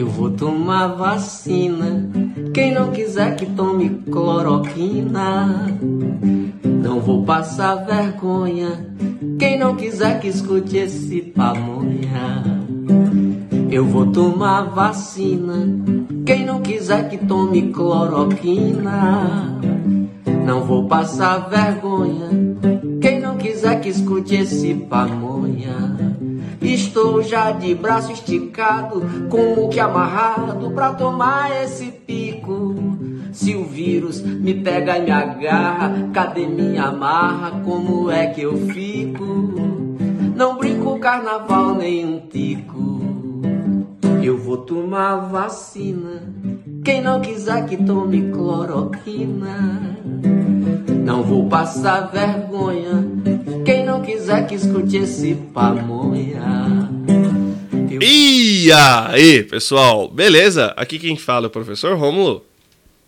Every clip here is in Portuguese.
Eu vou tomar vacina. Quem não quiser que tome cloroquina. Não vou passar vergonha. Quem não quiser que escute esse pamonha. Eu vou tomar vacina. Quem não quiser que tome cloroquina. Não vou passar vergonha. Quem não quiser que escute esse pamonha. Estou já de braço esticado, com o que amarrado pra tomar esse pico. Se o vírus me pega e me agarra, cadê minha amarra? Como é que eu fico? Não brinco carnaval nem um tico. Eu vou tomar vacina. Quem não quiser que tome cloroquina. Não vou passar vergonha. Quiser que escute esse pamonha. Eu... E aí, pessoal, beleza? Aqui quem fala é o professor Rômulo.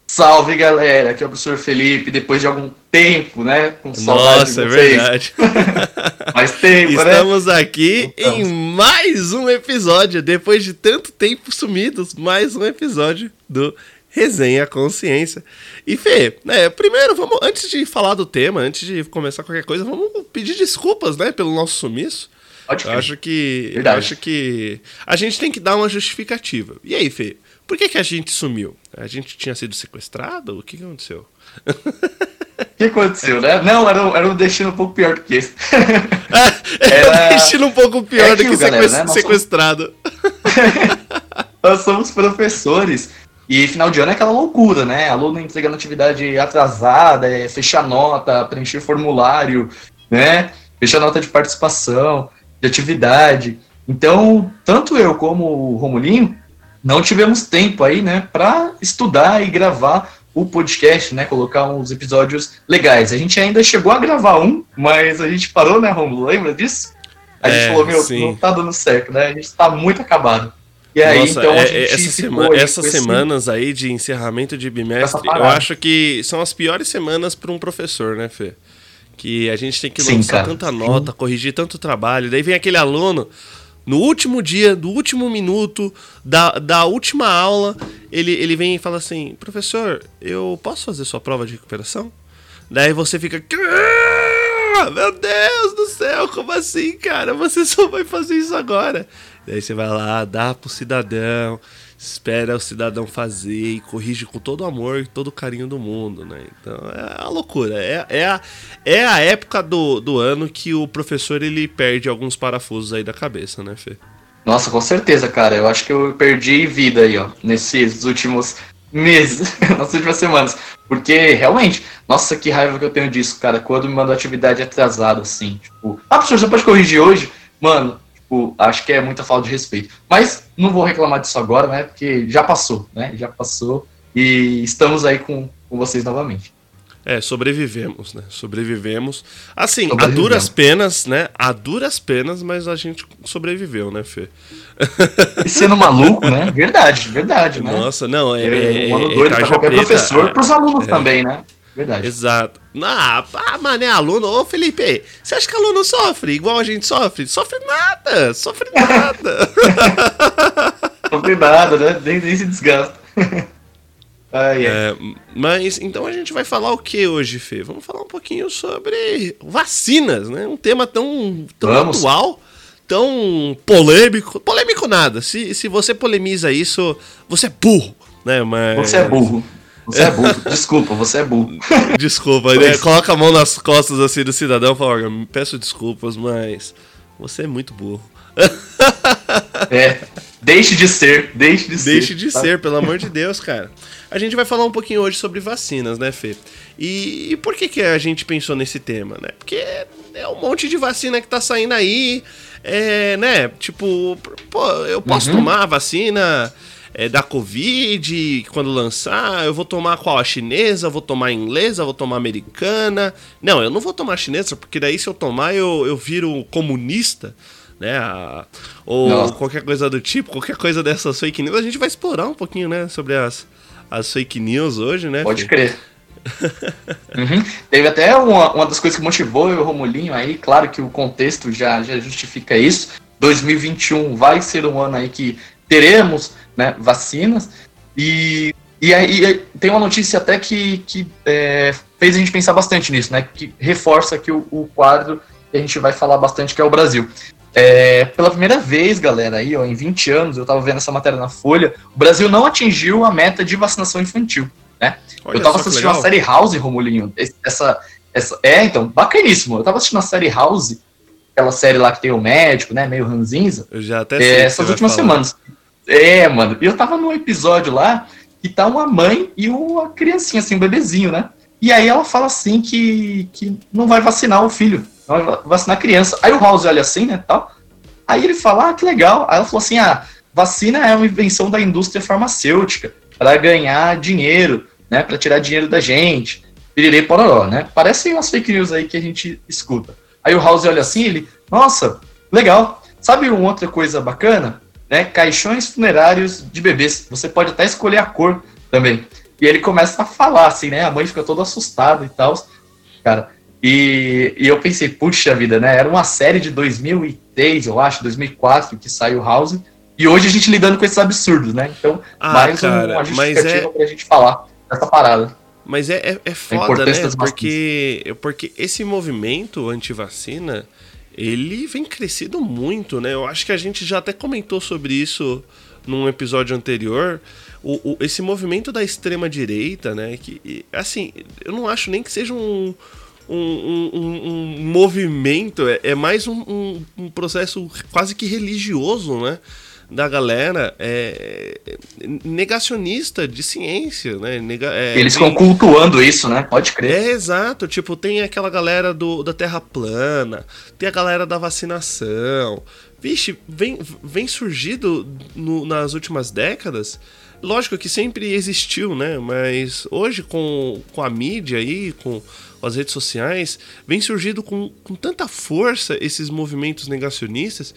Salve galera, aqui é o professor Felipe, depois de algum tempo, né? Com saudade Nossa, é verdade. mais tempo, Estamos né? Estamos aqui então. em mais um episódio, depois de tanto tempo sumidos, mais um episódio do Resenha Consciência. E Fê, né, primeiro, vamos, antes de falar do tema, antes de começar qualquer coisa, vamos pedir desculpas, né, pelo nosso sumiço. Pode eu acho que, eu acho que a gente tem que dar uma justificativa. E aí, Fê, por que, que a gente sumiu? A gente tinha sido sequestrado? O que, que aconteceu? O que aconteceu, né? Não, era, um, era um destino um pouco pior do que esse. era um destino um pouco pior é do que galera, né? sequestrado. Nós somos professores e final de ano é aquela loucura, né? Aluno entregando atividade atrasada, é fechar nota, preencher formulário, né? Fechar nota de participação, de atividade. Então, tanto eu como o Romulinho não tivemos tempo aí, né, para estudar e gravar o podcast, né, colocar uns episódios legais. A gente ainda chegou a gravar um, mas a gente parou, né, Romulo? Lembra disso? A gente é, falou, meu, sim. não tá dando certo, né? A gente tá muito acabado. E aí, Nossa, então, é, essa sema essas semanas aí de encerramento de bimestre, eu acho que são as piores semanas para um professor, né, Fê? Que a gente tem que Sim, lançar cara. tanta nota, Sim. corrigir tanto trabalho, daí vem aquele aluno no último dia, do último minuto, da, da última aula, ele, ele vem e fala assim: Professor, eu posso fazer sua prova de recuperação? Daí você fica. Meu Deus do céu, como assim, cara? Você só vai fazer isso agora. Daí você vai lá, dá pro cidadão, espera o cidadão fazer e corrige com todo o amor e todo o carinho do mundo, né? Então é a loucura. É, é, a, é a época do, do ano que o professor ele perde alguns parafusos aí da cabeça, né, Fê? Nossa, com certeza, cara. Eu acho que eu perdi vida aí, ó, nesses últimos meses, nas últimas semanas. Porque, realmente, nossa, que raiva que eu tenho disso, cara. Quando me mandou atividade atrasada, assim. Tipo, ah, professor, você pode corrigir hoje? Mano, tipo, acho que é muita falta de respeito. Mas não vou reclamar disso agora, né? Porque já passou, né? Já passou. E estamos aí com, com vocês novamente. É, sobrevivemos, né? Sobrevivemos. Assim, a duras penas, né? A duras penas, mas a gente sobreviveu, né, Fê? E sendo maluco, né? Verdade, verdade, né? Nossa, não, é. é, é um é, doido é, pra qualquer preta, professor, é, pros alunos é, também, né? Verdade. Exato. Ah, ah, mano, é aluno. Ô, Felipe, você acha que aluno sofre igual a gente sofre? Sofre nada, sofre nada. sofre nada, né? Nem, nem se desgasta. ai, ai. É, mas então a gente vai falar o que hoje, Fê? Vamos falar um pouquinho sobre vacinas, né? Um tema tão, tão atual, tão polêmico. Polêmico nada. Se, se você polemiza isso, você é burro, né? Mas... Você é burro. Você é burro. Desculpa, você é burro. Desculpa, né? Coloca a mão nas costas assim do cidadão e fala: peço desculpas, mas você é muito burro. É. Deixe de ser, deixe de ser. Deixe de tá? ser, pelo amor de Deus, cara. A gente vai falar um pouquinho hoje sobre vacinas, né, Fê? E, e, por que, que a gente pensou nesse tema, né? Porque é um monte de vacina que tá saindo aí, é, né? Tipo, pô, eu posso uhum. tomar a vacina é, da Covid, quando lançar, eu vou tomar qual? A chinesa, vou tomar a inglesa, vou tomar a americana. Não, eu não vou tomar a chinesa, porque daí se eu tomar eu, eu viro comunista, né? ou Nossa. qualquer coisa do tipo, qualquer coisa dessas fake news. A gente vai explorar um pouquinho, né, sobre as, as fake news hoje, né? Pode crer. uhum. Teve até uma, uma das coisas que motivou o Romulinho aí, claro que o contexto já, já justifica isso. 2021 vai ser um ano aí que teremos né, vacinas. E, e aí tem uma notícia até que, que é, fez a gente pensar bastante nisso, né? Que reforça aqui o, o quadro que a gente vai falar bastante, que é o Brasil. É, pela primeira vez, galera, aí, ó, em 20 anos, eu tava vendo essa matéria na Folha, o Brasil não atingiu a meta de vacinação infantil, né? Olha eu tava assistindo a série House, Romulinho, essa, essa, é, então, bacaníssimo, eu tava assistindo a série House, aquela série lá que tem o médico, né, meio ranzinza, eu já até é, essas últimas semanas. É, mano, eu tava num episódio lá, que tá uma mãe e uma criancinha, assim, um bebezinho, né? E aí ela fala assim que, que não vai vacinar o filho, vai vacinar a criança. Aí o House olha assim, né, tal. Aí ele fala, ah, que legal. Aí ela falou assim, ah, vacina é uma invenção da indústria farmacêutica para ganhar dinheiro, né, para tirar dinheiro da gente. Piriri pororó, né? Parecem umas fake news aí que a gente escuta. Aí o House olha assim, ele, nossa, legal. Sabe uma outra coisa bacana? Né? Caixões funerários de bebês. Você pode até escolher a cor também. E ele começa a falar, assim, né? A mãe fica toda assustada e tal. Cara, e, e eu pensei, puxa vida, né? Era uma série de 2003, eu acho, 2004, que saiu House. E hoje a gente lidando com esses absurdos, né? Então, ah, mais cara, uma justificativa é... pra gente falar dessa parada. Mas é, é, é foda, né? Porque, porque esse movimento anti-vacina, ele vem crescido muito, né? Eu acho que a gente já até comentou sobre isso num episódio anterior. O, o, esse movimento da extrema direita, né? Que, assim, eu não acho nem que seja um, um, um, um movimento, é, é mais um, um, processo quase que religioso, né? Da galera é, negacionista de ciência, né? Nega, é, Eles ficam cultuando isso, né? Pode crer. É, exato. Tipo, tem aquela galera do, da Terra plana, tem a galera da vacinação. Vixe, vem, vem surgido no, nas últimas décadas lógico que sempre existiu, né? Mas hoje, com, com a mídia aí, com as redes sociais, vem surgindo com, com tanta força esses movimentos negacionistas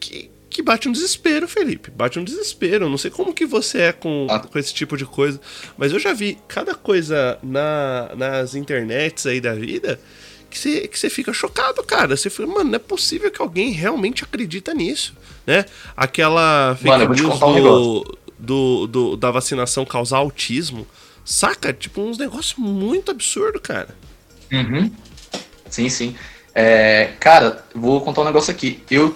que, que bate um desespero, Felipe. Bate um desespero. Não sei como que você é com, ah. com esse tipo de coisa, mas eu já vi cada coisa na, nas internets aí da vida que você, que você fica chocado, cara. Você fica, mano, não é possível que alguém realmente acredita nisso, né? Aquela fake mano, news do, do, do, da vacinação causar autismo. Saca? Tipo, uns negócios muito absurdo, cara. Uhum. Sim, sim. É, cara, vou contar um negócio aqui. Eu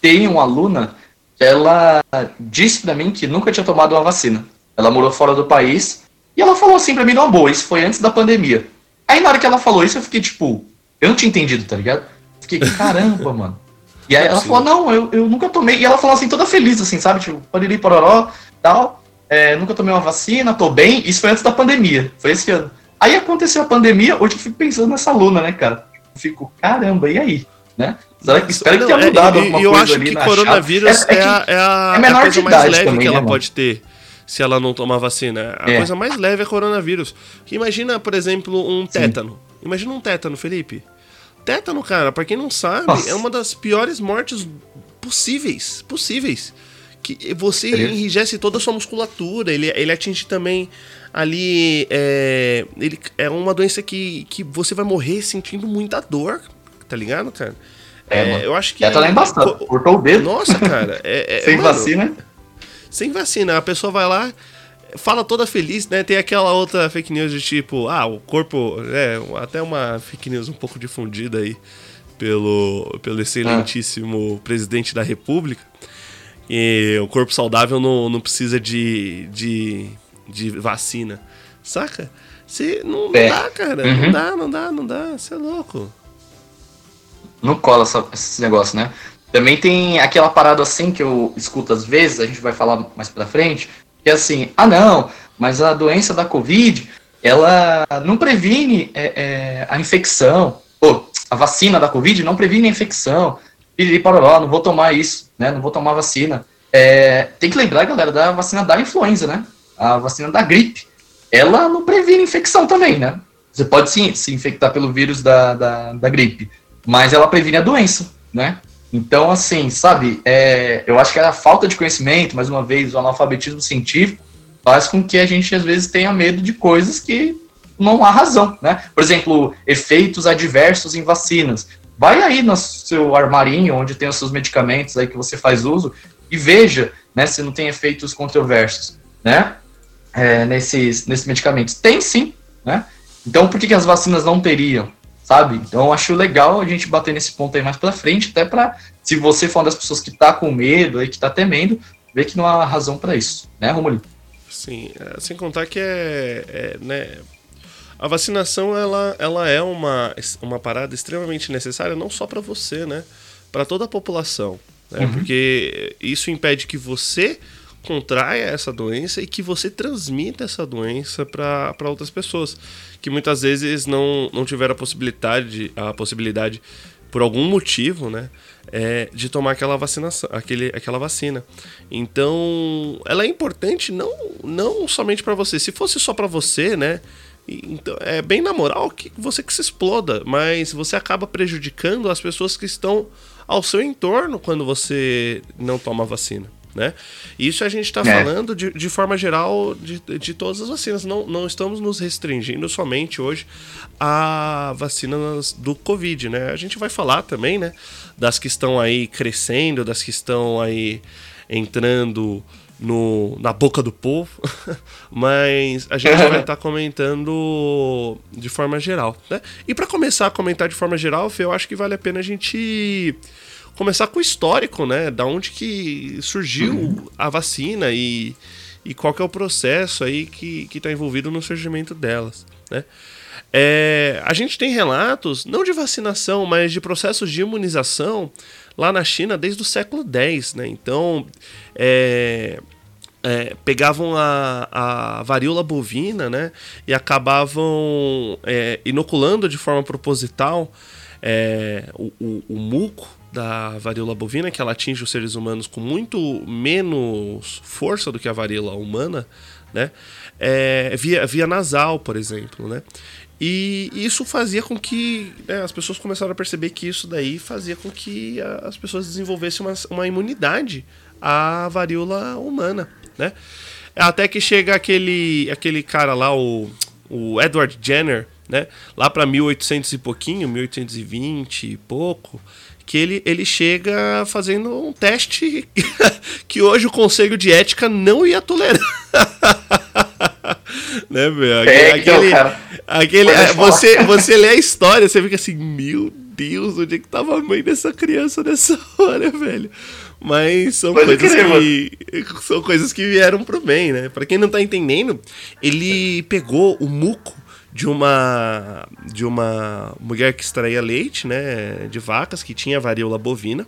tenho uma aluna que ela disse pra mim que nunca tinha tomado uma vacina. Ela morou fora do país e ela falou assim pra mim, não, boa, isso foi antes da pandemia. Aí na hora que ela falou isso, eu fiquei tipo, eu não tinha entendido, tá ligado? Fiquei, caramba, mano. E aí ela falou, não, eu, eu nunca tomei. E ela falou assim, toda feliz, assim, sabe? Tipo, pariri, pororó, tal. É, nunca tomei uma vacina, tô bem. Isso foi antes da pandemia, foi esse ano. Aí aconteceu a pandemia, hoje eu fico pensando nessa aluna, né, cara? Eu fico, caramba, e aí? Né? Será que, espero que tenha mudado é, alguma eu coisa acho que coronavírus é, é, a, é a, é a coisa mais leve também, que ela né, pode ter se ela não tomar vacina. A é. coisa mais leve é coronavírus. Imagina, por exemplo, um tétano. Sim. Imagina um tétano, Felipe. Tétano, cara, pra quem não sabe, Nossa. é uma das piores mortes possíveis. Possíveis. Que você enrijece toda a sua musculatura, ele, ele atinge também ali. É, ele, é uma doença que, que você vai morrer sentindo muita dor, tá ligado, cara? É, é eu acho que. Já tá lá embaçado, cortou o dedo. Nossa, cara. É, é sem mano, vacina. Sem vacina. A pessoa vai lá, fala toda feliz, né? Tem aquela outra fake news de tipo, ah, o corpo. É, até uma fake news um pouco difundida aí pelo, pelo excelentíssimo ah. presidente da República. E o corpo saudável não, não precisa de, de, de vacina. Saca? Você não, não é. dá, cara. Uhum. Não dá, não dá, não dá. Você é louco. Não cola essa, esse negócio, né? Também tem aquela parada assim que eu escuto às vezes, a gente vai falar mais pra frente, que é assim, ah não, mas a doença da Covid, ela não previne é, é, a infecção. Pô, a vacina da Covid não previne a infecção. E pararó, não vou tomar isso, né? Não vou tomar vacina. É, tem que lembrar, galera, da vacina da influenza, né? A vacina da gripe. Ela não previne infecção também, né? Você pode sim se infectar pelo vírus da, da, da gripe, mas ela previne a doença, né? Então, assim, sabe, é, eu acho que a falta de conhecimento, mais uma vez, o analfabetismo científico, faz com que a gente, às vezes, tenha medo de coisas que não há razão, né? Por exemplo, efeitos adversos em vacinas. Vai aí no seu armarinho, onde tem os seus medicamentos aí que você faz uso, e veja né? Se não tem efeitos controversos, né? É, nesses, nesses medicamentos. Tem sim, né? Então por que, que as vacinas não teriam? Sabe? Então eu acho legal a gente bater nesse ponto aí mais pra frente, até para se você for uma das pessoas que tá com medo aí, que tá temendo, ver que não há razão para isso, né, Romulo? Sim, é, sem contar que é, é, né, a vacinação ela, ela é uma, uma parada extremamente necessária não só para você, né, para toda a população, né, uhum. porque isso impede que você contraia essa doença e que você transmita essa doença para outras pessoas que muitas vezes não, não tiveram a possibilidade, a possibilidade por algum motivo, né, é, de tomar aquela vacinação, aquele, aquela vacina. Então, ela é importante não, não somente para você. Se fosse só para você, né, então, é bem na moral que você que se exploda, mas você acaba prejudicando as pessoas que estão ao seu entorno quando você não toma vacina. Né? Isso a gente está é. falando de, de forma geral de, de todas as vacinas. Não, não estamos nos restringindo somente hoje a vacinas do Covid. Né? A gente vai falar também né, das que estão aí crescendo, das que estão aí entrando no, na boca do povo, mas a gente vai estar tá comentando de forma geral. Né? E para começar a comentar de forma geral, eu acho que vale a pena a gente começar com o histórico, né? Da onde que surgiu uhum. a vacina e, e qual que é o processo aí que está envolvido no surgimento delas, né? É, a gente tem relatos, não de vacinação, mas de processos de imunização lá na China desde o século X, né? Então, é, é, pegavam a, a varíola bovina, né? E acabavam é, inoculando de forma proposital é, o, o, o muco da varíola bovina, que ela atinge os seres humanos com muito menos força do que a varíola humana, né? É, via, via nasal, por exemplo, né? E isso fazia com que né, as pessoas começaram a perceber que isso daí fazia com que as pessoas desenvolvessem uma, uma imunidade à varíola humana, né? Até que chega aquele, aquele cara lá, o, o Edward Jenner, né? Lá para 1800 e pouquinho, 1820 e pouco, que ele, ele chega fazendo um teste que hoje o Conselho de Ética não ia tolerar. né, meu? Aquele, é, então, aquele, cara, aquele você, você lê a história, você fica assim, meu Deus, onde é que tava a mãe dessa criança nessa hora, velho? Mas são Pode coisas que são coisas que vieram pro bem, né? Para quem não tá entendendo, ele pegou o muco de uma de uma mulher que extraía leite, né, de vacas que tinha varíola bovina.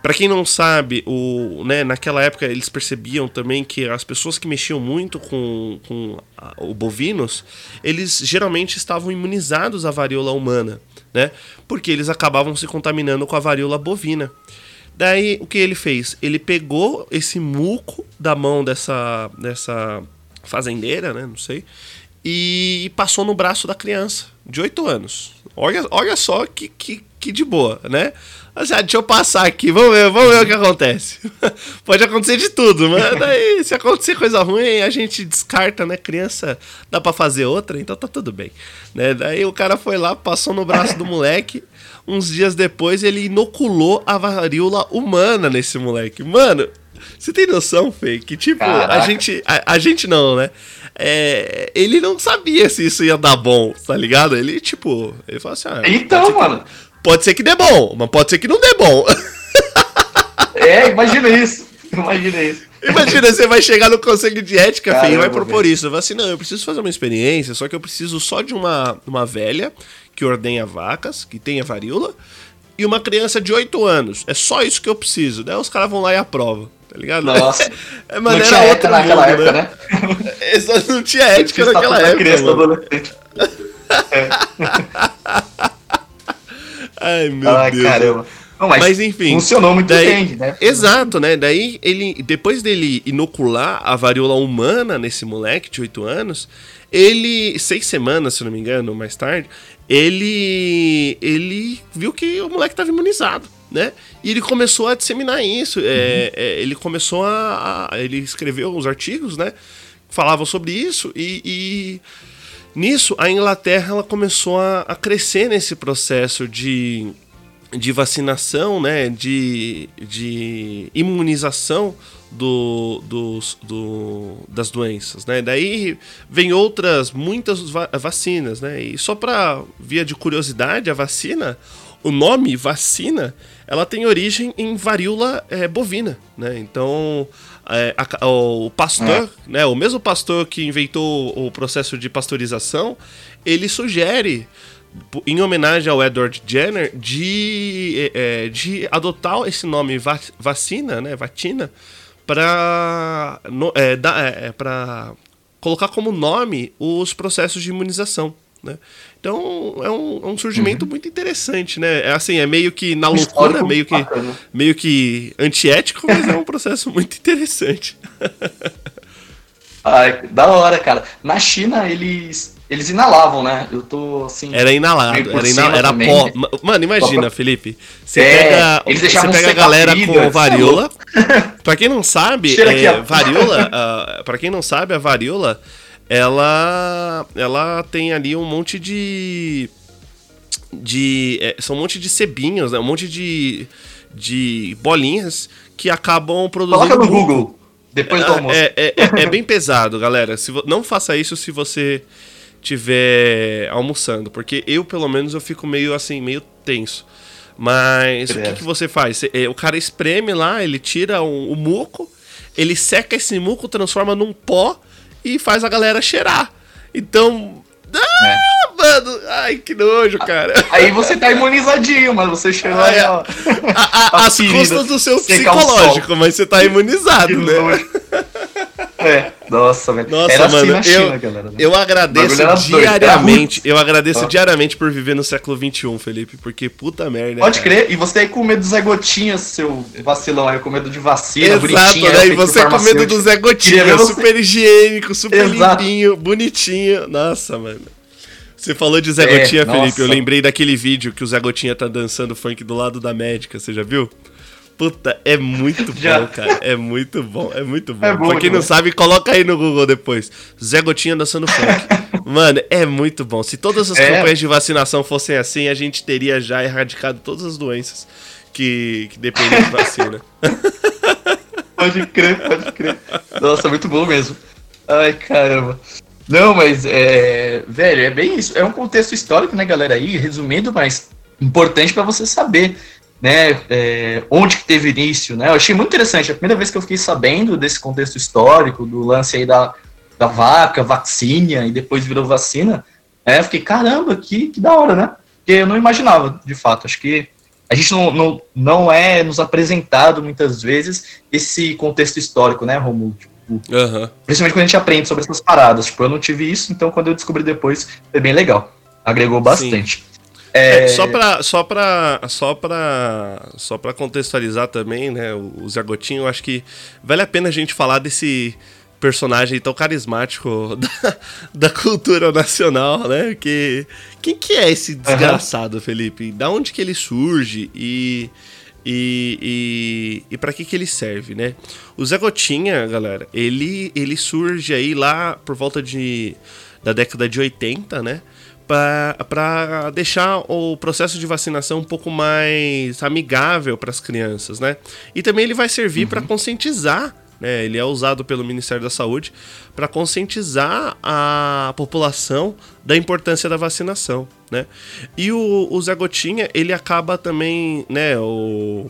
Para quem não sabe, o, né, naquela época eles percebiam também que as pessoas que mexiam muito com, com o bovinos, eles geralmente estavam imunizados à varíola humana, né? Porque eles acabavam se contaminando com a varíola bovina. Daí o que ele fez? Ele pegou esse muco da mão dessa, dessa fazendeira, né? Não sei e passou no braço da criança, de 8 anos. Olha, olha só que, que, que de boa, né? Mas, ah, deixa eu passar aqui, vamos ver, vamos ver o que acontece. Pode acontecer de tudo, mas daí, se acontecer coisa ruim, a gente descarta, né? Criança dá para fazer outra, então tá tudo bem. Né? Daí o cara foi lá, passou no braço do moleque. Uns dias depois, ele inoculou a varíola humana nesse moleque. Mano, você tem noção, Fê? Que tipo, a gente. A, a, gente não, né? É, ele não sabia se isso ia dar bom, tá ligado? Ele, tipo, ele falou assim: ah, Então, mano. pode ser que dê bom, mas pode ser que não dê bom. É, imagina isso. Imagina isso. Imagina, você vai chegar no conselho de ética, Caramba, e vai propor ver. isso. Vai assim, não, eu preciso fazer uma experiência, só que eu preciso só de uma, uma velha que ordenha vacas, que tenha varíola, e uma criança de 8 anos. É só isso que eu preciso. Daí os caras vão lá e aprovam tá ligado? Nossa. É, não tinha ética naquela mundo, época, né? né? não tinha ética naquela época. Criança adolescente. É. Ai, meu Ai, Deus. Caramba. Não, mas, mas, enfim. Funcionou muito daí, bem, né? Exato, né? Daí ele, depois dele inocular a varíola humana nesse moleque de 8 anos, ele, seis semanas, se não me engano, mais tarde, ele, ele viu que o moleque estava imunizado né? E ele começou a disseminar isso. Uhum. É, é, ele começou a, a, Ele escreveu uns artigos, né? Falavam sobre isso e, e nisso a Inglaterra ela começou a, a, crescer nesse processo de, de vacinação, né, de, de imunização do, dos, do, das doenças, né? Daí vem outras, muitas vacinas, né? E só para via de curiosidade, a vacina, o nome vacina, ela tem origem em varíola é, bovina, né? Então, é, a, o pastor, é. né? O mesmo pastor que inventou o processo de pasteurização, ele sugere em homenagem ao Edward Jenner, de, é, de adotar esse nome vacina, né, vacina, para é, é, é para colocar como nome os processos de imunização. Né? Então é um, é um surgimento uhum. muito interessante, né? É assim, é meio que na loucura, meio que, meio que antiético, mas é um processo muito interessante. Ai, da hora, cara. Na China, eles eles inalavam, né? Eu tô assim. Era inalado, era, inal... era pó. Mano, imagina, Felipe. Você é, pega, eles você pega a galera com varíola. pra quem não sabe, é, varíola, uh, pra quem não sabe, a varíola, ela, ela tem ali um monte de. de é, são um monte de sebinhos, né? Um monte de, de bolinhas que acabam produzindo. Coloca no Google. Depois do é, almoço. É, é, é, é bem pesado, galera. Se não faça isso se você tiver almoçando, porque eu pelo menos eu fico meio assim, meio tenso. Mas o que, que, você faz? É, o cara espreme lá, ele tira o, o muco, ele seca esse muco, transforma num pó e faz a galera cheirar. Então. Ah, é. mano! Ai, que nojo, cara. Aí você tá imunizadinho, mas você cheirou aí, ó. A, a, as custas do seu psicológico, mas você tá imunizado, né? É, nossa, velho. Nossa, Era assim mano, assim China, eu, galera, né? eu agradeço diariamente. Eu agradeço diariamente por viver no século XXI, Felipe, porque puta merda. Pode cara. crer, e você aí com medo do Zé Gotinha, seu vacilão aí, com medo de vacina, Exato, bonitinho. Né? E você com medo do Zé Gotinha, super higiênico, super Exato. limpinho, bonitinho. Nossa, mano. Você falou de Zé é, Gotinha, nossa. Felipe. Eu lembrei daquele vídeo que o Zé Gotinha tá dançando funk do lado da médica, você já viu? Puta, é muito bom, cara. É muito bom, é muito bom. É bom pra quem não sabe, coloca aí no Google depois. Zé Gotinha dançando funk. Mano, é muito bom. Se todas as é. campanhas de vacinação fossem assim, a gente teria já erradicado todas as doenças que, que dependem de vacina. pode crer, pode crer. Nossa, muito bom mesmo. Ai, caramba. Não, mas é. Velho, é bem isso. É um contexto histórico, né, galera? Aí, resumindo, mas importante para você saber né, é, onde que teve início, né? Eu achei muito interessante. A primeira vez que eu fiquei sabendo desse contexto histórico, do lance aí da, da vaca, vacina, e depois virou vacina, é, eu fiquei, caramba, que, que da hora, né? Porque eu não imaginava, de fato. Acho que a gente não, não, não é nos apresentado muitas vezes esse contexto histórico, né, Romulo? Tipo, uhum. Principalmente quando a gente aprende sobre essas paradas. Tipo, eu não tive isso, então quando eu descobri depois, foi bem legal. Agregou bastante. Sim. É... só para só para só para só para contextualizar também, né, o Zé Gotinho, eu acho que vale a pena a gente falar desse personagem tão carismático da, da cultura nacional, né? Que quem que é esse desgraçado, uhum. Felipe? Da onde que ele surge e e, e, e para que que ele serve, né? O Zé Gotinha, galera, ele ele surge aí lá por volta de da década de 80, né? Para deixar o processo de vacinação um pouco mais amigável para as crianças, né? E também ele vai servir uhum. para conscientizar, né? Ele é usado pelo Ministério da Saúde para conscientizar a população da importância da vacinação, né? E o, o Zé Gotinha, ele acaba também, né? O,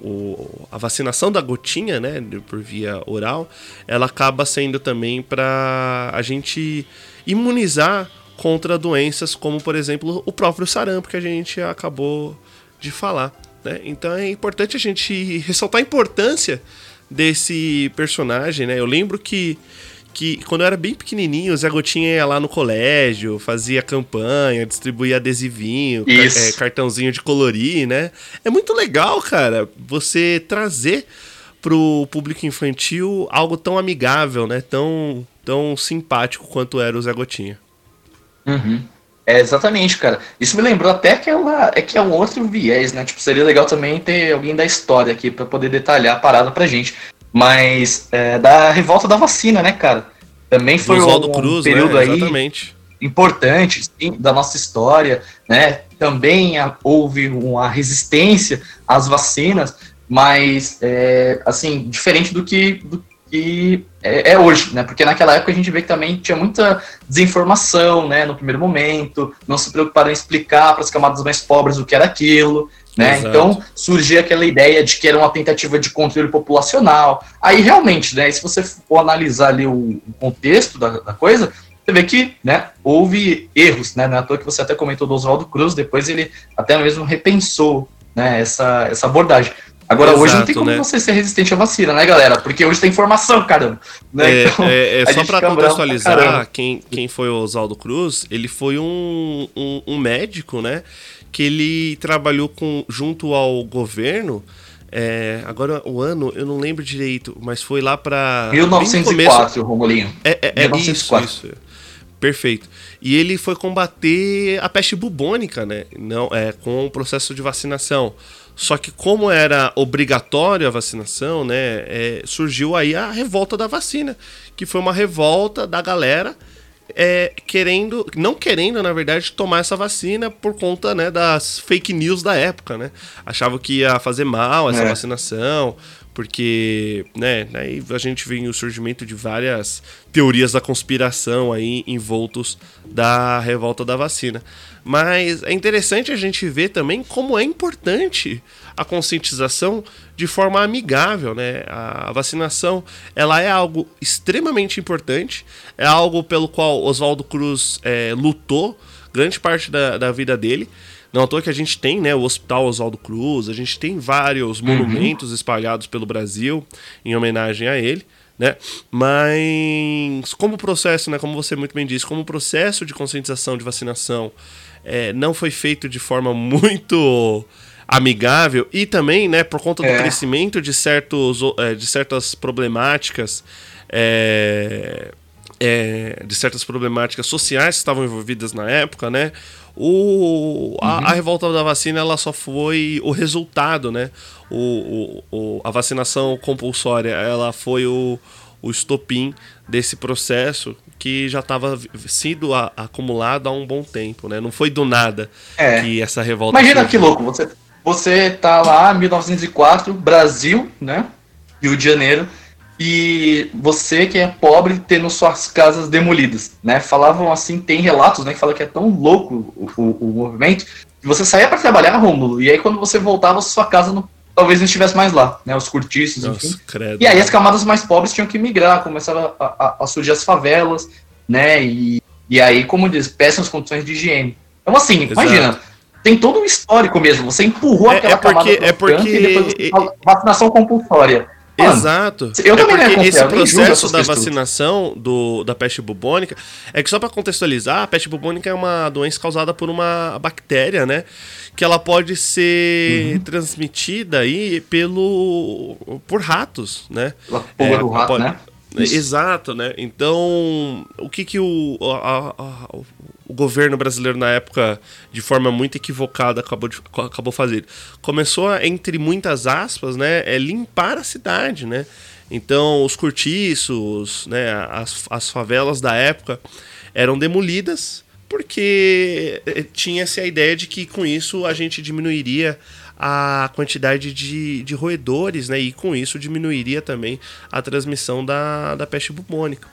o, a vacinação da gotinha, né, por via oral, ela acaba sendo também para a gente imunizar contra doenças como, por exemplo, o próprio sarampo que a gente acabou de falar. Né? Então é importante a gente ressaltar a importância desse personagem. Né? Eu lembro que, que quando eu era bem pequenininho, o Zé Gotinha ia lá no colégio, fazia campanha, distribuía adesivinho, é, cartãozinho de colorir, né? É muito legal, cara, você trazer pro público infantil algo tão amigável, né? Tão, tão simpático quanto era o Zé Gotinha. Uhum. É, exatamente, cara. Isso me lembrou até que é, uma, é que é um outro viés, né? Tipo, seria legal também ter alguém da história aqui para poder detalhar a parada pra gente. Mas é, da revolta da vacina, né, cara? Também foi um, Cruz, né? período né? aí importante sim, da nossa história, né? também houve uma resistência às vacinas, mas, é, assim, diferente do que, do que é, é, hoje, né? Porque naquela época a gente vê que também tinha muita desinformação, né? No primeiro momento, não se preocuparam em explicar para as camadas mais pobres o que era aquilo, né? Então surgia aquela ideia de que era uma tentativa de controle populacional. Aí realmente, né? Se você for analisar ali o, contexto da, da coisa, você vê que né, houve erros, né? Não é toa que você até comentou do Oswaldo Cruz, depois ele até mesmo repensou né, essa, essa abordagem. Agora, Exato, hoje não tem como né? você ser resistente à vacina, né, galera? Porque hoje tem informação, caramba. Né? É, então, é, é só para contextualizar, quem, quem foi o Oswaldo Cruz, ele foi um, um, um, médico, né? Que ele trabalhou com, junto ao governo. É, agora, o ano, eu não lembro direito, mas foi lá para 1904, Romulinho. É, é, é 1904. isso, isso. Perfeito. E ele foi combater a peste bubônica, né? Não, é, com o processo de vacinação. Só que como era obrigatória a vacinação, né, é, surgiu aí a revolta da vacina, que foi uma revolta da galera é, querendo, não querendo, na verdade, tomar essa vacina por conta né, das fake news da época, né? Achavam que ia fazer mal essa é. vacinação, porque, né, aí a gente vê o surgimento de várias teorias da conspiração aí envoltos da revolta da vacina. Mas é interessante a gente ver também como é importante a conscientização de forma amigável, né? A vacinação, ela é algo extremamente importante, é algo pelo qual Oswaldo Cruz é, lutou grande parte da, da vida dele. Não à toa que a gente tem né, o Hospital Oswaldo Cruz, a gente tem vários uhum. monumentos espalhados pelo Brasil em homenagem a ele. Né? Mas como processo, né, como você muito bem disse, como processo de conscientização de vacinação é, não foi feito de forma muito amigável e também, né, por conta do é. crescimento de, certos, é, de certas problemáticas, é, é, de certas problemáticas sociais que estavam envolvidas na época, né, o, a, uhum. a, revolta da vacina ela só foi o resultado, né, o, o, o a vacinação compulsória ela foi o, o estopim desse processo que já estava sido a, acumulado há um bom tempo, né? Não foi do nada é. que essa revolta. Imagina surgiu. que louco, você você tá lá, 1904, Brasil, né? Rio de Janeiro, e você que é pobre tendo suas casas demolidas, né? Falavam assim, tem relatos, né? Que fala que é tão louco o, o, o movimento que você saía para trabalhar, Rômulo, e aí quando você voltava, sua casa não, talvez não estivesse mais lá, né? Os cortiços, Nossa, enfim. Credo. E aí as camadas mais pobres tinham que migrar, começaram a, a, a surgir as favelas, né? E, e aí, como diz, péssimas condições de higiene. Então, assim, Exato. imagina, tem todo um histórico mesmo. Você empurrou é, aquela é porque, camada é porque e depois vacinação compulsória. Mano, Exato. Eu é também porque esse processo da vacinação do, da peste bubônica é que só para contextualizar, a peste bubônica é uma doença causada por uma bactéria, né? Que ela pode ser uhum. transmitida aí pelo por ratos, né? Pela é, do rato, pode, né? Exato, né? Então, o que que o, a, a, o governo brasileiro na época, de forma muito equivocada, acabou, de, acabou fazendo. Começou a, entre muitas aspas, né, é limpar a cidade, né? Então, os cortiços, né, as, as favelas da época eram demolidas porque eh, tinha-se a ideia de que com isso a gente diminuiria a quantidade de, de roedores, né? E com isso diminuiria também a transmissão da, da peste bubônica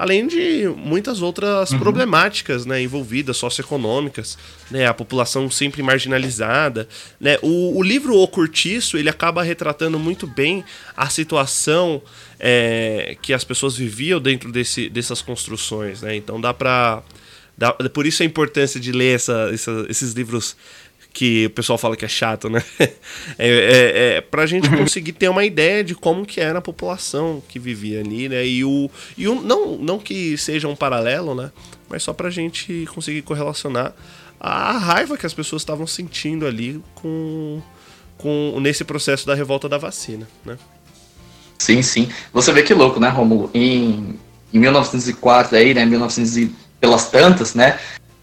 além de muitas outras uhum. problemáticas né, envolvidas, socioeconômicas, né, a população sempre marginalizada. Né. O, o livro O Curtiço ele acaba retratando muito bem a situação é, que as pessoas viviam dentro desse, dessas construções. Né. Então dá para. Por isso a importância de ler essa, essa, esses livros que o pessoal fala que é chato, né? É, é, é pra gente conseguir ter uma ideia de como que era a população que vivia ali, né? E o. E o não, não que seja um paralelo, né? Mas só pra gente conseguir correlacionar a raiva que as pessoas estavam sentindo ali com, com nesse processo da revolta da vacina, né? Sim, sim. Você vê que louco, né, Romulo? Em, em 1904, aí, né, 1900 pelas tantas, né,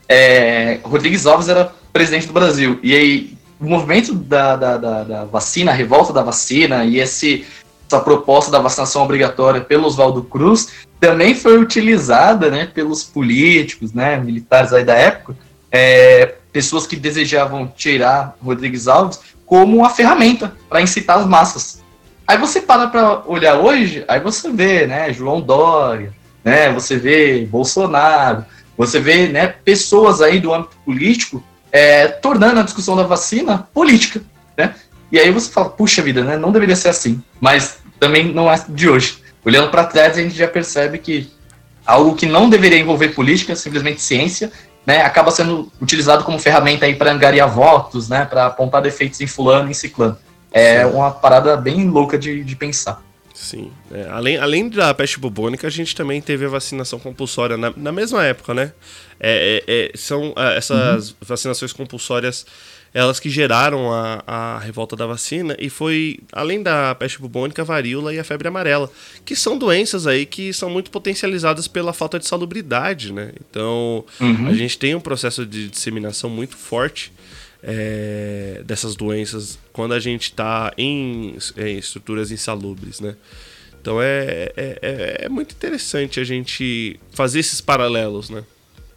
é, Rodrigues Alves era presidente do Brasil. E aí, o movimento da, da, da, da vacina, a revolta da vacina e esse, essa proposta da vacinação obrigatória pelo Oswaldo Cruz também foi utilizada né, pelos políticos, né, militares aí da época, é, pessoas que desejavam tirar Rodrigues Alves como uma ferramenta para incitar as massas. Aí você para para olhar hoje, aí você vê, né, João Dória, né, você vê Bolsonaro, você vê, né, pessoas aí do âmbito político é, tornando a discussão da vacina política, né? E aí você fala, puxa vida, né, não deveria ser assim, mas também não é de hoje. Olhando para trás, a gente já percebe que algo que não deveria envolver política, simplesmente ciência, né, acaba sendo utilizado como ferramenta aí para angariar votos, né, para apontar defeitos em fulano e em ciclano. É uma parada bem louca de, de pensar. Sim. É, além, além da peste bubônica, a gente também teve a vacinação compulsória na, na mesma época, né? É, é, é são é, essas uhum. vacinações compulsórias elas que geraram a, a revolta da vacina e foi além da peste bubônica, a varíola e a febre amarela, que são doenças aí que são muito potencializadas pela falta de salubridade, né? Então uhum. a gente tem um processo de disseminação muito forte é, dessas doenças quando a gente está em, em, estruturas insalubres, né? Então é, é, é, é muito interessante a gente fazer esses paralelos, né?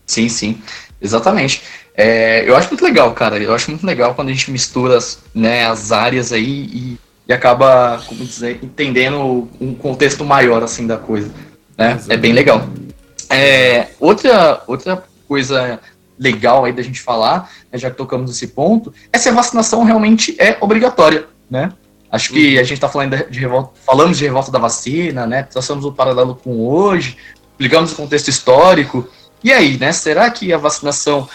Sim, sim, exatamente. É, eu acho muito legal, cara. Eu acho muito legal quando a gente mistura né, as áreas aí e, e acaba, como dizer, entendendo um contexto maior assim da coisa. Né? É bem legal. É, outra, outra coisa legal aí da gente falar, né, já que tocamos nesse ponto, é se a vacinação realmente é obrigatória, né? Acho que uhum. a gente está falando de revolta, falamos de revolta da vacina, né? Traçamos o paralelo com hoje, explicamos o contexto histórico, e aí, né? Será que a vacinação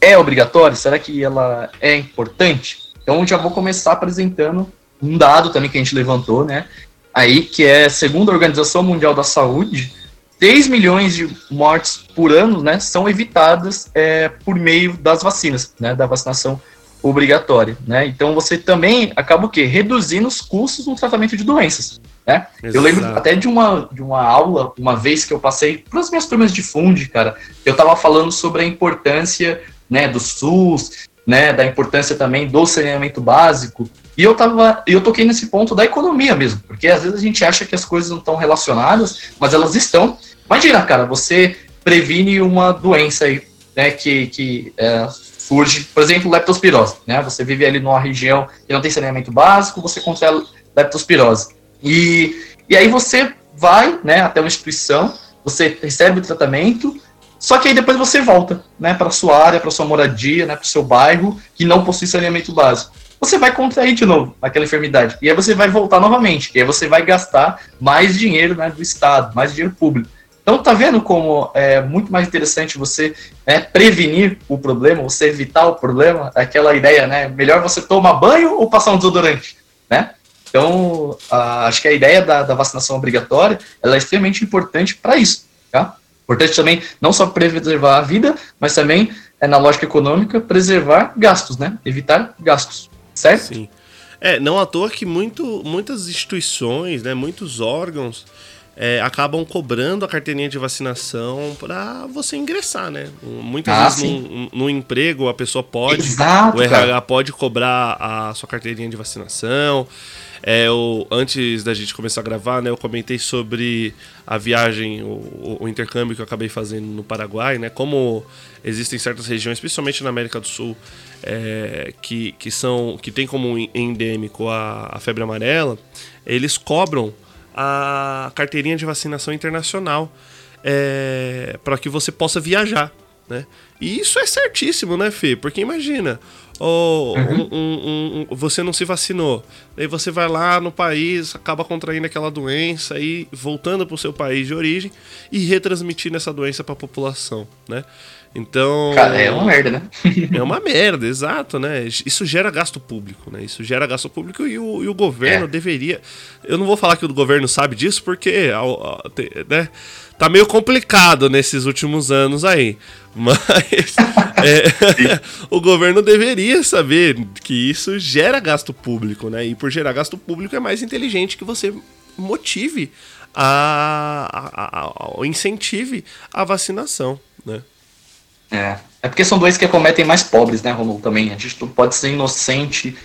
é obrigatória? Será que ela é importante? Então, já vou começar apresentando um dado também que a gente levantou, né? Aí, que é, segundo a Organização Mundial da Saúde, 3 milhões de mortes por ano, né, são evitadas é, por meio das vacinas, né, da vacinação obrigatória, né? Então você também acaba o quê? Reduzindo os custos no tratamento de doenças, né? Eu lembro até de uma, de uma aula, uma vez que eu passei para as minhas turmas de fundo, cara, eu estava falando sobre a importância, né, do SUS, né, da importância também do saneamento básico, e eu tava, eu toquei nesse ponto da economia mesmo, porque às vezes a gente acha que as coisas não estão relacionadas, mas elas estão. Imagina, cara, você previne uma doença aí, né, que, que é, surge, por exemplo, leptospirose, né? Você vive ali numa região que não tem saneamento básico, você contrai leptospirose. E, e aí você vai, né, até uma instituição, você recebe o tratamento, só que aí depois você volta, né, para sua área, para sua moradia, né, para o seu bairro que não possui saneamento básico. Você vai contrair de novo aquela enfermidade e aí você vai voltar novamente. E aí você vai gastar mais dinheiro né, do Estado, mais dinheiro público. Então, tá vendo como é muito mais interessante você né, prevenir o problema, você evitar o problema? Aquela ideia, né? Melhor você tomar banho ou passar um desodorante, né? Então, a, acho que a ideia da, da, vacinação obrigatória ela é extremamente importante para isso, tá? Importante também não só preservar a vida, mas também, é, na lógica econômica, preservar gastos, né? Evitar gastos, certo? Sim. É, não à toa que muito, muitas instituições, né, muitos órgãos é, acabam cobrando a carteirinha de vacinação para você ingressar, né? Muitas ah, vezes no, no, emprego a pessoa pode, Exato, o RH cara. pode cobrar a sua carteirinha de vacinação. É, eu, antes da gente começar a gravar, né, eu comentei sobre a viagem, o, o, intercâmbio que eu acabei fazendo no Paraguai, né? Como existem certas regiões, principalmente na América do Sul, é, que, que são que tem como endêmico a, a febre amarela, eles cobram a carteirinha de vacinação internacional é, para que você possa viajar. Né? E isso é certíssimo, né, Fê? Porque imagina, oh, uhum. um, um, um, você não se vacinou, daí você vai lá no país, acaba contraindo aquela doença e voltando para o seu país de origem e retransmitindo essa doença para a população, né? Então. Cara, é uma merda, né? é uma merda, exato, né? Isso gera gasto público, né? Isso gera gasto público e o, e o governo é. deveria. Eu não vou falar que o governo sabe disso, porque né, tá meio complicado nesses últimos anos aí. Mas é, o governo deveria saber que isso gera gasto público, né? E por gerar gasto público é mais inteligente que você motive a, a, a, a incentive a vacinação, né? É. É porque são dois que acometem mais pobres, né, Romulo, também. A gente pode ser inocente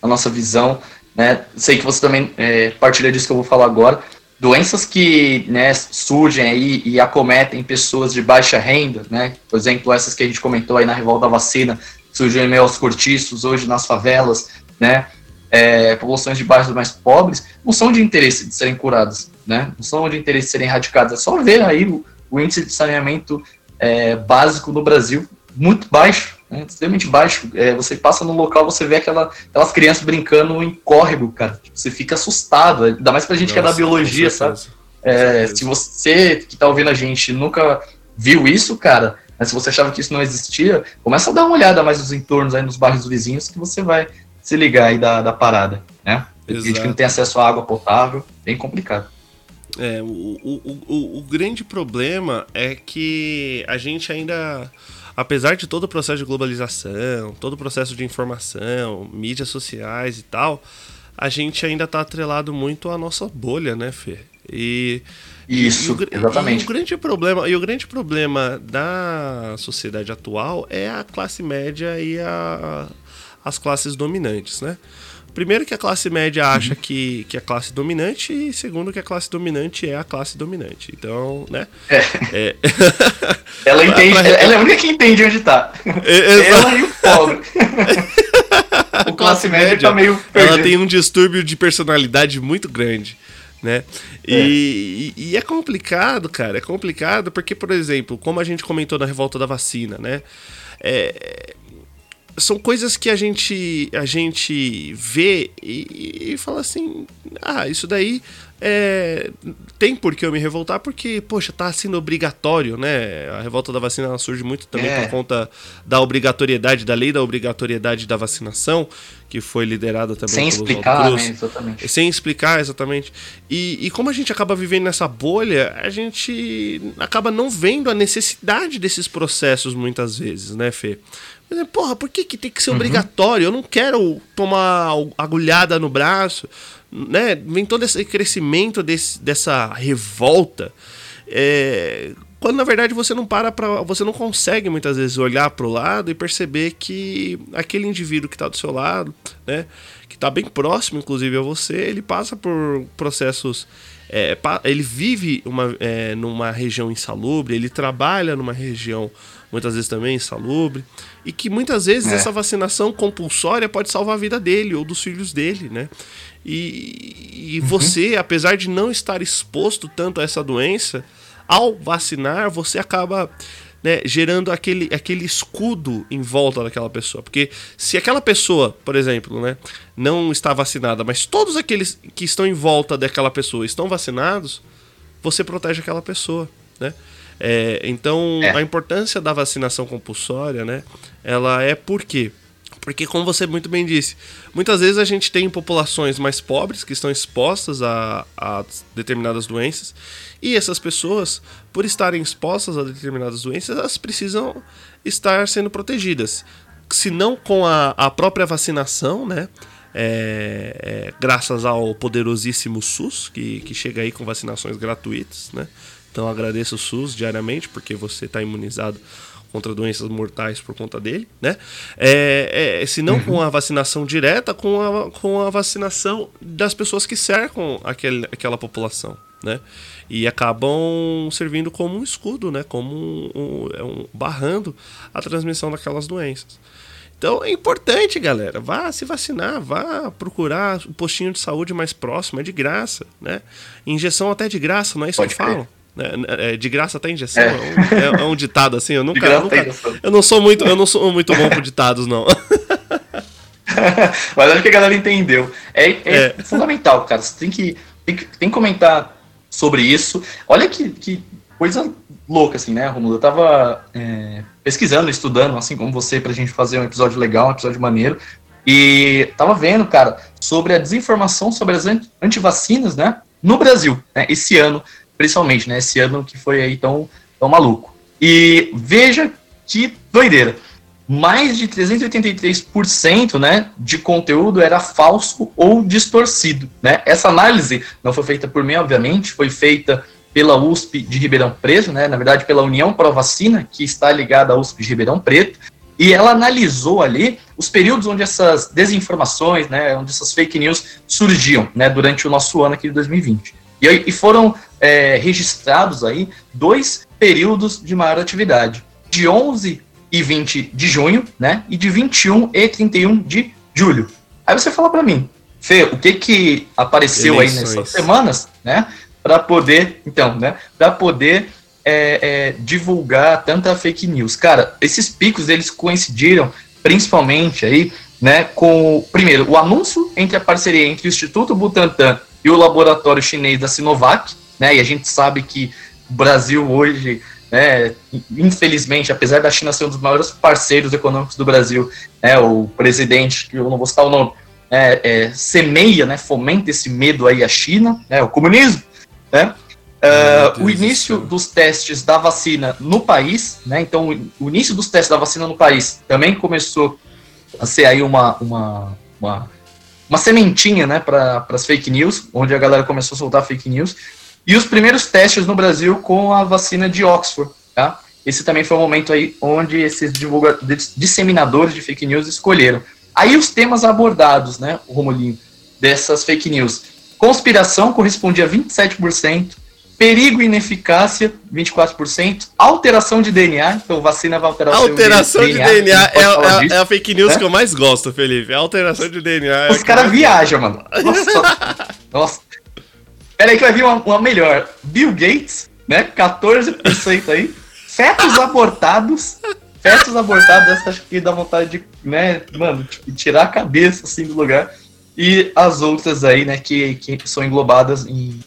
na nossa visão, né? Sei que você também é, partilha disso que eu vou falar agora, doenças que né, surgem aí e acometem pessoas de baixa renda, né? Por exemplo, essas que a gente comentou aí na revolta da vacina, surgiram em meio aos cortiços, hoje nas favelas, né? É, populações de bairros mais pobres, não são de interesse de serem curadas, né? Não são de interesse de serem erradicadas. É só ver aí o, o índice de saneamento é, básico no Brasil muito baixo, né, extremamente baixo. É, você passa no local, você vê aquela, aquelas crianças brincando em córrego, cara. Você fica assustado, ainda mais pra gente Nossa, que é da biologia, sabe? É, se você que tá ouvindo a gente nunca viu isso, cara, mas se você achava que isso não existia, começa a dar uma olhada mais nos entornos aí, nos bairros vizinhos, que você vai se ligar aí da, da parada, né? A gente que não tem acesso à água potável, bem complicado. É, o, o, o, o grande problema é que a gente ainda apesar de todo o processo de globalização, todo o processo de informação, mídias sociais e tal, a gente ainda está atrelado muito à nossa bolha, né, Fê? E isso, e o, exatamente. E o grande problema, e o grande problema da sociedade atual é a classe média e a, as classes dominantes, né? Primeiro que a classe média acha uhum. que, que é a classe dominante e segundo que a classe dominante é a classe dominante. Então, né? É. é... ela entende, ela é a única que entende onde tá. É, ela e o pobre. o classe média tá meio perdido. Ela tem um distúrbio de personalidade muito grande. Né? E é. E, e é complicado, cara. É complicado porque, por exemplo, como a gente comentou na revolta da vacina, né? É, são coisas que a gente a gente vê e, e fala assim, ah, isso daí é, tem por que eu me revoltar, porque, poxa, tá sendo obrigatório, né? A revolta da vacina surge muito também é. por conta da obrigatoriedade, da lei da obrigatoriedade da vacinação, que foi liderada também Sem explicar, né? Exatamente. Sem explicar, exatamente. E, e como a gente acaba vivendo nessa bolha, a gente acaba não vendo a necessidade desses processos muitas vezes, né, Fê? Porra, por que, que tem que ser uhum. obrigatório? Eu não quero tomar agulhada no braço. Né? Vem todo esse crescimento desse, dessa revolta. É, quando na verdade você não para para você não consegue muitas vezes olhar para o lado e perceber que aquele indivíduo que está do seu lado, né, que está bem próximo inclusive a você, ele passa por processos é, ele vive uma, é, numa região insalubre, ele trabalha numa região muitas vezes também insalubre, e que muitas vezes é. essa vacinação compulsória pode salvar a vida dele ou dos filhos dele, né? E, e uhum. você, apesar de não estar exposto tanto a essa doença, ao vacinar, você acaba né, gerando aquele, aquele escudo em volta daquela pessoa. Porque se aquela pessoa, por exemplo, né, não está vacinada, mas todos aqueles que estão em volta daquela pessoa estão vacinados, você protege aquela pessoa. Né? É, então, é. a importância da vacinação compulsória, né? Ela é por quê? Porque, como você muito bem disse, muitas vezes a gente tem populações mais pobres que estão expostas a, a determinadas doenças, e essas pessoas, por estarem expostas a determinadas doenças, elas precisam estar sendo protegidas. Se não com a, a própria vacinação, né? É, é, graças ao poderosíssimo SUS, que, que chega aí com vacinações gratuitas, né? Então agradeço o SUS diariamente, porque você está imunizado contra doenças mortais por conta dele, né? É, é, se não uhum. com a vacinação direta, com a, com a vacinação das pessoas que cercam aquele, aquela população, né? E acabam servindo como um escudo, né? Como um, um, é um barrando a transmissão daquelas doenças. Então é importante, galera. Vá se vacinar, vá procurar o postinho de saúde mais próximo, é de graça, né? Injeção até de graça, não é isso Pode que eu falo? É, é, de graça até injeção. É. É, um, é, um, ditado assim. Eu nunca. nunca eu não sou muito, eu não sou muito bom com ditados, não. Mas acho que a galera entendeu. É, é, fundamental, cara. Você tem que, tem que, tem que comentar sobre isso. Olha que, que coisa louca, assim, né, Romulo? Eu tava pesquisando, estudando, assim como você, pra gente fazer um episódio legal, um episódio maneiro. E tava vendo, cara, sobre a desinformação sobre as antivacinas, né, no Brasil, né, esse ano principalmente, né? Esse ano que foi aí tão, tão maluco. E veja que doideira. Mais de 383% né, de conteúdo era falso ou distorcido. Né? Essa análise não foi feita por mim, obviamente, foi feita pela USP de Ribeirão Preto, né, na verdade pela União Pro Vacina, que está ligada à USP de Ribeirão Preto, e ela analisou ali os períodos onde essas desinformações, né, onde essas fake news surgiam, né, durante o nosso ano aqui de 2020. E, e foram é, registrados aí dois períodos de maior atividade, de 11 e 20 de junho, né, e de 21 e 31 de julho. Aí você fala para mim, Fê, o que que apareceu Eleições. aí nessas semanas, né, para poder, então, né, para poder é, é, divulgar tanta fake news. Cara, esses picos eles coincidiram principalmente aí, né, com primeiro o anúncio entre a parceria entre o Instituto Butantan e o laboratório chinês da Sinovac, né, e a gente sabe que o Brasil hoje né, infelizmente, apesar da China ser um dos maiores parceiros econômicos do Brasil, né, o presidente, que eu não vou citar o nome, é, é, semeia, né, fomenta esse medo aí à China, né, o comunismo, né, uh, o início dos testes da vacina no país, né, então o início dos testes da vacina no país também começou a ser aí uma, uma, uma, uma sementinha, né, para as fake news, onde a galera começou a soltar fake news, e os primeiros testes no Brasil com a vacina de Oxford, tá? Esse também foi o momento aí onde esses disseminadores de fake news escolheram. Aí os temas abordados, né, Romulinho, dessas fake news. Conspiração correspondia a 27%, perigo e ineficácia, 24%, alteração de DNA, então vacina vai alterar alteração de DNA. Alteração de DNA é, é, é, a fake news é? que eu mais gosto, Felipe. alteração de DNA. É Os caras viajam, mano. Nossa. Nossa. Pera aí que vai vir uma, uma melhor. Bill Gates, né? 14% aí. Fetos abortados. Fetos abortados, essa acho que dá vontade de, né, mano, tirar a cabeça assim do lugar. E as outras aí, né, que, que são englobadas em,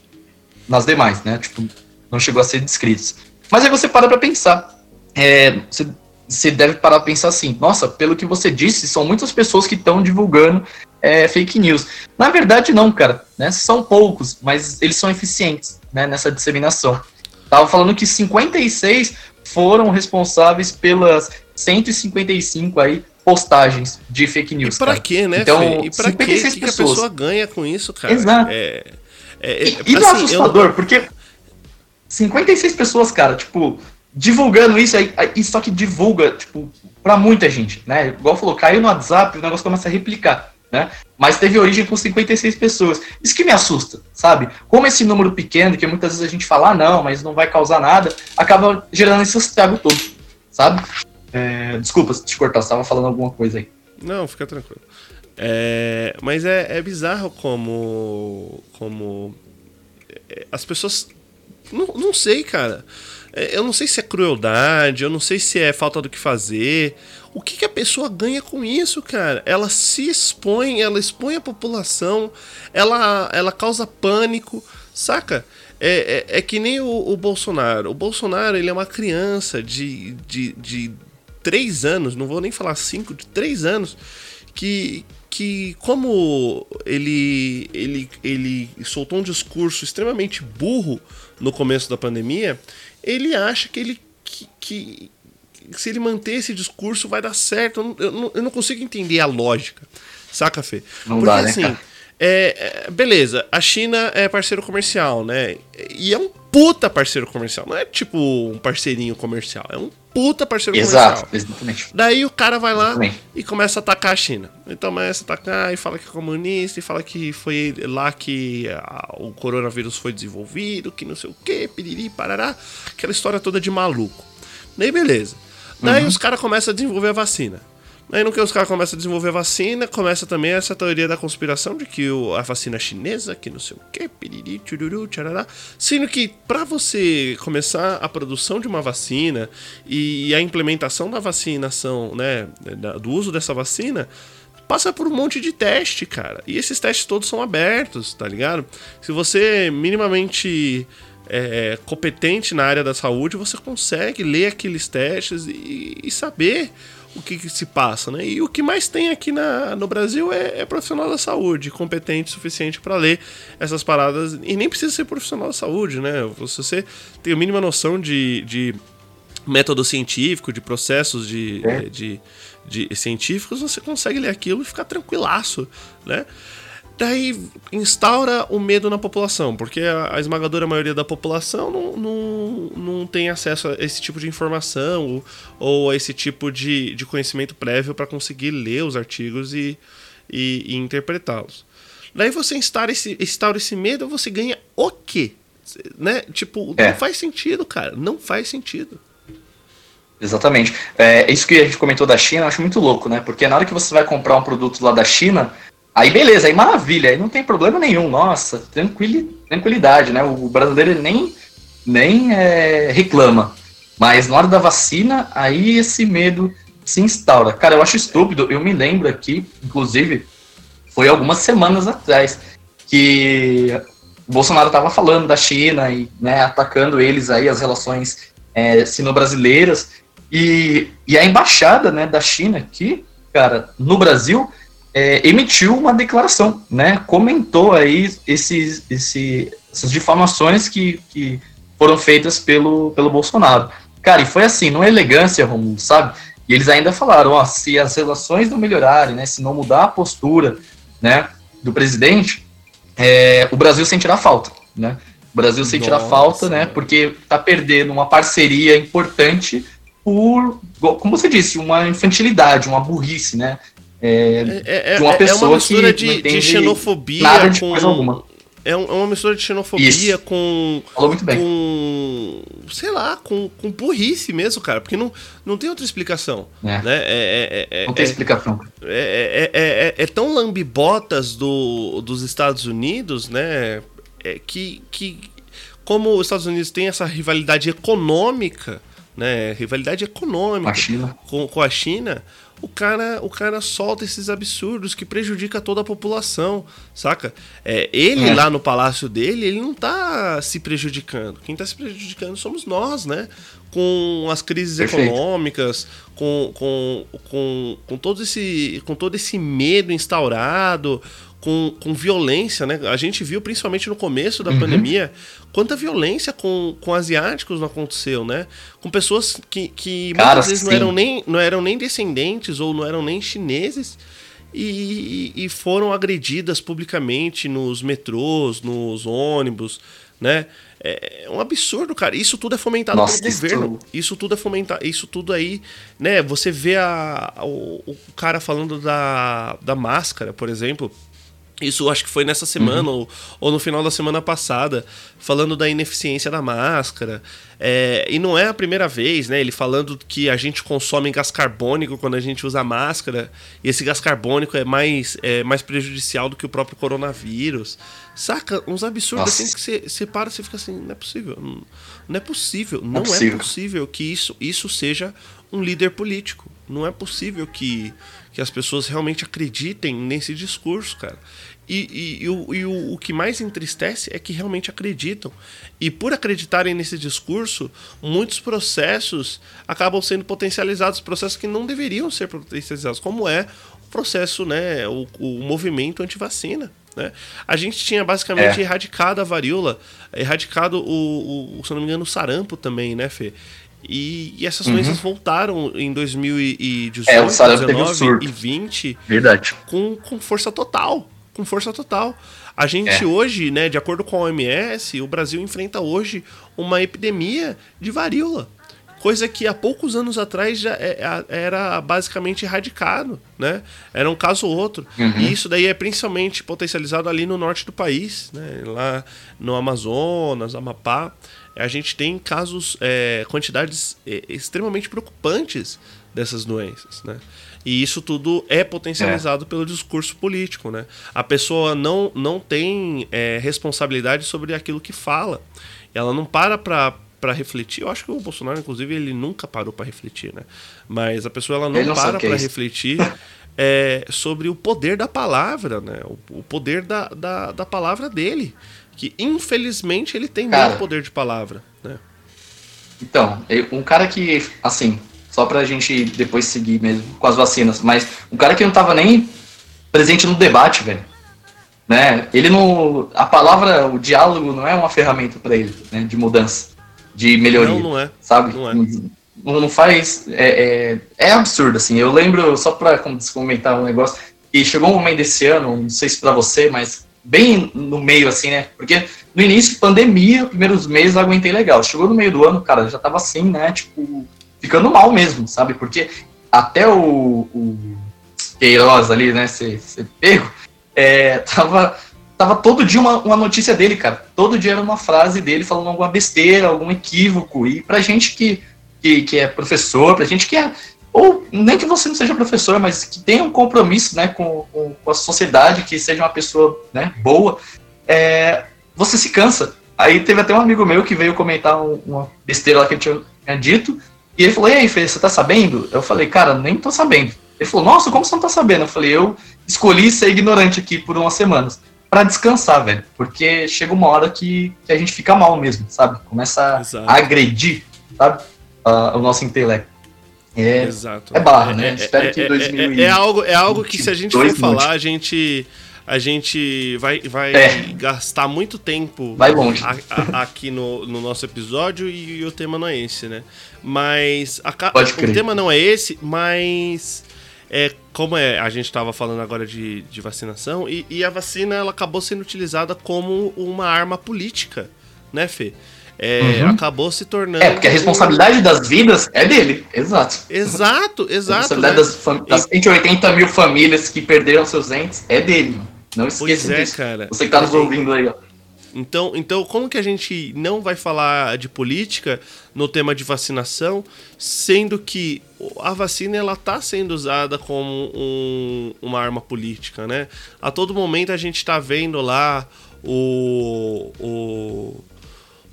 nas demais, né? Tipo, não chegou a ser descritas. Mas aí você para pra pensar. É, você, você deve parar pra pensar assim, nossa, pelo que você disse, são muitas pessoas que estão divulgando é, fake news. Na verdade, não, cara. Né? São poucos, mas eles são eficientes né, nessa disseminação. Tava falando que 56 foram responsáveis pelas 155 aí postagens de fake news. E pra cara. quê, né? Então, Fê? e pra quê? Que, a pessoa ganha com isso, cara? Exato. É, é, é, e, e assim, assustador, eu... porque 56 pessoas, cara, tipo, divulgando isso aí, aí, só que divulga, tipo, pra muita gente, né? Igual falou, caiu no WhatsApp, o negócio começa a replicar né? Mas teve origem com 56 pessoas. Isso que me assusta, sabe? Como esse número pequeno, que muitas vezes a gente fala, ah, não, mas não vai causar nada, acaba gerando esse estrago todo, sabe? É, desculpa se te cortar, você estava falando alguma coisa aí. Não, fica tranquilo. É, mas é, é bizarro como. como. É, as pessoas. Não, não sei, cara. É, eu não sei se é crueldade, eu não sei se é falta do que fazer, o que, que, a pessoa ganha com isso, cara? Ela se expõe, ela expõe a população, ela, ela causa pânico, saca? É, é, é que nem o, o, Bolsonaro. O Bolsonaro ele é uma criança de, de, de três anos, não vou nem falar cinco, de três anos, que, que como ele, ele, ele soltou um discurso extremamente burro no começo da pandemia, ele acha que ele que, que, se ele manter esse discurso vai dar certo. Eu não, eu não, eu não consigo entender a lógica. Saca, Fê? Não Porque, dá, né, assim, é, é, beleza, a China é parceiro comercial, né? E é um puta parceiro comercial. Não é tipo um parceirinho comercial, é um puta parceiro Exato, comercial. Exatamente. Daí o cara vai lá exatamente. e começa a atacar a China. Então começa a atacar e fala que é comunista, e fala que foi lá que a, o coronavírus foi desenvolvido, que não sei o que, piriri, parará. Aquela história toda de maluco. Daí beleza. Daí uhum. os caras começam a desenvolver a vacina. Aí no que os caras começam a desenvolver a vacina, começa também essa teoria da conspiração de que o, a vacina chinesa, que não sei o que, piriri, tchururu, tcharará. Sendo que para você começar a produção de uma vacina e a implementação da vacinação, né, do uso dessa vacina, passa por um monte de teste, cara. E esses testes todos são abertos, tá ligado? Se você minimamente é, competente na área da saúde, você consegue ler aqueles testes e, e saber o que, que, se passa, né? E o que mais tem aqui na, no Brasil é, é profissional da saúde, competente o suficiente para ler essas paradas. E nem precisa ser profissional da saúde, né? Se você tem a mínima noção de, de método científico, de processos de, é. de, de, de científicos, você consegue ler aquilo e ficar tranquilaço, né? Daí instaura o medo na população, porque a, a esmagadora maioria da população não, não, não tem acesso a esse tipo de informação ou, ou a esse tipo de, de conhecimento prévio para conseguir ler os artigos e, e, e interpretá-los. Daí você instaura esse, instaura esse medo, você ganha o quê? Né? Tipo, é. não faz sentido, cara. Não faz sentido. Exatamente. É, isso que a gente comentou da China, eu acho muito louco, né? Porque na hora que você vai comprar um produto lá da China, aí beleza, aí maravilha, aí não tem problema nenhum. Nossa, tranquilidade, né? O brasileiro nem, nem é, reclama. Mas na hora da vacina, aí esse medo se instaura. Cara, eu acho estúpido. Eu me lembro aqui, inclusive, foi algumas semanas atrás, que o Bolsonaro estava falando da China e né, atacando eles aí, as relações é, sino-brasileiras. E, e a embaixada né, da China aqui, cara, no Brasil, é, emitiu uma declaração, né? Comentou aí esses, esse, essas difamações que, que foram feitas pelo, pelo Bolsonaro. Cara, e foi assim, numa elegância, Romulo, sabe? E eles ainda falaram, ó, se as relações não melhorarem, né, se não mudar a postura, né, do presidente, é, o Brasil sentirá falta, né? O Brasil sentirá Nossa. falta, né, porque tá perdendo uma parceria importante por, como você disse, uma infantilidade, uma burrice, né? É, é, é de uma pessoa é uma mistura que de, de xenofobia nada de com, coisa alguma é, um, é uma mistura de xenofobia Isso. com. Falou muito bem. Com. Sei lá, com, com burrice mesmo, cara. Porque não, não tem outra explicação. É. Né? É, é, é, não tem explicação. É, é, é, tão lambibotas do, dos Estados Unidos, né? que, que. Como os Estados Unidos têm essa rivalidade econômica, né? Rivalidade econômica com, com a China o cara, o cara solta esses absurdos que prejudica toda a população, saca? É, ele é. lá no palácio dele, ele não tá se prejudicando. Quem tá se prejudicando somos nós, né? Com as crises Perfeito. econômicas, com, com, com, com, todo esse, com todo esse medo instaurado, com, com violência, né? A gente viu, principalmente no começo da uhum. pandemia, quanta violência com, com asiáticos não aconteceu, né? Com pessoas que, que Cara, muitas vezes não eram, nem, não eram nem descendentes ou não eram nem chineses e, e foram agredidas publicamente nos metrôs, nos ônibus, né? É, é um absurdo, cara. Isso tudo é fomentado Nossa, pelo governo. Isso tudo é fomentado. Isso tudo aí, né? Você vê a, o, o cara falando da, da máscara, por exemplo. Isso acho que foi nessa semana uhum. ou, ou, no final da semana passada, falando da ineficiência da máscara. É, e não é a primeira vez, né? Ele falando que a gente consome gás carbônico quando a gente usa máscara, e esse gás carbônico é mais, é mais prejudicial do que o próprio coronavírus. Saca? Uns absurdos Nossa. assim que você para e fica assim, não é possível. Não, não é possível. Não, não é, possível. é possível que isso, isso seja um líder político. Não é possível que que as pessoas realmente acreditem nesse discurso, cara. E, e, e, o, e o, o, que mais entristece é que realmente acreditam. E por acreditarem nesse discurso, muitos processos acabam sendo potencializados, processos que não deveriam ser potencializados, como é o processo, né, o, o movimento anti-vacina. Né? A gente tinha basicamente é. erradicado a varíola, erradicado o, o, se não me engano, o sarampo também, né, Fê? E, e essas doenças uhum. voltaram em 2018, é, 2019 e 20 Verdade. Com, com força total. Com força total. A gente é. hoje, né, de acordo com a OMS, o Brasil enfrenta hoje uma epidemia de varíola. Coisa que há poucos anos atrás já é, era basicamente erradicado, né? Era um caso ou outro. Uhum. E isso daí é principalmente potencializado ali no norte do país, né? Lá no Amazonas, Amapá a gente tem casos, é, quantidades é, extremamente preocupantes dessas doenças, né? E isso tudo é potencializado é. pelo discurso político, né? A pessoa não, não tem é, responsabilidade sobre aquilo que fala. Ela não para para para refletir. Eu acho que o Bolsonaro, inclusive, ele nunca parou para refletir, né? Mas a pessoa ela não, não para para é refletir é, sobre o poder da palavra, né? O, o poder da, da, da palavra dele que infelizmente ele tem cara, muito poder de palavra, né? Então, um cara que, assim, só pra gente depois seguir mesmo com as vacinas, mas um cara que não tava nem presente no debate, velho. Né? Ele não. A palavra, o diálogo não é uma ferramenta para ele, né? De mudança, de melhoria. Não, não é. Sabe? Não, é. não, não faz. É, é, é, absurdo, assim. Eu lembro, só pra comentar um negócio, que chegou um momento desse ano, não sei se pra você, mas bem no meio, assim, né? Porque no início, pandemia, primeiros meses eu aguentei legal. Chegou no meio do ano, cara, já tava assim, né? Tipo, ficando mal mesmo, sabe? Porque até o, o Queiroz ali, né, ser, pego, é, tava, tava todo dia uma, uma notícia dele, cara. Todo dia era uma frase dele falando alguma besteira, algum equívoco. E pra gente que, que, que é professor, pra gente que é. Ou nem que você não seja professor, mas que tenha um compromisso né, com, com, a sociedade, que seja uma pessoa né, boa, é, você se cansa. Aí teve até um amigo meu que veio comentar uma besteira lá que ele tinha, tinha dito, e ele falou: E aí, Fê, você tá sabendo? Eu falei: Cara, nem tô sabendo. Ele falou: Nossa, como você não tá sabendo? Eu falei: Eu escolhi ser ignorante aqui por umas semanas para descansar, velho. Porque chega uma hora que, que, a gente fica mal mesmo, sabe? Começa Exato. a agredir, sabe? Uh, o nosso intelecto. É, Exato. é barra, né? É, Espero é, que 2000 é, é, algo, é algo que se a gente for falar, a gente a gente vai, vai é. gastar muito tempo vai. A, a, aqui no, no nosso episódio e, e, o tema não é esse, né? Mas a, o tema não é esse, mas é como é, a gente estava falando agora de, de vacinação e, e, a vacina ela acabou sendo utilizada como uma arma política, né, Fê? É, uhum. acabou se tornando. É, porque a responsabilidade das vidas é dele, exato. Exato, exato. A responsabilidade né? das, das 180 mil famílias que perderam seus entes é dele. Não esqueça pois é, disso. cara. Você que tá nos ouvindo aí, ó. Então, então, como que a gente não vai falar de política no tema de vacinação, sendo que a vacina ela está sendo usada como um, uma arma política, né? A todo momento a gente está vendo lá o, o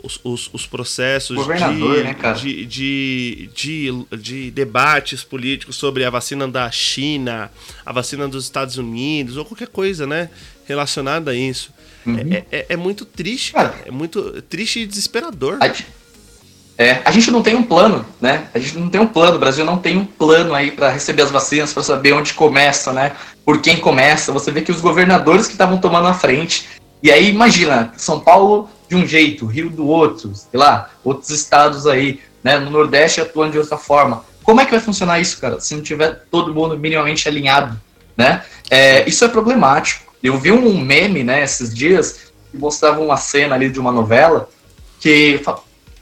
os, os, os, processos de, né, de, de, de, de, debates políticos sobre a vacina da China, a vacina dos Estados Unidos, ou qualquer coisa, né? Relacionada a isso. Uhum. É, é, é, muito triste, cara. É muito triste e desesperador. A, é, a gente não tem um plano, né? A gente não tem um plano. O Brasil não tem um plano aí para receber as vacinas, para saber onde começa, né? Por quem começa. Você vê que os governadores que estavam tomando a frente. E aí, imagina, São Paulo de um jeito, Rio do outro, sei lá, outros estados aí, né? No Nordeste atuando de outra forma. Como é que vai funcionar isso, cara, se não tiver todo mundo minimamente alinhado, né? É, isso é problemático. Eu vi um meme, né, esses dias, que mostrava uma cena ali de uma novela que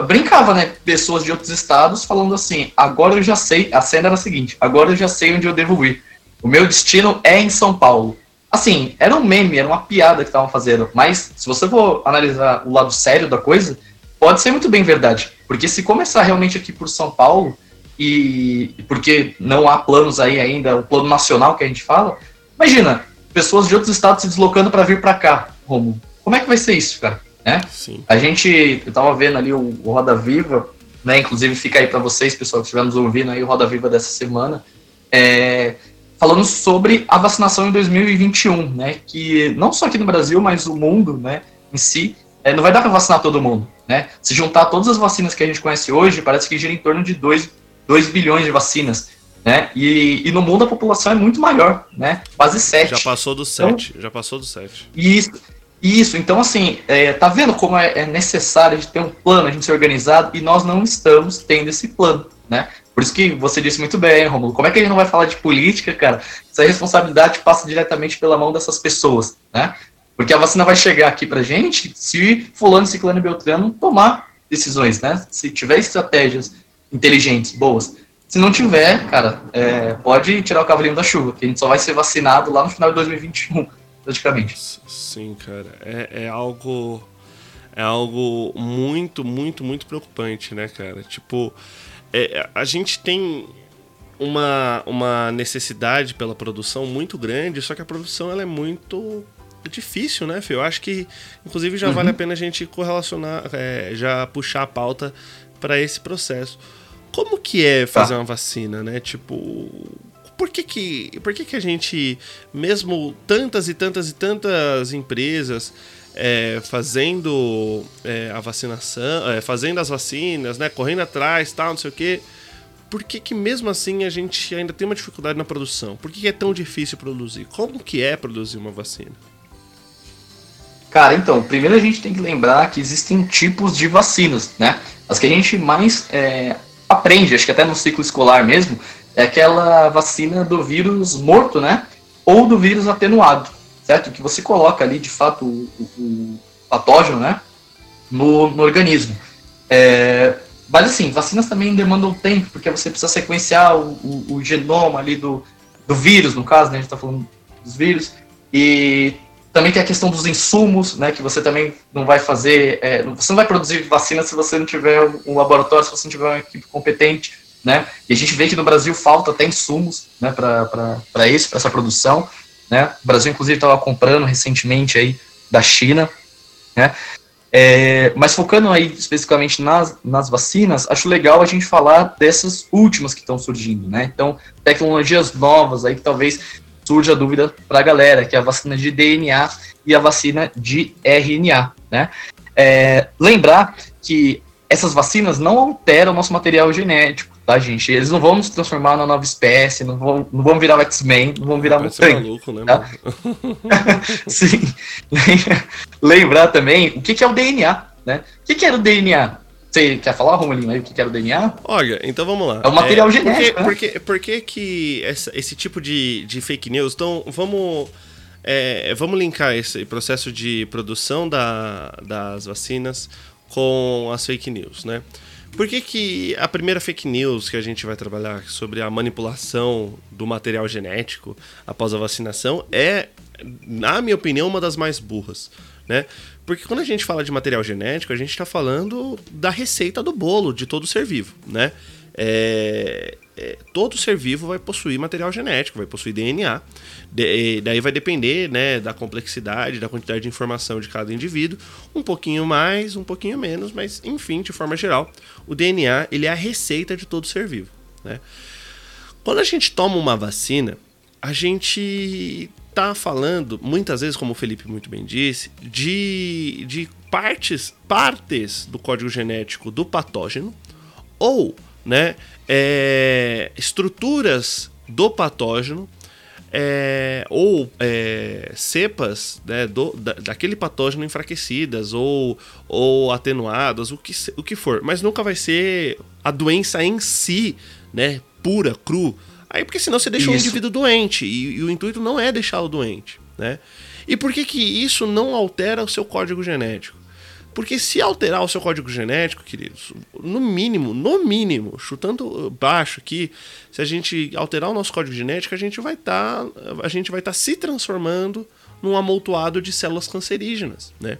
brincava, né, pessoas de outros estados falando assim: agora eu já sei. A cena era a seguinte: agora eu já sei onde eu devo ir. O meu destino é em São Paulo. Assim, era um meme, era uma piada que estavam fazendo, mas se você for analisar o lado sério da coisa, pode ser muito bem verdade. Porque se começar realmente aqui por São Paulo, e porque não há planos aí ainda, o plano nacional que a gente fala, imagina, pessoas de outros estados se deslocando para vir para cá, Romulo. Como é que vai ser isso, cara? Né? Sim. A gente, eu tava vendo ali o, o Roda Viva, né? Inclusive fica aí para vocês, pessoal, que estiver nos ouvindo aí o Roda Viva dessa semana, é, falando sobre a vacinação em 2021, né? Que não só aqui no Brasil, mas o mundo, né? Em si, é, não vai dar para vacinar todo mundo, né? Se juntar todas as vacinas que a gente conhece hoje, parece que gira em torno de 2, 2 bilhões de vacinas né? E, e no mundo a população é muito maior, né? Quase 7. Já passou do 7, então, já passou do 7. Isso, isso, então assim, é, tá vendo como é, é, necessário a gente ter um plano, a gente ser organizado, e nós não estamos tendo esse plano, né? Por isso que você disse muito bem, Romulo, como é que gente não vai falar de política, cara? Essa responsabilidade passa diretamente pela mão dessas pessoas, né? Porque a vacina vai chegar aqui pra gente se fulano, ciclano e beltrano tomar decisões, né? Se tiver estratégias inteligentes, boas. Se não tiver, cara, é, pode tirar o cavalinho da chuva, que a gente só vai ser vacinado lá no final de 2021, praticamente. Sim, cara. É, é algo. É algo muito, muito, muito preocupante, né, cara? Tipo, é, a gente tem uma, uma necessidade pela produção muito grande, só que a produção ela é muito difícil, né, Fio? Eu acho que, inclusive, já uhum. vale a pena a gente correlacionar, é, já puxar a pauta para esse processo. Como que é fazer tá. uma vacina, né? Tipo, por que que, por que que a gente, mesmo tantas e tantas e tantas empresas é, fazendo é, a vacinação, é, fazendo as vacinas, né, correndo atrás, tal, não sei o quê, por que que mesmo assim a gente ainda tem uma dificuldade na produção? Por que, que é tão difícil produzir? Como que é produzir uma vacina? Cara, então, primeiro a gente tem que lembrar que existem tipos de vacinas, né? As que a gente mais é, aprende, acho que até no ciclo escolar mesmo, é aquela vacina do vírus morto, né? Ou do vírus atenuado, certo? Que você coloca ali, de fato, o, o patógeno, né? No, no organismo. É, mas assim, vacinas também demandam tempo, porque você precisa sequenciar o, o, o genoma ali do, do vírus, no caso, né? A gente está falando dos vírus. E também tem a questão dos insumos, né? Que você também não vai fazer. É, você não vai produzir vacina se você não tiver um laboratório, se você não tiver uma equipe competente, né? E a gente vê que no Brasil falta até insumos, né? Para isso, para essa produção, né? O Brasil, inclusive, estava comprando recentemente aí da China, né? É, mas focando aí especificamente nas, nas vacinas, acho legal a gente falar dessas últimas que estão surgindo, né? Então, tecnologias novas aí que talvez surja a dúvida para a galera, que é a vacina de DNA e a vacina de RNA, né? É, lembrar que essas vacinas não alteram nosso material genético, tá, gente? Eles não vão nos transformar numa nova espécie, não vão, não vão virar o X-Men, não vão virar mutante. maluco, né, tá? Sim. Lembrar também o que, que é o DNA, né? O que, que era o DNA? Você quer falar, Romulinho, aí o que era o DNA? Olha, então vamos lá. É o material é, genético, por que, né? por que, que essa, esse tipo de, de fake news... Então, vamos... É, vamos linkar esse processo de produção da, das vacinas com as fake news, né? Por que, que a primeira fake news que a gente vai trabalhar sobre a manipulação do material genético após a vacinação é, na minha opinião, uma das mais burras, né? Porque quando a gente fala de material genético, a gente está falando da receita do bolo de todo ser vivo, né? É, é, todo ser vivo vai possuir material genético, vai possuir DNA. De, daí vai depender né, da complexidade, da quantidade de informação de cada indivíduo, um pouquinho mais, um pouquinho menos, mas enfim, de forma geral, o DNA ele é a receita de todo ser vivo. Né? Quando a gente toma uma vacina, a gente está falando, muitas vezes, como o Felipe muito bem disse, de, de partes, partes do código genético do patógeno ou né, é, estruturas do patógeno é, ou é, cepas né, do, da, daquele patógeno enfraquecidas ou, ou atenuadas, o que, o que for. Mas nunca vai ser a doença em si, né, pura, cru. Aí porque senão você deixa o um indivíduo doente e, e, o intuito não é deixá-lo doente, né? E por que que isso não altera o seu código genético? Porque se alterar o seu código genético, queridos, no mínimo, no mínimo, chutando baixo aqui, se a gente alterar o nosso código genético, a gente vai estar, tá, a gente vai estar tá se transformando num amontoado de células cancerígenas, né?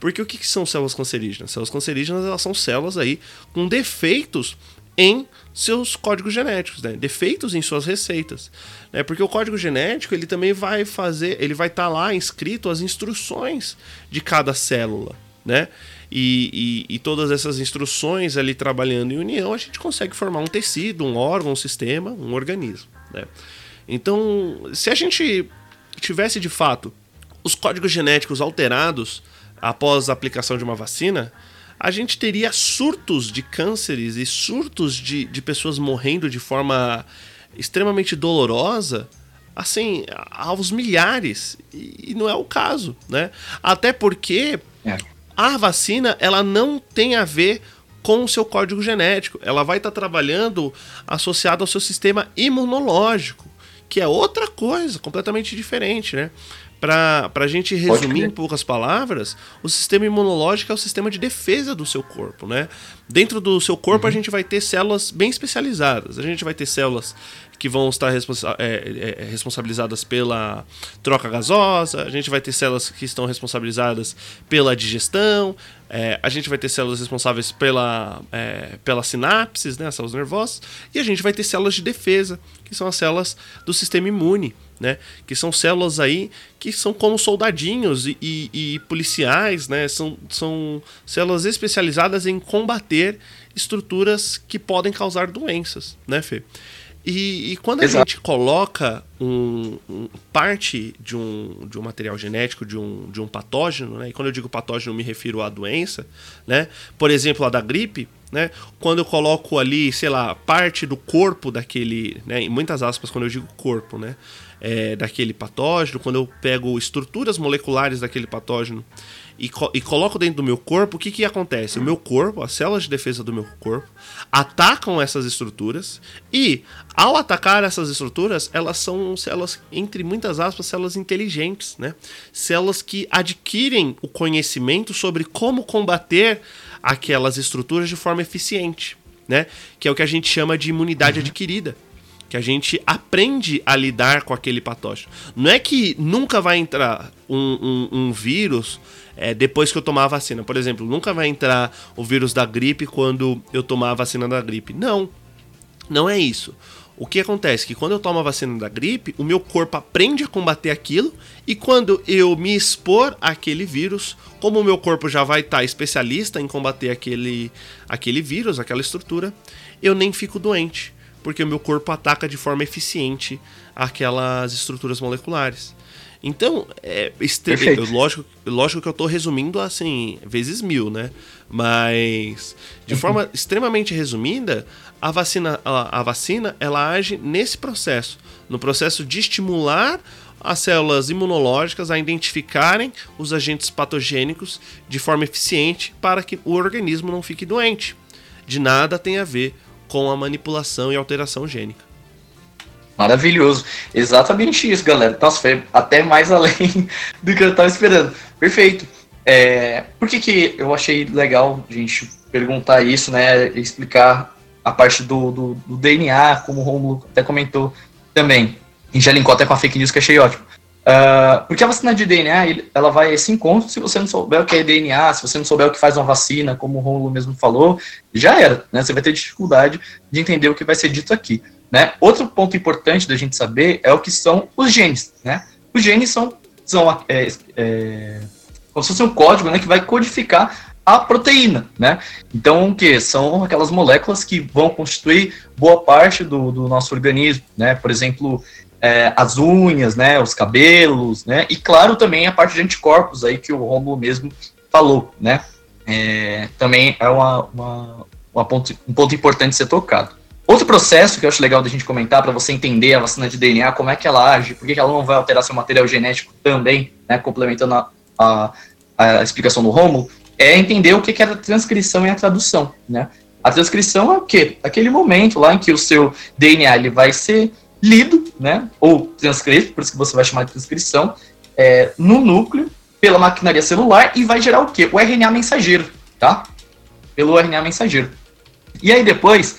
Porque o que, que são células cancerígenas? Células cancerígenas elas são células aí com defeitos em seus códigos genéticos, né? defeitos em suas receitas, né? porque o código genético ele também vai fazer, ele vai estar tá lá inscrito as instruções de cada célula, né? E, e, e, todas essas instruções ali trabalhando em união, a gente consegue formar um tecido, um órgão, um sistema, um organismo. Né? Então, se a gente tivesse de fato os códigos genéticos alterados após a aplicação de uma vacina, a gente teria surtos de cânceres e surtos de, de pessoas morrendo de forma extremamente dolorosa assim, aos milhares. E não é o caso, né? Até porque é a vacina ela não tem a ver com o seu código genético. Ela vai estar tá trabalhando associado ao seu sistema imunológico, que é outra coisa, completamente diferente, né? Para a gente resumir em poucas palavras, o sistema imunológico é o sistema de defesa do seu corpo, né? Dentro do seu corpo uhum. a gente vai ter células bem especializadas. A gente vai ter células que vão estar responsa é, é, responsabilizadas pela troca gasosa, a gente vai ter células que estão responsabilizadas pela digestão, é, a gente vai ter células responsáveis pela, é, pelas sinapses, né, as células nervosas, e a gente vai ter células de defesa, que são as células do sistema imune, né, que são células aí que são como soldadinhos e, e, e policiais, né, são, são células especializadas em combater estruturas que podem causar doenças, né, Fê? E, e quando Exato. a gente coloca um, um, parte de um, de um material genético, de um, de um patógeno, né? e quando eu digo patógeno, eu me refiro à doença, né? por exemplo, a da gripe, né? quando eu coloco ali, sei lá, parte do corpo daquele, né? em muitas aspas, quando eu digo corpo, né? É, daquele patógeno, quando eu pego estruturas moleculares daquele patógeno e, co e coloco dentro do meu corpo, o que, que acontece? O meu corpo, as células de defesa do meu corpo, atacam essas estruturas e, ao atacar essas estruturas, elas são células, entre muitas aspas, células inteligentes, né? Células que adquirem o conhecimento sobre como combater aquelas estruturas de forma eficiente, né? Que é o que a gente chama de imunidade uhum. adquirida que a gente aprende a lidar com aquele patógeno. Não é que nunca vai entrar um, um, um vírus é, depois que eu tomar a vacina. Por exemplo, nunca vai entrar o vírus da gripe quando eu tomar a vacina da gripe. Não, não é isso. O que acontece? Que quando eu tomo a vacina da gripe, o meu corpo aprende a combater aquilo, e quando eu me expor àquele vírus, como o meu corpo já vai estar tá especialista em combater aquele, aquele vírus, aquela estrutura, eu nem fico doente, porque o meu corpo ataca de forma eficiente aquelas estruturas moleculares. Então, é lógico, lógico que eu estou resumindo assim, vezes mil, né? Mas, de forma extremamente resumida, a vacina, a, a vacina ela age nesse processo no processo de estimular as células imunológicas a identificarem os agentes patogênicos de forma eficiente para que o organismo não fique doente. De nada tem a ver com a manipulação e alteração gênica. Maravilhoso. Exatamente isso, galera. Nossa, foi até mais além do que eu estava esperando. Perfeito. É, por que, que eu achei legal a gente perguntar isso, né? Explicar a parte do, do, do DNA, como o Romulo até comentou também. E já linkou até com a fake news que achei ótimo. Uh, porque a vacina de DNA, ela vai a esse encontro, se você não souber o que é DNA, se você não souber o que faz uma vacina, como o Romulo mesmo falou, já era, né? Você vai ter dificuldade de entender o que vai ser dito aqui. Né? Outro ponto importante da gente saber é o que são os genes. Né? Os genes são, são é, é, como se fosse um código né, que vai codificar a proteína. Né? Então, o que? São aquelas moléculas que vão constituir boa parte do, do nosso organismo. Né? Por exemplo, é, as unhas, né, os cabelos, né? E claro, também a parte de anticorpos aí que o Romulo mesmo falou, né? É, também é uma, uma, uma ponto, um ponto importante ser tocado. Outro processo que eu acho legal da gente comentar para você entender a vacina de DNA, como é que ela age, por que ela não vai alterar seu material genético também, né, complementando a, a, a explicação do Romulo, é entender o que é a transcrição e a tradução, né? A transcrição é o quê? Aquele momento lá em que o seu DNA ele vai ser lido, né, ou transcrito, por isso que você vai chamar de transcrição, é, no núcleo, pela maquinaria celular e vai gerar o quê? O RNA mensageiro, tá? Pelo RNA mensageiro. E aí depois,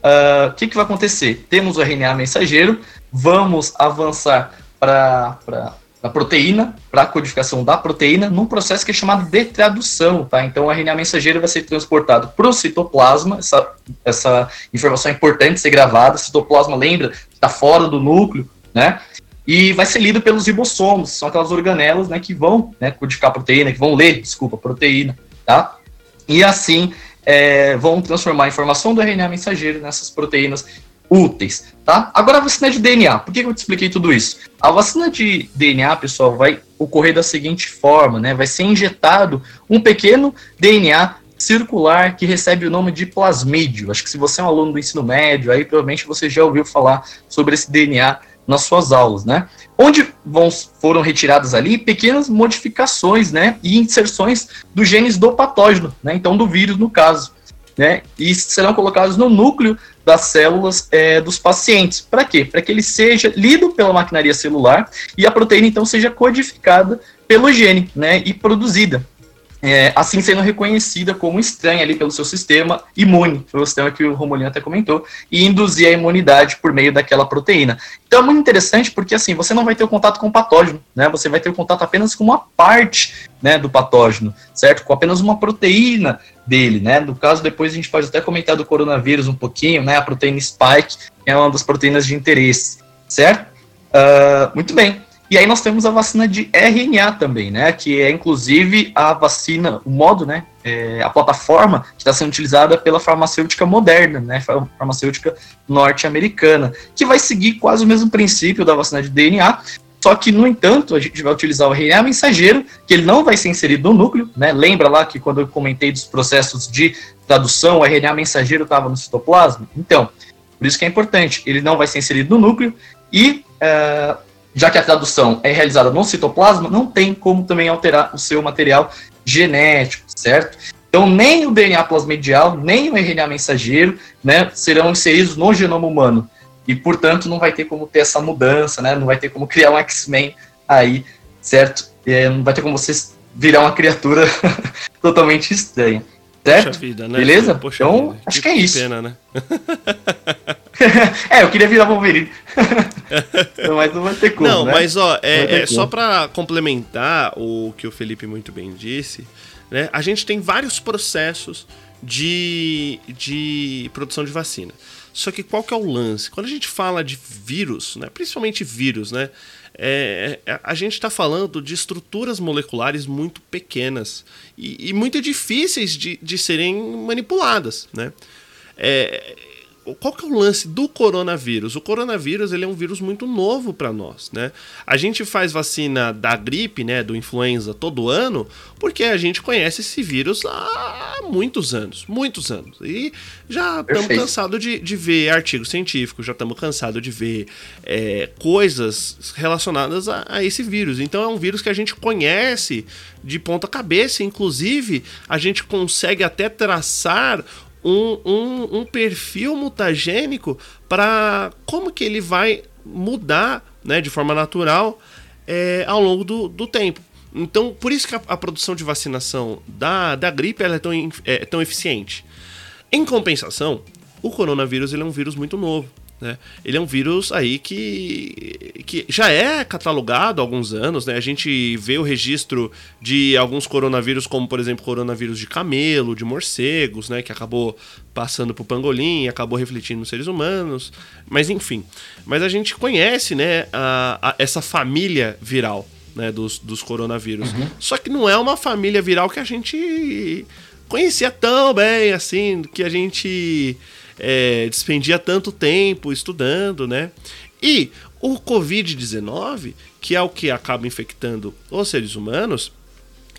ah, o uh, que, que vai acontecer? Temos o RNA mensageiro, vamos avançar para a proteína, para a codificação da proteína, num processo que é chamado de tradução, tá? Então, o RNA mensageiro vai ser transportado para o citoplasma, essa, essa informação é importante ser gravada, o citoplasma, lembra, está fora do núcleo, né? E vai ser lido pelos ribossomos, são aquelas organelas, né, que vão né, codificar a proteína, que vão ler, desculpa, proteína, tá? E assim, é, vão transformar a informação do RNA mensageiro nessas proteínas úteis, tá? Agora a vacina de DNA, por que eu te expliquei tudo isso? A vacina de DNA, pessoal, vai ocorrer da seguinte forma, né? Vai ser injetado um pequeno DNA circular que recebe o nome de plasmídio. Acho que se você é um aluno do ensino médio, aí provavelmente você já ouviu falar sobre esse DNA nas suas aulas, né? Onde vão, foram retiradas ali pequenas modificações, né, e inserções dos genes do patógeno, né, então do vírus no caso, né, e serão colocados no núcleo das células é, dos pacientes. Para quê? Para que ele seja lido pela maquinaria celular e a proteína então seja codificada pelo gene, né, e produzida é, assim sendo reconhecida como estranha ali pelo seu sistema imune, pelo sistema que o Romulino até comentou, e induzir a imunidade por meio daquela proteína. Então é muito interessante porque assim, você não vai ter o contato com o patógeno, né? Você vai ter o contato apenas com uma parte, né, do patógeno, certo? Com apenas uma proteína dele, né? No caso, depois a gente pode até comentar do coronavírus um pouquinho, né? A proteína spike é uma das proteínas de interesse, certo? Uh, muito bem. E aí nós temos a vacina de RNA também, né? Que é inclusive a vacina, o modo, né? É, a plataforma que está sendo utilizada pela farmacêutica moderna, né? Farmacêutica norte-americana, que vai seguir quase o mesmo princípio da vacina de DNA. Só que, no entanto, a gente vai utilizar o RNA mensageiro, que ele não vai ser inserido no núcleo, né? Lembra lá que quando eu comentei dos processos de tradução, o RNA mensageiro estava no citoplasma? Então, por isso que é importante, ele não vai ser inserido no núcleo e uh, já que a tradução é realizada no citoplasma, não tem como também alterar o seu material genético, certo? Então, nem o DNA plasmedial, nem o RNA mensageiro, né, serão inseridos no genoma humano. E, portanto, não vai ter como ter essa mudança, né? Não vai ter como criar um X-Men aí, certo? É, não vai ter como você virar uma criatura totalmente estranha. Certo? Vida, né? Beleza? Poxa então, vida. acho que, que é isso. Pena, né? é, eu queria virar Wolverine. mas não vai ter como. Não, né? mas ó, é, é só para complementar o que o Felipe muito bem disse, né? A gente tem vários processos de, de produção de vacina. Só que qual que é o lance? Quando a gente fala de vírus, né, principalmente vírus, né, é, é a gente está falando de estruturas moleculares muito pequenas e, e muito difíceis de, de serem manipuladas. Né? É, qual que é o lance do coronavírus? O coronavírus ele é um vírus muito novo para nós, né? A gente faz vacina da gripe, né, do influenza todo ano, porque a gente conhece esse vírus há muitos anos, muitos anos. E já estamos cansados de, de ver artigos científicos, já estamos cansados de ver é, coisas relacionadas a, a esse vírus. Então é um vírus que a gente conhece de ponta cabeça, inclusive a gente consegue até traçar um, um, um perfil mutagênico para como que ele vai mudar né, de forma natural é, ao longo do, do tempo. Então, por isso que a, a, produção de vacinação da, da gripe é tão, é tão eficiente. Em compensação, o coronavírus ele é um vírus muito novo. Né? Ele é um vírus aí que, que já é catalogado há alguns anos. Né? A gente vê o registro de alguns coronavírus, como por exemplo coronavírus de camelo, de morcegos, né? que acabou passando para o pangolim, acabou refletindo nos seres humanos. Mas enfim, mas a gente conhece né, a, a, essa família viral né, dos, dos coronavírus. Uhum. Só que não é uma família viral que a gente conhecia tão bem assim, que a gente é, despendia tanto tempo estudando, né? E o Covid-19, que é o que acaba infectando os seres humanos,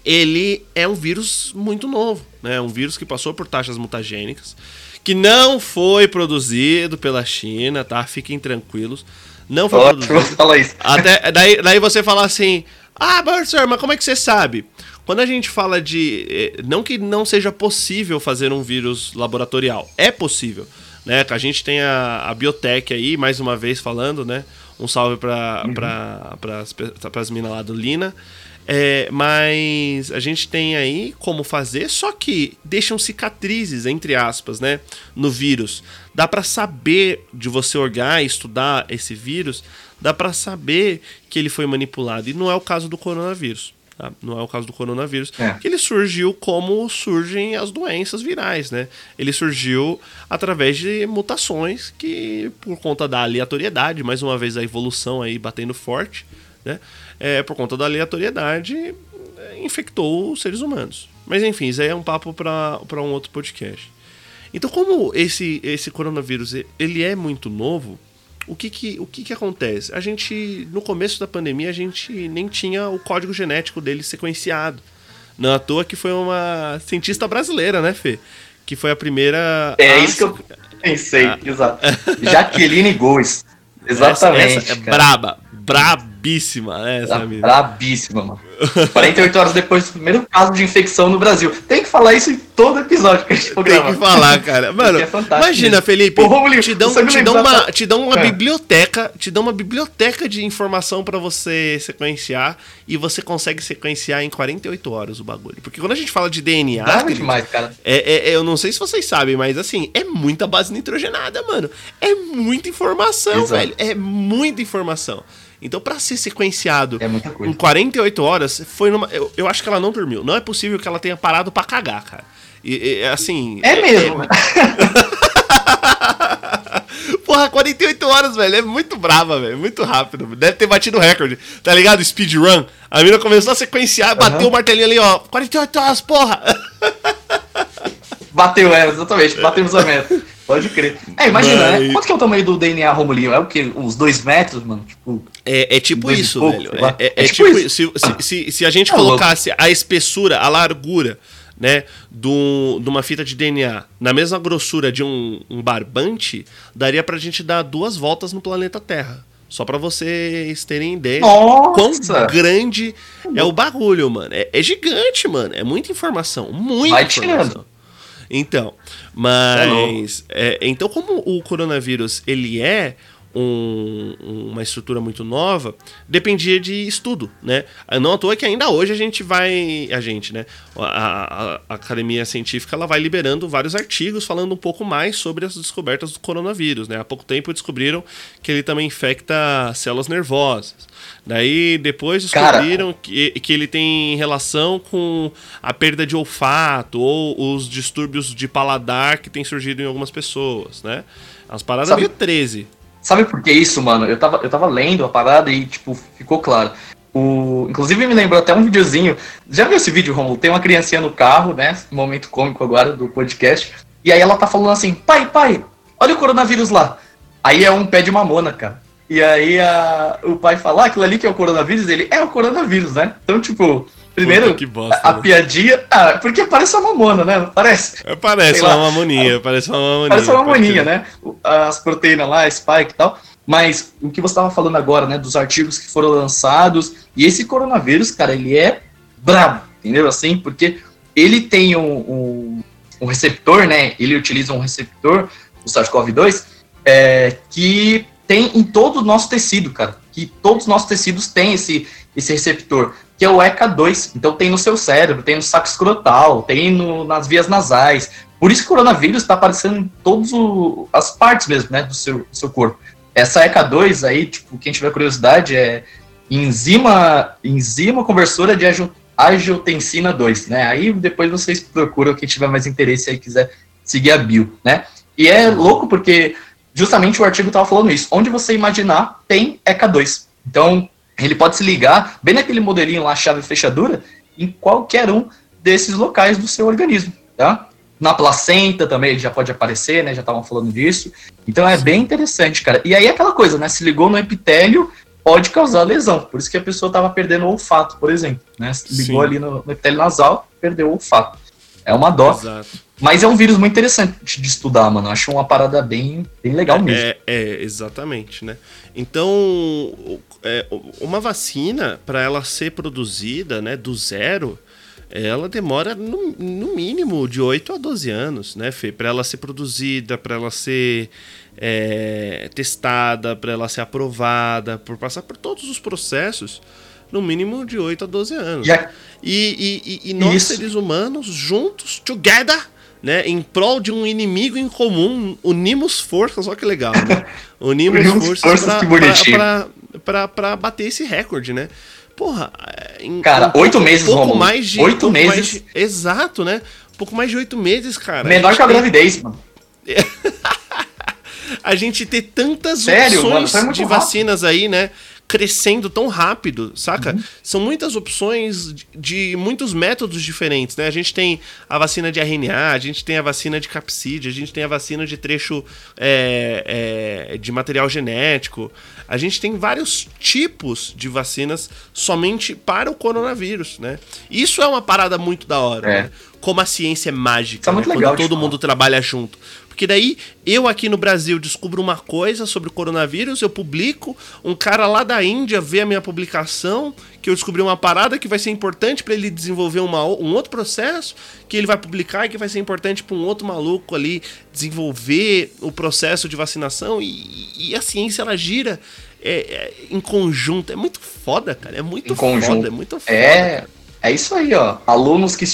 ele é um vírus muito novo, né? Um vírus que passou por taxas mutagênicas, que não foi produzido pela China, tá? Fiquem tranquilos. Não foi produzido. Fala isso. Até, daí, daí você fala assim: Ah, Bursar, mas como é que você sabe? Quando a gente fala de. Eh, não que não seja possível fazer um vírus laboratorial, é possível. Né? A gente tem a, a biotech aí, mais uma vez falando, né? Um salve para uhum. pra, as minas lá do Lina. É, mas a gente tem aí como fazer, só que deixam cicatrizes, entre aspas, né? No vírus. Dá para saber de você olhar e estudar esse vírus, dá para saber que ele foi manipulado. E não é o caso do coronavírus. Tá? Não é o caso do coronavírus. É. Que ele surgiu como surgem as doenças virais, né? Ele surgiu através de mutações que, por conta da aleatoriedade, mais uma vez a evolução aí batendo forte, né? É, por conta da aleatoriedade, é, infectou os seres humanos. Mas enfim, isso aí é um papo para um outro podcast. Então, como esse, esse coronavírus ele é muito novo, o que que, o que que acontece? A gente, no começo da pandemia, a gente nem tinha o código genético dele sequenciado. Não à toa que foi uma cientista brasileira, né, Fê? Que foi a primeira. É a... isso que eu pensei, a... exato. Jaqueline Goes. Exatamente. Essa, essa é braba, brabíssima, né, amiga? Brabíssima, mano. 48 horas depois do primeiro caso de infecção no Brasil. Tem que falar isso em todo episódio que a gente for Tem que falar, cara. Mano, é imagina, Felipe, Ô, te dão, te dão uma, te dão uma é. biblioteca, te dão uma biblioteca de informação para você sequenciar e você consegue sequenciar em 48 horas o bagulho. Porque quando a gente fala de DNA, Dá demais, cara. É, é, é, eu não sei se vocês sabem, mas assim, é muita base nitrogenada, mano. É muita informação, Exato. velho. É muita informação. Então, para ser sequenciado é em 48 horas, foi numa. Eu, eu, acho que ela não dormiu. Não é possível que ela tenha parado para cagar, cara. E, e, assim. É, é mesmo. É... Porra, 48 horas, velho. É muito brava, velho. Muito rápido. Deve ter batido o recorde. Tá ligado? Speedrun. A mina começou a sequenciar, uhum. bateu o martelinho ali, ó. 48 horas, porra! Bateu, é, exatamente. Batemos a meta. Pode crer. É, imagina, né? Mas... né? Quanto que é o tamanho do DNA Romulinho? É o quê? Uns dois metros, mano? Tipo, é, é tipo isso, pouco, velho. É, é, é, tipo, tipo isso. Se, se, se, a gente tá colocasse louco. a espessura, a largura, né, do, de uma fita de DNA na mesma grossura de um, um barbante, daria pra gente dar duas voltas no planeta Terra. Só para vocês terem ideia Nossa! quão grande é o bagulho, mano. É, é, gigante, mano. É muita informação. Muita Vai informação. Tirando. Então, mas. É, então, como o coronavírus ele é um, uma estrutura muito nova, dependia de estudo, né? Não à toa que ainda hoje a gente vai, a gente, né? A, a, a, academia científica ela vai liberando vários artigos falando um pouco mais sobre as descobertas do coronavírus, né? Há pouco tempo descobriram que ele também infecta células nervosas. Daí depois descobriram que, que ele tem relação com a perda de olfato ou os distúrbios de paladar que tem surgido em algumas pessoas, né? As paradas Sabe... meio 13. Sabe por que isso, mano? Eu tava, eu tava lendo a parada e, tipo, ficou claro. O, inclusive me lembrou até um videozinho. Já viu esse vídeo, Romulo? Tem uma criancinha no carro, né? Momento cômico agora do podcast. E aí ela tá falando assim: pai, pai, olha o coronavírus lá. Aí é um pé de mamona, cara. E aí a, o pai fala: ah, aquilo ali que é o coronavírus, ele é o coronavírus, né? Então, tipo, Primeiro, bosta, a, a né? piadinha. Ah, porque parece uma mamona, né? Parece. É, parece uma mamoninha, parece uma mamoninha. Parece uma mamoninha, né? As proteínas lá, spike e tal. Mas o que você estava falando agora, né? Dos artigos que foram lançados. E esse coronavírus, cara, ele é brabo, entendeu? Assim, porque ele tem um, um, um receptor, né? Ele utiliza um receptor, o SARS-CoV-2, é, que tem em todo o nosso tecido, cara. Que todos os nossos tecidos têm esse, esse receptor que é o ECA2. Então tem no seu cérebro, tem no saco escrotal, tem no, nas vias nasais. Por isso que o coronavírus está aparecendo em todas as partes mesmo, né, do seu, do seu corpo. Essa ECA2 aí, tipo, quem tiver curiosidade, é enzima, enzima conversora de angiotensina 2, né? Aí depois vocês procuram quem tiver mais interesse aí quiser seguir a bio, né? E é louco porque justamente o artigo estava falando isso. Onde você imaginar tem ECA2. Então, ele pode se ligar bem naquele modelinho lá, chave fechadura, em qualquer um desses locais do seu organismo, tá? Na placenta também ele já pode aparecer, né? Já estavam falando disso. Então é bem interessante, cara. E aí aquela coisa, né? Se ligou no epitélio, pode causar lesão. Por isso que a pessoa estava perdendo o olfato, por exemplo. Né? Se ligou Sim. ali no, no epitélio nasal, perdeu o olfato. É uma dó. Exato. Mas é um vírus muito interessante de estudar, mano. Acho uma parada bem, bem legal mesmo. É, é exatamente, né? Então, é, uma vacina, para ela ser produzida né, do zero, ela demora no, no, mínimo de 8 a 12 anos, né, Fê? Para ela ser produzida, para ela ser é, testada, para ela ser aprovada, por passar por todos os processos, no mínimo de 8 a 12 anos. E, e, e, e nós, Isso. seres humanos, juntos, together, né, em prol de um inimigo em comum, unimos forças, olha que legal, né? Unimos, unimos forças, para bater esse recorde, né? Porra, em, cara, oito meses, pouco Romulo. mais de oito meses. De, exato, né? Um pouco mais de oito meses, cara. Menor a que a gravidez, mano. a gente ter tantas Sério, opções mano, é de vacinas aí, né? Crescendo tão rápido, saca? Uhum. São muitas opções de, de, muitos métodos diferentes, né? A gente tem a vacina de RNA, a gente tem a vacina de capsídeo, a gente tem a vacina de trecho é, é, de material genético. A gente tem vários tipos de vacinas somente para o coronavírus, né? Isso é uma parada muito da hora, é. né? Como a ciência é mágica, é né? legal, quando todo mundo trabalha junto. Porque daí eu aqui no Brasil descubro uma coisa sobre o coronavírus, eu publico, um cara lá da Índia vê a minha publicação, que eu descobri uma parada que vai ser importante para ele desenvolver uma, um outro processo, que ele vai publicar e que vai ser importante para um outro maluco ali desenvolver o processo de vacinação e, e a ciência ela gira é, é, em conjunto. É muito foda, cara. É muito em foda, conjunto. é muito foda. É, cara. é isso aí, ó. Alunos que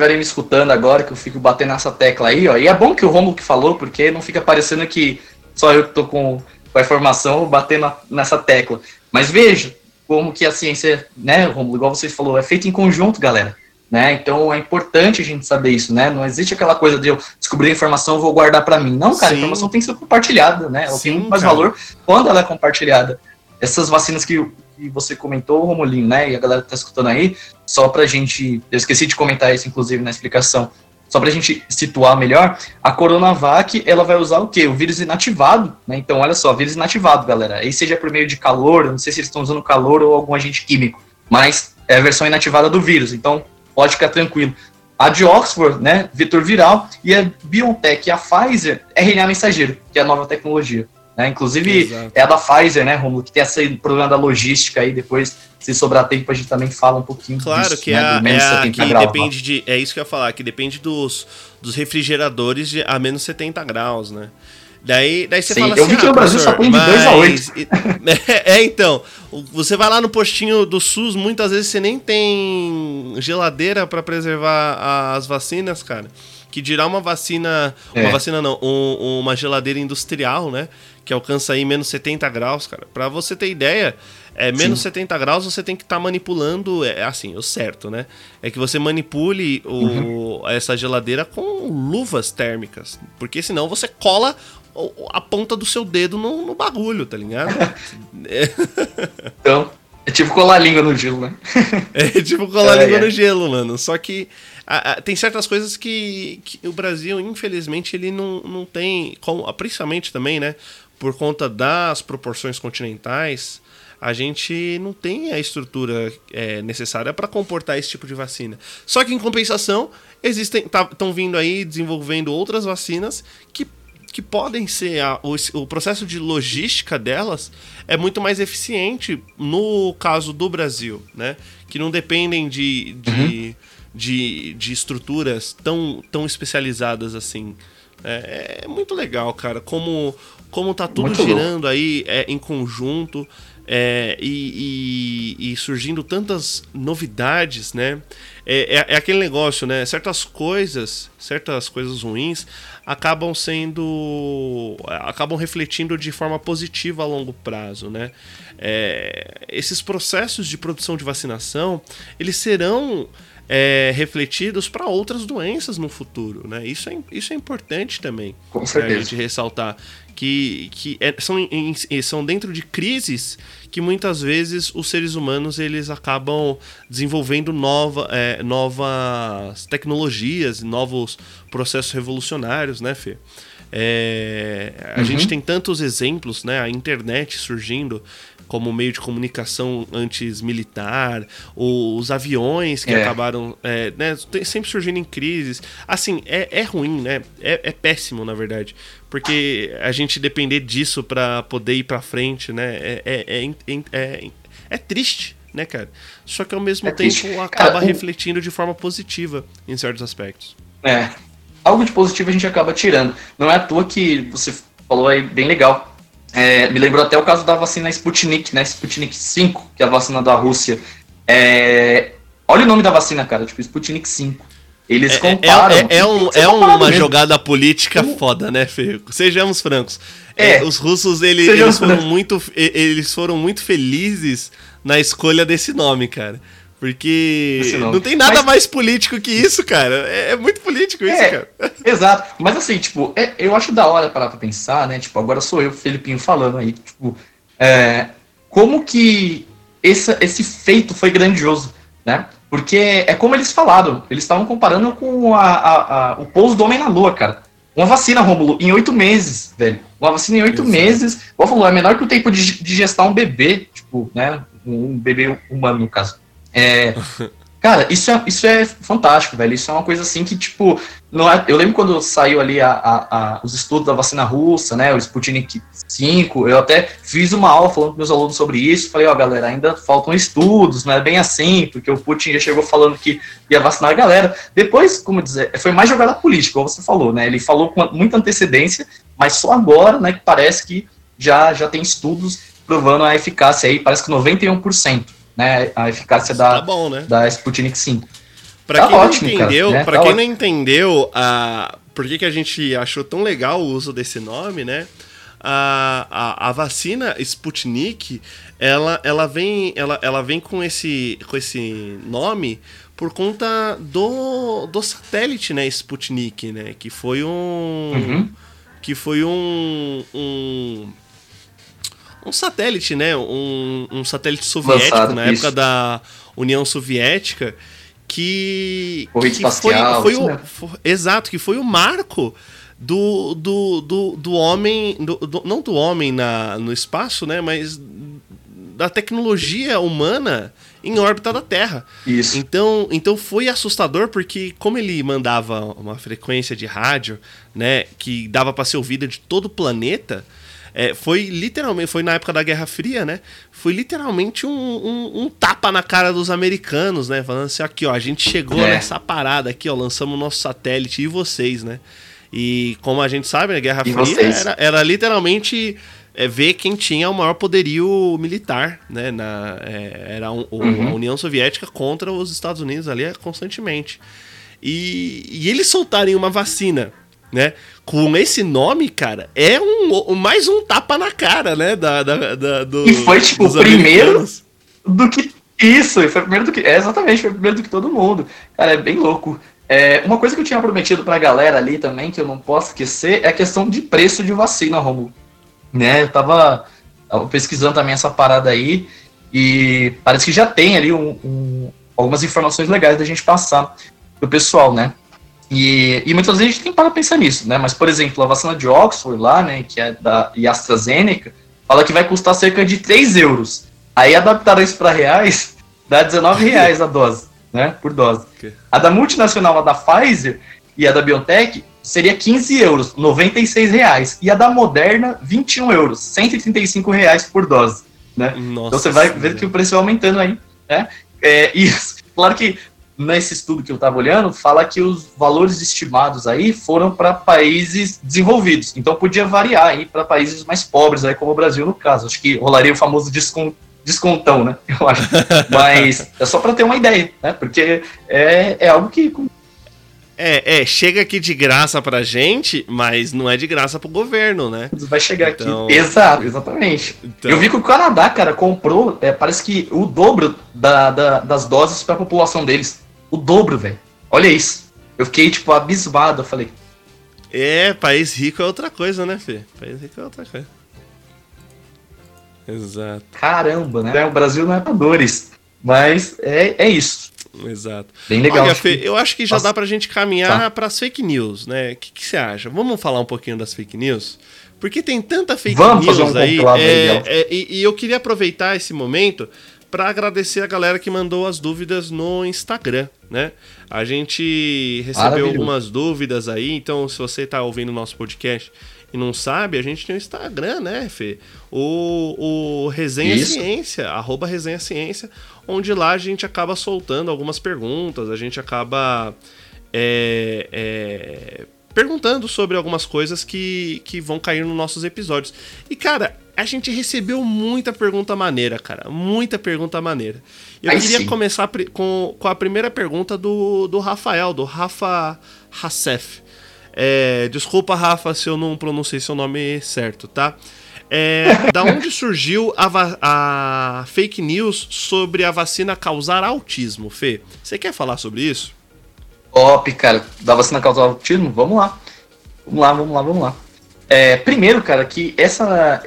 estiverem me escutando agora, que eu fico batendo nessa tecla aí, ó. E é bom que o Romulo que falou, porque não fica parecendo que só eu que tô com, com a informação batendo nessa tecla. Mas veja como que a ciência, né, Romulo, igual você falou, é feita em conjunto, galera. Né? Então é importante a gente saber isso, né? Não existe aquela coisa de eu descobrir a informação e vou guardar para mim. Não, cara, Sim. a informação tem que ser compartilhada, né? Ela Sim, tem muito mais cara. valor quando ela é compartilhada. Essas vacinas que que você comentou, Romulinho, né? E a galera que tá escutando aí, só pra gente. Eu esqueci de comentar isso, inclusive, na explicação. Só pra gente situar melhor, a Coronavac, ela vai usar o quê? O vírus inativado, né? Então, olha só, vírus inativado, galera. Aí seja por meio de calor, não sei se eles estão usando calor ou algum agente químico, mas é a versão inativada do vírus, então pode ficar tranquilo. A de Oxford, né, vetor viral, e a BioNTech a Pfizer, RNA mensageiro, que é a nova tecnologia. Né? Inclusive, Exato. é a da Pfizer, né, Romulo, que tem esse problema da logística aí, depois, se sobrar tempo, a gente também fala um pouquinho Claro disso, que, né, é, é a, que depende de, é isso que eu ia falar, que depende dos, dos refrigeradores de, a menos 70 graus, né? Daí, daí você Sim, fala eu assim, vi que no ah, Brasil só tem de 2 a 8. É, então, você vai lá no postinho do SUS, muitas vezes você nem tem geladeira para preservar as vacinas, cara. Que dirá uma vacina, é. uma vacina não, um, uma geladeira industrial, né? Que alcança aí menos 70 graus, cara. Para você ter ideia, é, menos Sim. 70 graus você tem que estar tá manipulando, é assim, o certo, né? É que você manipule o, uhum. essa geladeira com luvas térmicas, porque senão você cola a ponta do seu dedo no, no bagulho, tá ligado? então, é tipo colar a língua no gelo, né? é tipo colar a língua é. no gelo, mano. Só que a, a, tem certas coisas que, que, o Brasil, infelizmente, ele não, não tem, como, principalmente também, né? Por conta das proporções continentais, a gente não tem a estrutura é, necessária para comportar esse tipo de vacina. Só que em compensação, existem estão tá, vindo aí desenvolvendo outras vacinas que que podem ser a, o, o, processo de logística delas é muito mais eficiente no caso do Brasil, né? Que não dependem de, de, uhum. De, de, estruturas tão, tão especializadas assim. É, é, muito legal, cara. Como, como tá tudo muito girando louco. aí é, em conjunto é, e, e, e, surgindo tantas novidades, né? É, é, é, aquele negócio, né? Certas coisas, certas coisas ruins acabam sendo, acabam refletindo de forma positiva a longo prazo, né? É, esses processos de produção de vacinação, eles serão é, refletidos para outras doenças no futuro, né? Isso é, isso é importante também. Com certeza. A gente ressaltar que, que é, são, em, são dentro de crises que muitas vezes os seres humanos eles acabam desenvolvendo nova, é, novas tecnologias, novos processos revolucionários, né, Fê? É, a uhum. gente tem tantos exemplos, né? A internet surgindo como meio de comunicação antes militar, os aviões que é. acabaram, é, né, sempre surgindo em crises. Assim, é, é ruim, né? É, é, péssimo, na verdade, porque a gente depender disso para poder ir para frente, né? É, é, é, é, é, triste, né, cara? Só que ao mesmo tempo triste. acaba cara, refletindo de forma positiva em certos aspectos. É. Algo de positivo a gente acaba tirando. Não é à toa que você falou aí bem legal é, me lembrou até o caso da vacina Sputnik, né? Sputnik 5, que é a vacina da Rússia. É, olha o nome da vacina, cara, tipo Sputnik 5. Eles é, é, comparam. É, é, um, é uma mesmo. jogada política foda, né, Fê? Sejamos francos. Os russos, ele, eles, foram muito, eles foram muito felizes na escolha desse nome, cara. Porque não tem nada Mas... mais político que isso, cara. É, é muito político isso, é, cara. Exato. Mas assim, tipo, é, eu acho da hora parar pra pensar, né? Tipo, agora sou eu, Felipinho, falando aí. Tipo, é, como que esse, esse feito foi grandioso, né? Porque é como eles falaram, eles estavam comparando com a, a, a, o pouso do homem na lua, cara. Uma vacina, Rômulo, em oito meses, velho. Uma vacina em oito meses, falou, é menor que o tempo de, de gestar um bebê, tipo, né? Um bebê humano, no caso. É, cara, isso é, isso é fantástico, velho. Isso é uma coisa assim que, tipo, é, eu lembro quando saiu ali a, a, a, os estudos da vacina russa, né? O Sputnik 5, eu até fiz uma aula falando com meus alunos sobre isso. Falei, ó, oh, galera, ainda faltam estudos, não é bem assim, porque o Putin já chegou falando que ia vacinar a galera. Depois, como dizer, foi mais jogada política, como você falou, né? Ele falou com muita antecedência, mas só agora, né, que parece que já, já tem estudos provando a eficácia aí, parece que 91% né, a eficácia da, tá bom, né? da Sputnik 5. Para tá quem, ótimo, não entendeu, né? pra tá quem não entendeu a, por que, que a gente achou tão legal o uso desse nome, né? A, a, a, vacina Sputnik, ela, ela, vem, ela, ela vem com esse, com esse nome por conta do, do satélite, né, Sputnik, né, que foi um... Uhum. Que foi um, um um satélite, né? Um, um satélite soviético Lançado, na época da União Soviética que, que espacial, foi, foi o, foi, exato que foi o marco do, do, do, do homem do, do, não do homem na, no espaço né? Mas da tecnologia humana em órbita da Terra. Isso. Então então foi assustador porque como ele mandava uma frequência de rádio né que dava para ser ouvida de todo o planeta é, foi literalmente, foi na época da Guerra Fria, né? Foi literalmente um, um, um, tapa na cara dos americanos, né? Falando assim, aqui, ó, a gente chegou é. nessa parada aqui, ó, lançamos o nosso satélite e vocês, né? E como a gente sabe, a né, Guerra Fria era, era literalmente é, ver quem tinha o maior poderio militar, né? Na, é, era um, uhum. a União Soviética contra os Estados Unidos ali constantemente. E, e eles soltarem uma vacina, né? Com esse nome, cara, é um, mais um tapa na cara, né? Da, da, da do, e foi, tipo, o primeiro do que. Isso, foi primeiro do que. É, exatamente, foi primeiro do que todo mundo. Cara, é bem louco. É, uma coisa que eu tinha prometido pra galera ali também, que eu não posso esquecer, é a questão de preço de vacina, Romulo né? Eu tava, pesquisando também essa parada aí e parece que já tem ali um, um, algumas informações legais da gente passar pro pessoal, né? E, e muitas vezes a gente tem para pensar nisso, né? Mas, por exemplo, a vacina de Oxford lá, né, que é da e AstraZeneca, fala que vai custar cerca de 3 euros. Aí adaptaram isso para reais, dá 19 reais a dose, né, por dose. A da multinacional, a da Pfizer e a da BioNTech, seria 15 euros, 96 reais. E a da Moderna, 21 euros, 135 reais por dose. Né? Nossa então você vai ver que o preço vai aumentando aí. Né? É, e claro que nesse estudo que eu estava olhando, fala que os valores estimados aí foram para países desenvolvidos. Então podia variar aí para países mais pobres, aí como o Brasil no caso. Acho que rolaria o famoso desconto descontão, né? Eu acho. Mas é só para ter uma ideia, né? Porque é, é algo que é, é, chega aqui de graça pra gente, mas não é de graça pro governo, né? Vai chegar então... aqui. Exato, exatamente. Então... Eu vi que o Canadá, cara, comprou, é, parece que o dobro da, da, das doses pra população deles. O dobro, velho. Olha isso. Eu fiquei, tipo, abismado. Eu falei. É, país rico é outra coisa, né, Fê? País rico é outra coisa. Exato. Caramba, né? O Brasil não é pra dores. Mas é, é isso. Exato. Bem legal. Olha, Fê, eu acho que já Nossa. dá pra gente caminhar tá. para as fake news, né? O que, que, você acha? Vamos falar um pouquinho das fake news? Porque tem tanta fake Vamos news fazer um aí. É, é, e, e eu queria aproveitar esse momento para agradecer a galera que mandou as dúvidas no Instagram, né? A gente recebeu algumas dúvidas aí, então se você está ouvindo o nosso podcast e não sabe, a gente tem o Instagram, né, Fê? O, o Resenha Isso. Ciência, arroba Resenha Ciência, onde lá a gente acaba soltando algumas perguntas, a gente acaba é, é, perguntando sobre algumas coisas que, que vão cair nos nossos episódios. E, cara, a gente recebeu muita pergunta maneira, cara. Muita pergunta maneira. Eu Aí queria sim. começar com, com a primeira pergunta do, do Rafael, do Rafa Hassef. É, desculpa, Rafa, se eu não pronunciei seu nome certo, tá? É, da onde surgiu a, a, fake news sobre a vacina causar autismo, Fê? Você quer falar sobre isso? Top, cara. Da vacina causar autismo? Vamos lá. Vamos lá, vamos lá, vamos lá. É, primeiro, cara, que essa,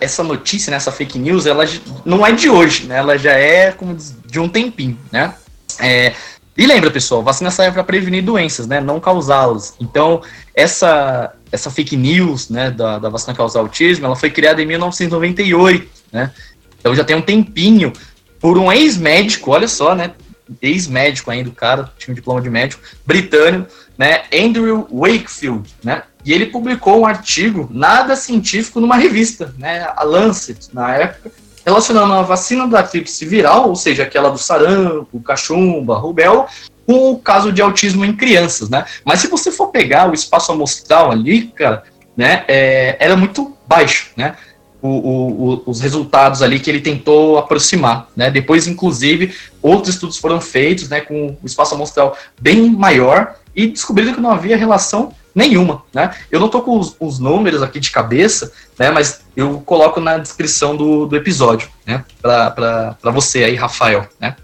essa notícia, né, essa fake news, ela não é de hoje, né? Ela já é como de um tempinho, né? É, e lembra, pessoal, vacina serve para prevenir doenças, né? Não causá-las. Então, essa, essa fake news, né, da, da vacina causar autismo, ela foi criada em 1998, né? Então já tem um tempinho por um ex-médico, olha só, né? Ex-médico ainda, o cara, tinha um diploma de médico, britânico, né? Andrew Wakefield, né? E ele publicou um artigo nada científico numa revista, né? A Lancet, na época, relacionando a vacina da tríplice viral, ou seja, aquela do sarampo, cachumba, rubéola, com o caso de autismo em crianças, né? Mas se você for pegar o espaço amostral ali, cara, né, é, era muito baixo, né? O, o, os resultados ali que ele tentou aproximar, né? Depois, inclusive, outros estudos foram feitos, né, com o espaço amostral bem maior e descobriram que não havia relação nenhuma, né? Eu não tô com os, os, números aqui de cabeça, né? Mas eu coloco na descrição do, do episódio, né? Para você aí, Rafael, né?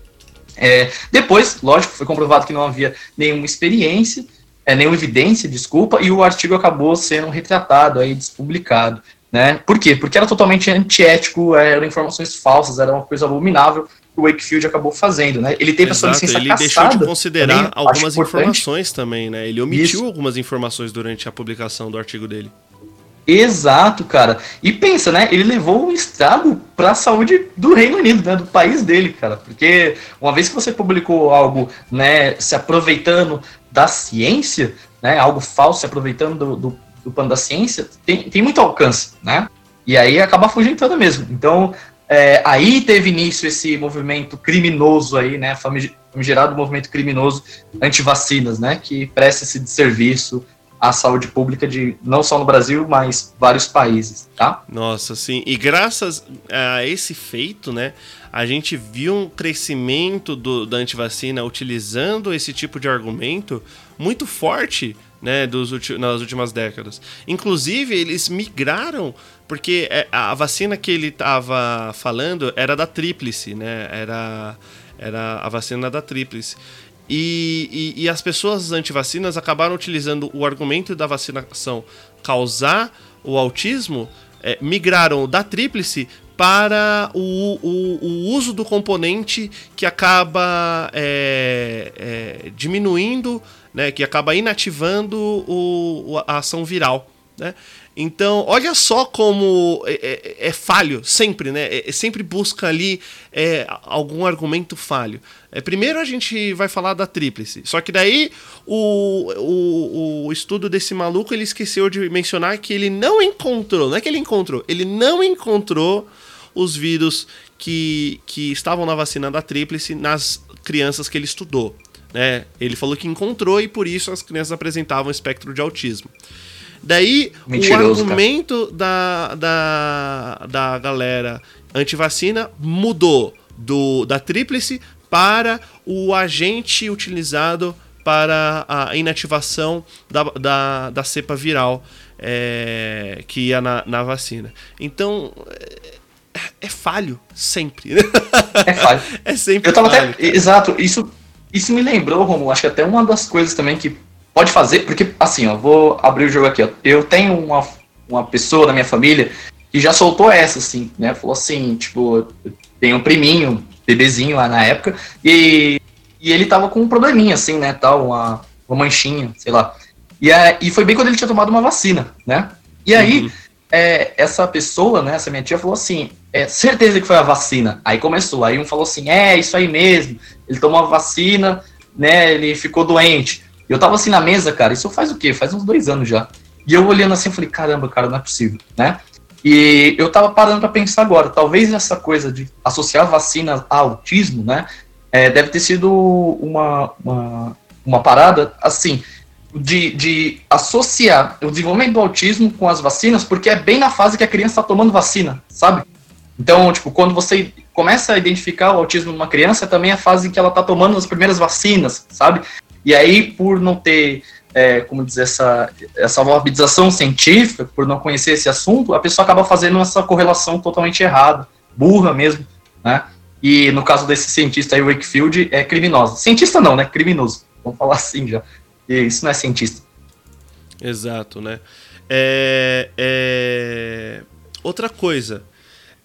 É, depois, lógico, foi comprovado que não havia nenhuma experiência, é, nenhuma evidência, desculpa, e o artigo acabou sendo retratado aí, despublicado, né? Por quê? Porque era totalmente antiético, eram informações falsas, era uma coisa abominável o Wakefield acabou fazendo, né? Ele teve Exato, a sua licença ele deixou de considerar também, algumas informações também, né? Ele omitiu Isso. algumas informações durante a publicação do artigo dele. Exato, cara. E pensa, né? Ele levou um estrago para a saúde do Reino Unido, né? Do país dele, cara. Porque uma vez que você publicou algo, né? Se aproveitando da ciência, né? Algo falso, se aproveitando do, do, do pano da ciência, tem, tem muito alcance, né? E aí acaba afugentando mesmo. Então, é, aí teve início esse movimento criminoso aí, né, famigerado movimento criminoso anti-vacinas, né, que presta esse serviço a saúde pública de não só no Brasil, mas vários países, tá? Nossa, sim. E graças a esse feito, né, a gente viu um crescimento do, da antivacina utilizando esse tipo de argumento muito forte, né, dos, nas últimas décadas. Inclusive, eles migraram porque é, a vacina que ele estava falando era da tríplice, né? Era, era a vacina da tríplice. E, e, e, as pessoas antivacinas acabaram utilizando o argumento da vacinação causar o autismo, é, migraram da tríplice para o, o, o, uso do componente que acaba é, é, diminuindo, né, que acaba inativando o, a ação viral. Né? Então, olha só como é, é, é falho, sempre, né? É, é sempre busca ali é, algum argumento falho. É, primeiro a gente vai falar da tríplice. Só que daí o, o, o estudo desse maluco ele esqueceu de mencionar que ele não encontrou, não é que ele encontrou, ele não encontrou os vírus que, que estavam na vacina da tríplice nas crianças que ele estudou. Né? Ele falou que encontrou e por isso as crianças apresentavam espectro de autismo. Daí, Mentiroso, o argumento da, da, da galera antivacina mudou do, da tríplice para o agente utilizado para a inativação da, da, da cepa viral é, que ia na, na vacina. Então, é, é falho, sempre. É falho. é sempre Eu tava falho, até. Exato, isso, isso me lembrou, Romulo, acho que até uma das coisas também que pode fazer, porque assim, ó, vou abrir o jogo aqui, ó. Eu tenho uma, uma pessoa da minha família que já soltou essa, assim, né? Falou assim, tipo, tem um priminho, bebezinho lá na época, e, e ele tava com um probleminha, assim, né? Tal, uma, uma manchinha, sei lá. E, é, e foi bem quando ele tinha tomado uma vacina, né? E aí, uhum. é, essa pessoa, né, essa minha tia, falou assim: é, certeza que foi a vacina. Aí começou, aí um falou assim: é, isso aí mesmo, ele tomou a vacina, né, ele ficou doente. Eu tava assim na mesa, cara, isso faz o quê? Faz uns dois anos já. E eu olhando assim, eu falei, caramba, cara, não é possível, né? E eu tava parando para pensar agora, talvez essa coisa de associar vacina a autismo, né? É, deve ter sido uma, uma, uma parada, assim, de, de associar o desenvolvimento do autismo com as vacinas, porque é bem na fase que a criança está tomando vacina, sabe? Então, tipo, quando você começa a identificar o autismo numa criança, é também a fase em que ela está tomando as primeiras vacinas, sabe? E aí, por não ter, é, como dizer, essa, essa alfabetização científica, por não conhecer esse assunto, a pessoa acaba fazendo essa correlação totalmente errada, burra mesmo, né? E no caso desse cientista aí, Wakefield, é criminoso. Cientista não, né? Criminoso. Vamos falar assim já. E isso não é cientista. Exato, né? É, é... Outra coisa.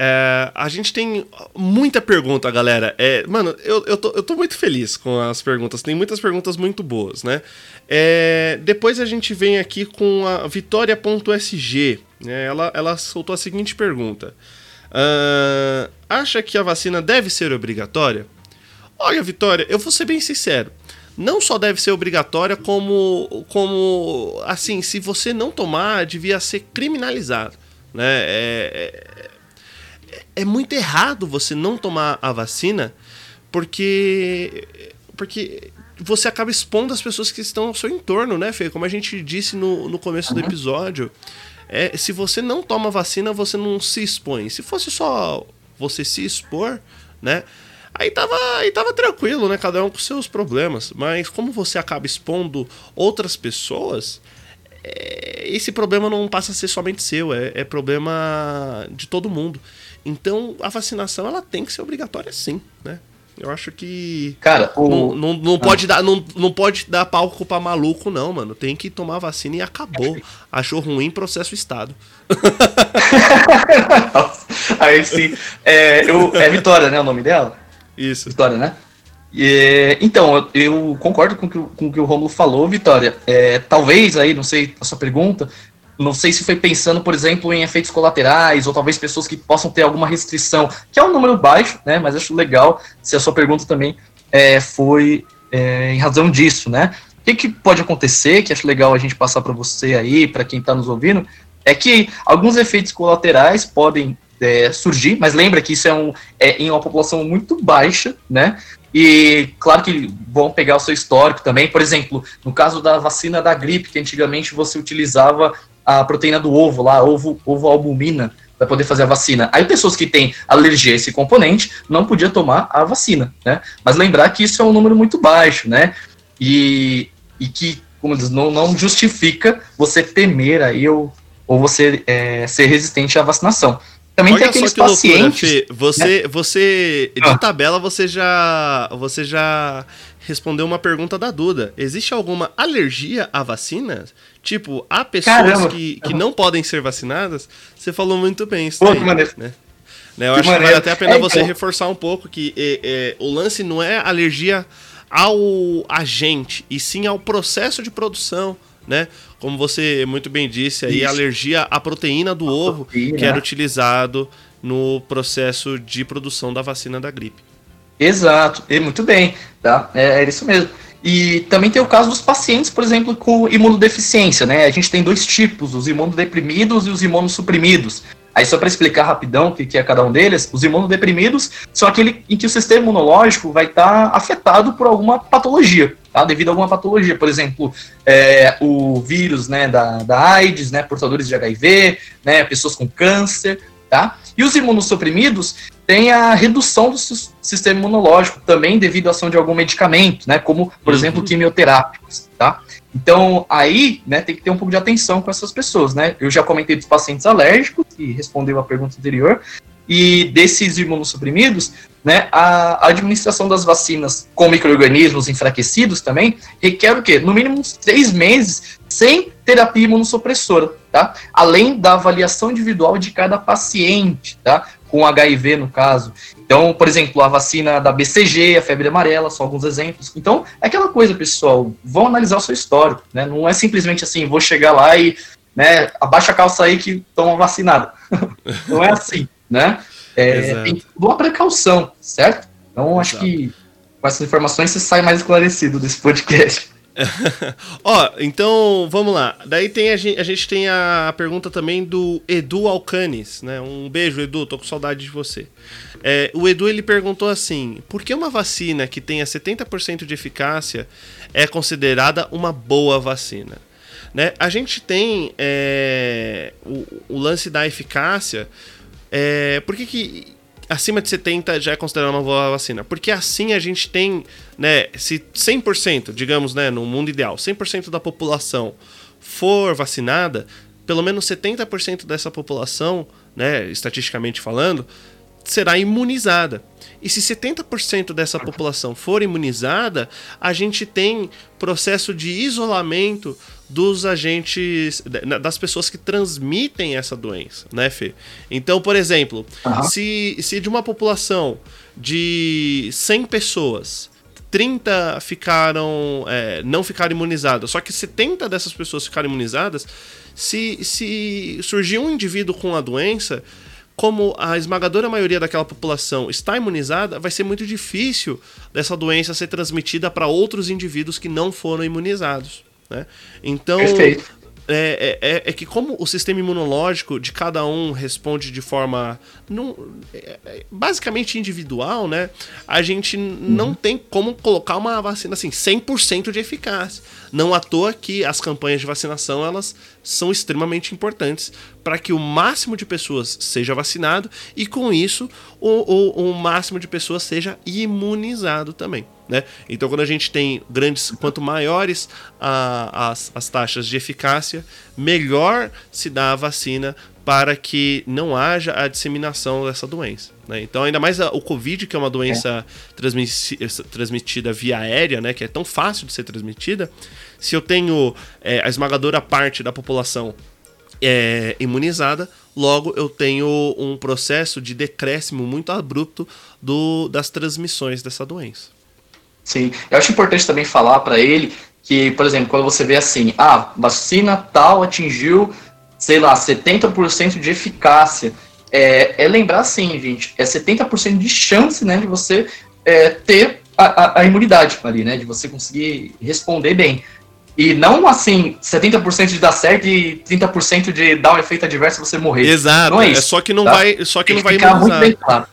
É, a gente tem muita pergunta, galera. É, mano, eu, eu, tô, eu tô muito feliz com as perguntas. Tem muitas perguntas muito boas, né? É, depois a gente vem aqui com a Vitória.sg. Né? Ela, ela soltou a seguinte pergunta: uh, Acha que a vacina deve ser obrigatória? Olha, Vitória, eu vou ser bem sincero. Não só deve ser obrigatória, como, como assim, se você não tomar, devia ser criminalizado. Né? É, é muito errado você não tomar a vacina porque porque você acaba expondo as pessoas que estão ao seu entorno, né, Fê? Como a gente disse no, no começo uhum. do episódio. É, se você não toma vacina, você não se expõe. Se fosse só você se expor, né? Aí tava, aí tava tranquilo, né? Cada um com seus problemas. Mas como você acaba expondo outras pessoas, é, esse problema não passa a ser somente seu, é, é problema de todo mundo. Então a vacinação ela tem que ser obrigatória sim, né? Eu acho que. Cara, o... não, não, não, pode dar, não, não pode dar palco pra maluco, não, mano. Tem que tomar vacina e acabou. Achou ruim, processo Estado. Aí sim. É, eu, é Vitória, né? O nome dela? Isso. Vitória, né? E, então, eu, eu, concordo com, que, com o que o Romulo falou, Vitória. É, talvez aí, não sei a sua pergunta, não sei se foi pensando, por exemplo, em efeitos colaterais, ou talvez pessoas que possam ter alguma restrição, que é um número baixo, né? Mas acho legal se a sua pergunta também é, foi é, em razão disso, né? O que, que pode acontecer, que acho legal a gente passar para você aí, para quem está nos ouvindo, é que alguns efeitos colaterais podem é, surgir, mas lembra que isso é, um, é em uma população muito baixa, né? E claro que vão pegar o seu histórico também. Por exemplo, no caso da vacina da gripe, que antigamente você utilizava a proteína do ovo lá, ovo, ovo albumina, para poder fazer a vacina. Aí pessoas que têm alergia a esse componente não podiam tomar a vacina, né? Mas lembrar que isso é um número muito baixo, né? E, e que, como diz, não, não justifica você temer aí ou, ou você é, ser resistente à vacinação. Também Olha tem aqueles pacientes. Loucura, você, né? você de ah. tabela você já você já respondeu uma pergunta da Duda. Existe alguma alergia à vacina? Tipo, há pessoas que, que não podem ser vacinadas? Você falou muito bem isso Pô, daí, né? né? Eu que acho maneiro. que vale até a pena é, você então... reforçar um pouco que é, é, o lance não é alergia ao agente, e sim ao processo de produção, né? Como você muito bem disse aí, alergia à proteína do a ovo proteína. que era utilizado no processo de produção da vacina da gripe. Exato, e muito bem, tá? É, é, isso mesmo. E também tem o caso dos pacientes, por exemplo, com imunodeficiência, né? A gente tem dois tipos, os imunodeprimidos e os imunossuprimidos. Aí só para explicar rapidão o que, que é cada um deles, os imunodeprimidos são aquele em que o sistema imunológico vai estar tá afetado por alguma patologia, tá? Devido a alguma patologia, por exemplo, é, o vírus, né, da, da AIDS, né, portadores de HIV, né, pessoas com câncer, tá? E os imunossuprimidos têm a redução do sistema imunológico também devido à ação de algum medicamento, né, como, por uhum. exemplo, quimioterápicos, tá? Então, aí, né, tem que ter um pouco de atenção com essas pessoas, né? Eu já comentei dos pacientes alérgicos, que respondeu a pergunta anterior, e desses imunossuprimidos, né, a administração das vacinas com micro-organismos enfraquecidos também requer o quê? No mínimo uns três meses sem terapia imunossupressora, tá? Além da avaliação individual de cada paciente, tá? Com HIV, no caso. Então, por exemplo, a vacina da BCG, a febre amarela, são alguns exemplos. Então, é aquela coisa, pessoal, vão analisar o seu histórico, né? Não é simplesmente assim, vou chegar lá e, né, abaixa a calça aí que toma vacinada. Não é assim, né? É, tem boa precaução, certo? Então, acho Exato. que com essas informações você sai mais esclarecido desse podcast. Ó, então vamos lá. Daí tem a gente, a gente tem a pergunta também do Edu Alcanes, né? Um beijo, Edu, tô com saudade de você. É, o Edu ele perguntou assim: por que uma vacina que tenha 70% de eficácia é considerada uma boa vacina? Né? A gente tem é, o, o, lance da eficácia. É, por que, que acima de 70 já é considerada uma boa vacina. Porque assim a gente tem, né, se 100%, digamos, né, no mundo ideal, 100% da população for vacinada, pelo menos 70% dessa população, né, estatisticamente falando, será imunizada. E se 70% dessa população for imunizada, a gente tem processo de isolamento dos agentes, das pessoas que transmitem essa doença, né, Fê? Então, por exemplo, uhum. se, se de uma população de 100 pessoas, 30 ficaram, é, não ficaram imunizadas, só que 70 dessas pessoas ficaram imunizadas, se, se surgir um indivíduo com a doença, como a esmagadora maioria daquela população está imunizada, vai ser muito difícil dessa doença ser transmitida para outros indivíduos que não foram imunizados. Né? Então, Perfeito. É, é, é, é, que como o sistema imunológico de cada um responde de forma não, é, é basicamente individual, né? A gente uhum. não tem como colocar uma vacina assim 100% de eficácia. Não à toa que as campanhas de vacinação elas são extremamente importantes para que o máximo de pessoas seja vacinado e com isso o, o, o máximo de pessoas seja imunizado também. Né? Então, quando a gente tem grandes, quanto maiores a, as, as taxas de eficácia, melhor se dá a vacina para que não haja a disseminação dessa doença. Né? Então, ainda mais a, o Covid, que é uma doença é. transmitida via aérea, né? que é tão fácil de ser transmitida, se eu tenho é, a esmagadora parte da população é, imunizada, logo eu tenho um processo de decréscimo muito abrupto do, das transmissões dessa doença. Sim, eu acho importante também falar para ele que, por exemplo, quando você vê assim, ah, vacina tal atingiu, sei lá, 70% de eficácia, é, é, lembrar assim, gente, é 70% de chance, né, de você é, ter a, a, a, imunidade ali, né, de você conseguir responder bem. E não assim, 70% de dar certo e 30% de dar um efeito adverso e você morrer. Exato, não é, é só que não tá? vai, só que não vai imunizar. Muito bem claro.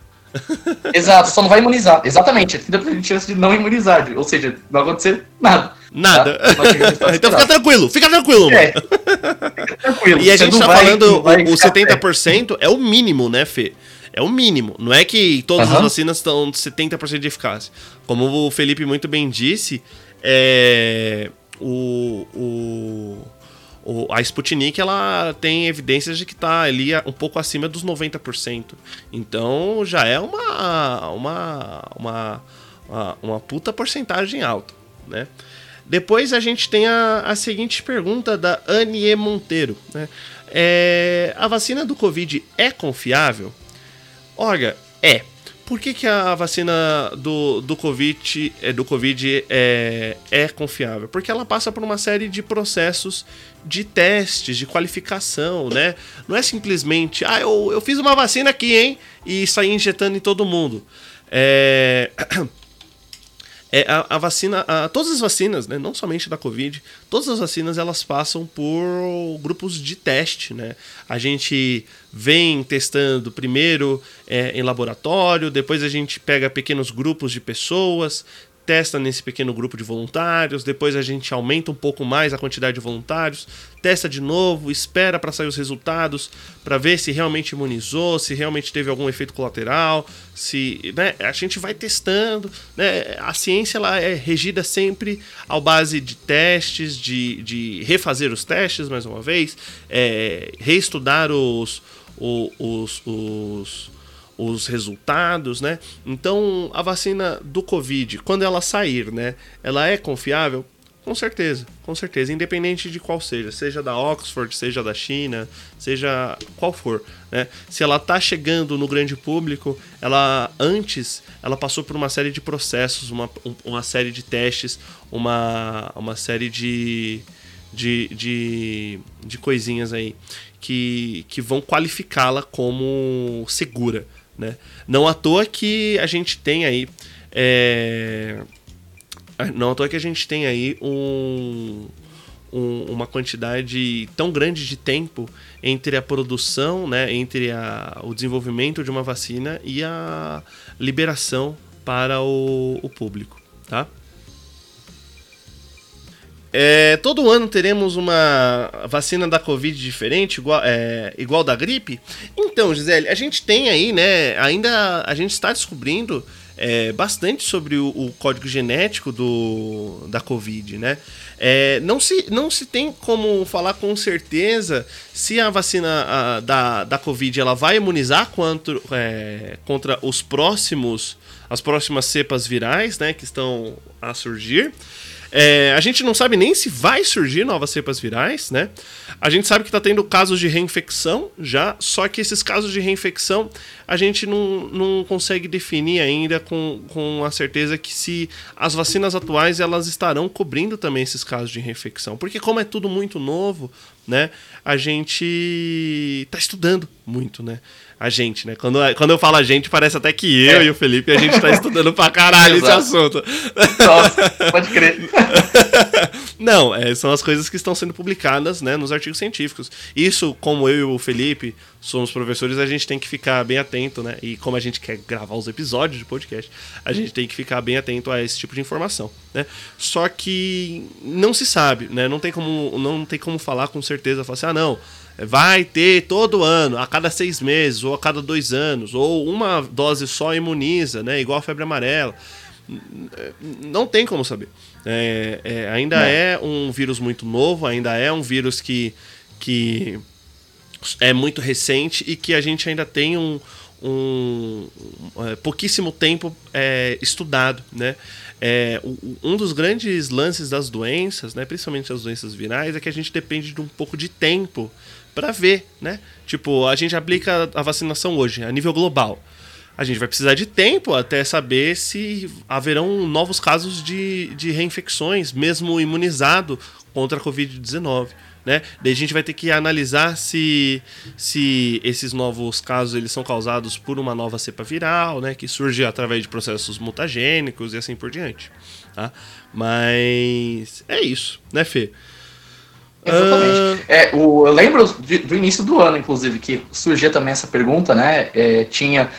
Exato, só não vai imunizar. Exatamente, 30% de chance de não imunizar, ou seja, não vai acontecer nada. Nada. Tá? então fica tranquilo, fica tranquilo. É. Fica tranquilo. E a gente tá vai, falando, o, o 70% é o mínimo, né, Fê? É o mínimo. Não é que todas uhum. as vacinas estão 70% de eficácia. Como o Felipe muito bem disse, é, o, o, o, a Sputnik ela tem evidências de que está ali um pouco acima dos 90%. Então já é uma, uma, uma, uma, uma puta porcentagem alta. Né? Depois a gente tem a, a seguinte pergunta da Anie Monteiro. Né? É, a vacina do Covid é confiável? Olha, é. Por que, que a vacina do, do, COVID, é, do COVID é, é confiável? Porque ela passa por uma série de processos de testes, de qualificação, né? Não é simplesmente, ah, eu, eu fiz uma vacina aqui, hein? E saí injetando em todo mundo. É. É, a, a, vacina, a, todas as vacinas, né, não somente da Covid, todas as vacinas elas passam por grupos de teste, né? A gente vem testando primeiro é, em laboratório, depois a gente pega pequenos grupos de pessoas, testa nesse pequeno grupo de voluntários, depois a gente aumenta um pouco mais a quantidade de voluntários, testa de novo, espera para sair os resultados, para ver se realmente imunizou, se realmente teve algum efeito colateral, se, né, a gente vai testando, né, a ciência ela é regida sempre ao base de testes, de, de refazer os testes mais uma vez, é, reestudar os, os, os os resultados, né? Então, a vacina do Covid, quando ela sair, né, ela é confiável? Com certeza, com certeza, independente de qual seja, seja da Oxford, seja da China, seja qual for, né? Se ela tá chegando no grande público, ela antes, ela passou por uma série de processos, uma, uma série de testes, uma, uma série de, de, de, de coisinhas aí que, que vão qualificá-la como segura. Né? Não à toa que a gente tem aí. É... Não à toa que a gente tem aí um, um, uma quantidade tão grande de tempo entre a produção, né, entre a, o desenvolvimento de uma vacina e a liberação para o, o público. Tá? É, todo ano teremos uma vacina da Covid diferente, igual, é, igual da gripe? Então, Gisele, a gente tem aí, né? Ainda a gente está descobrindo é, bastante sobre o, o, código genético do, da Covid, né? É, não, se, não se tem como falar com certeza se a vacina a, da, da Covid ela vai imunizar contra, é, contra os próximos, as próximas cepas virais, né? Que estão a surgir. É, a gente não sabe nem se vai surgir novas cepas virais, né? A gente sabe que está tendo casos de reinfecção já, só que esses casos de reinfecção a gente não, não consegue definir ainda com, com a certeza que se as vacinas atuais elas estarão cobrindo também esses casos de reinfecção. Porque como é tudo muito novo, né? A gente está estudando muito, né? a gente, né? Quando, quando eu falo a gente, parece até que eu é. e o Felipe a gente tá estudando pra caralho esse assunto. Nossa, pode crer. Não, é, são as coisas que estão sendo publicadas né, nos artigos científicos. Isso, como eu e o Felipe somos professores, a gente tem que ficar bem atento, né? E como a gente quer gravar os episódios de podcast, a gente tem que ficar bem atento a esse tipo de informação, né? Só que não se sabe, né? Não tem como, não tem como falar com certeza, falar assim, ah, não vai ter todo ano, a cada seis meses, ou a cada dois anos, ou uma dose só imuniza, né? Igual a febre amarela. Não tem como saber. É, é, ainda Não. é um vírus muito novo, ainda é um vírus que, que é muito recente e que a gente ainda tem um, um, um é, pouquíssimo tempo é, estudado, né? É, um dos grandes lances das doenças, né, principalmente as doenças virais, é que a gente depende de um pouco de tempo para ver, né? Tipo, a gente aplica a vacinação hoje a nível global. A gente vai precisar de tempo até saber se haverão novos casos de, de reinfecções, mesmo imunizado contra a Covid-19. Né? Daí a gente vai ter que analisar se, se esses novos casos eles são causados por uma nova cepa viral, né? Que surge através de processos mutagênicos e assim por diante. Tá? Mas é isso, né, Fê? Exatamente. Uh... É, o, eu lembro de, do início do ano, inclusive, que surgia também essa pergunta, né? É, tinha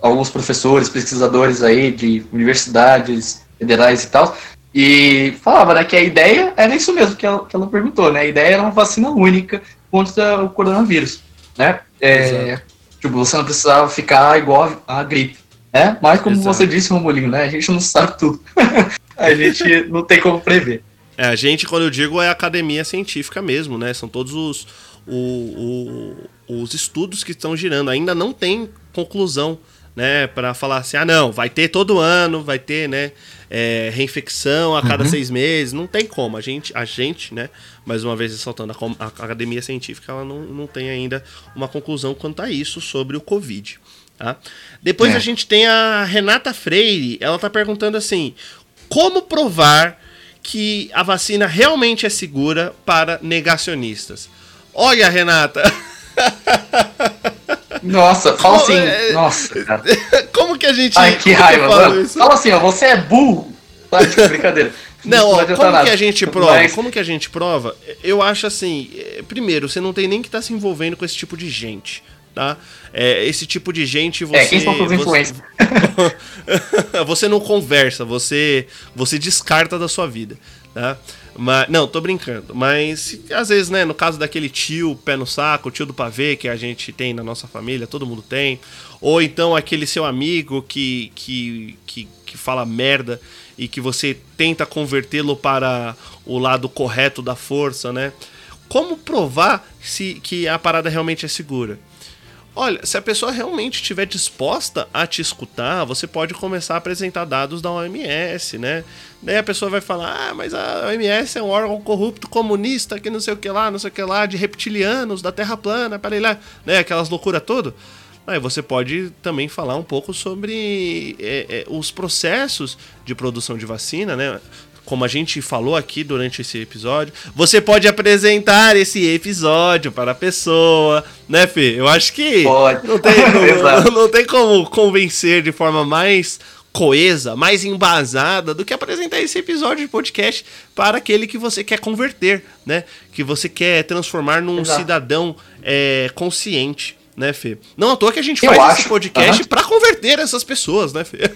alguns professores, pesquisadores aí de universidades federais e tal, e falava né, que a ideia era isso mesmo que ela, que ela perguntou, né? A ideia era uma vacina única contra o coronavírus, né? É, tipo, você não precisava ficar igual a, a gripe, né? Mas como Exato. você disse, Romulinho, né? A gente não sabe tudo. a gente não tem como prever. É, a gente, quando eu digo, é academia científica mesmo, né? São todos os, o, o, os estudos que estão girando. Ainda não tem conclusão, né? Para falar assim, ah, não, vai ter todo ano, vai ter, né? É, reinfecção a cada uhum. seis meses. Não tem como. A gente, a gente, né? Mais uma vez ressaltando, a, a academia científica, ela não, não tem ainda uma conclusão quanto a isso sobre o Covid. Tá? Depois é. a gente tem a Renata Freire. Ela tá perguntando assim: como provar que a vacina realmente é segura para negacionistas? Olha, Renata. Nossa, fala assim. É... Nossa, cara. Como que a gente. Ai, que raiva, mano. Fala assim, ó, você é burro. Tá, tipo, brincadeira. Não, ó, como nada. que a gente prova? Mas... Como que a gente prova? Eu acho assim, eh, primeiro, você não tem nem que estar tá se envolvendo com esse tipo de gente tá? É, esse tipo de gente você. É, quem são os influencers? Você, você não conversa, você, você descarta da sua vida, tá? Mas, não, tô brincando. Mas às vezes, né, no caso daquele tio pé no saco, tio do pavê que a gente tem na nossa família, todo mundo tem. Ou então aquele seu amigo que, que, que, que fala merda e que você tenta convertê-lo para o lado correto da força, né? Como provar se que a parada realmente é segura? Olha, se a pessoa realmente estiver disposta a te escutar, você pode começar a apresentar dados da OMS, né? Daí a pessoa vai falar: ah, mas a OMS é um órgão corrupto comunista, que não sei o que lá, não sei o que lá, de reptilianos, da Terra plana, para lá, né? Aquelas loucuras todas. Aí você pode também falar um pouco sobre é, é, os processos de produção de vacina, né? como a gente falou aqui durante esse episódio, você pode apresentar esse episódio para a pessoa, né, Fê? Eu acho que pode. Não, tem, não, não tem como convencer de forma mais coesa, mais embasada do que apresentar esse episódio de podcast para aquele que você quer converter, né? Que você quer transformar num Exato. cidadão é, consciente, né, Fê? Não à toa que a gente Eu faz acho. esse podcast uhum. para converter essas pessoas, né, Fê?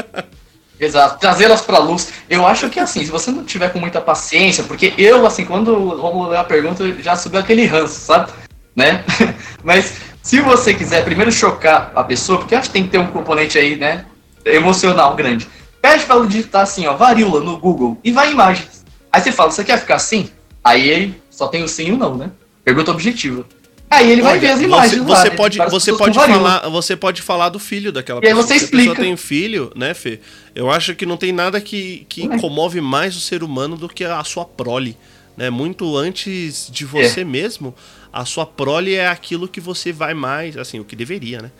Exato, trazê-las para a luz. Eu acho que assim, se você não tiver com muita paciência, porque eu, assim, quando vamos ler a pergunta, já subiu aquele ranço, sabe? Né? Mas se você quiser primeiro chocar a pessoa, porque acho que tem que ter um componente aí, né? Emocional grande. Pede para ela digitar assim, ó, varíola no Google e vai em imagens. Aí você fala, você quer ficar assim? Aí só tem o sim e o não, né? Pergunta objetiva. Aí ele vai Olha, ver as imagens. Você, lá, pode, você pode falar, você pode falar do filho daquela pessoa. E aí você explica. Se tem filho, né, Fê? Eu acho que não tem nada que, que é. comove mais o ser humano do que a sua prole, né? Muito antes de você é. mesmo, a sua prole é aquilo que você vai mais, assim, o que deveria, né?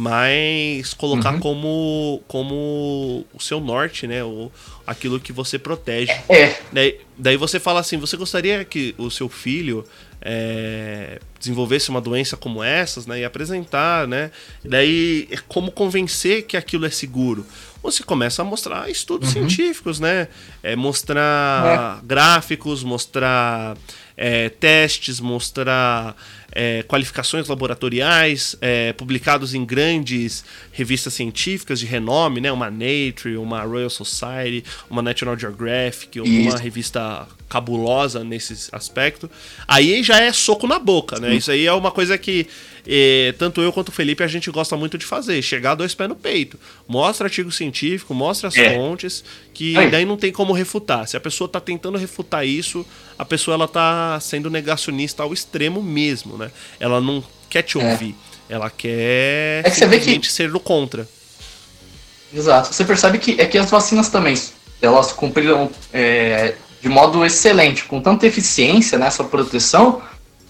Mas colocar uhum. como como o seu norte, né? O, aquilo que você protege. É. Daí, daí você fala assim, você gostaria que o seu filho é, desenvolvesse uma doença como essas, né, e apresentar, né, e daí como convencer que aquilo é seguro. Você começa a mostrar estudos uhum. científicos, né, é, mostrar é. gráficos, mostrar é, testes, mostrar é, qualificações laboratoriais é, publicados em grandes revistas científicas de renome, né? Uma Nature, uma Royal Society, uma National Geographic, uma revista cabulosa nesse aspecto. Aí já é soco na boca, né? Isso aí é uma coisa que e, tanto eu quanto o Felipe a gente gosta muito de fazer, chegar dois pés no peito. Mostra artigo científico, mostra as é. fontes, que Aí. daí não tem como refutar. Se a pessoa está tentando refutar isso, a pessoa ela tá sendo negacionista ao extremo mesmo, né? Ela não quer te é. ouvir, é. ela quer é que você vê que... ser do contra. Exato. Você percebe que é que as vacinas também, elas cumpriram é, de modo excelente, com tanta eficiência nessa proteção,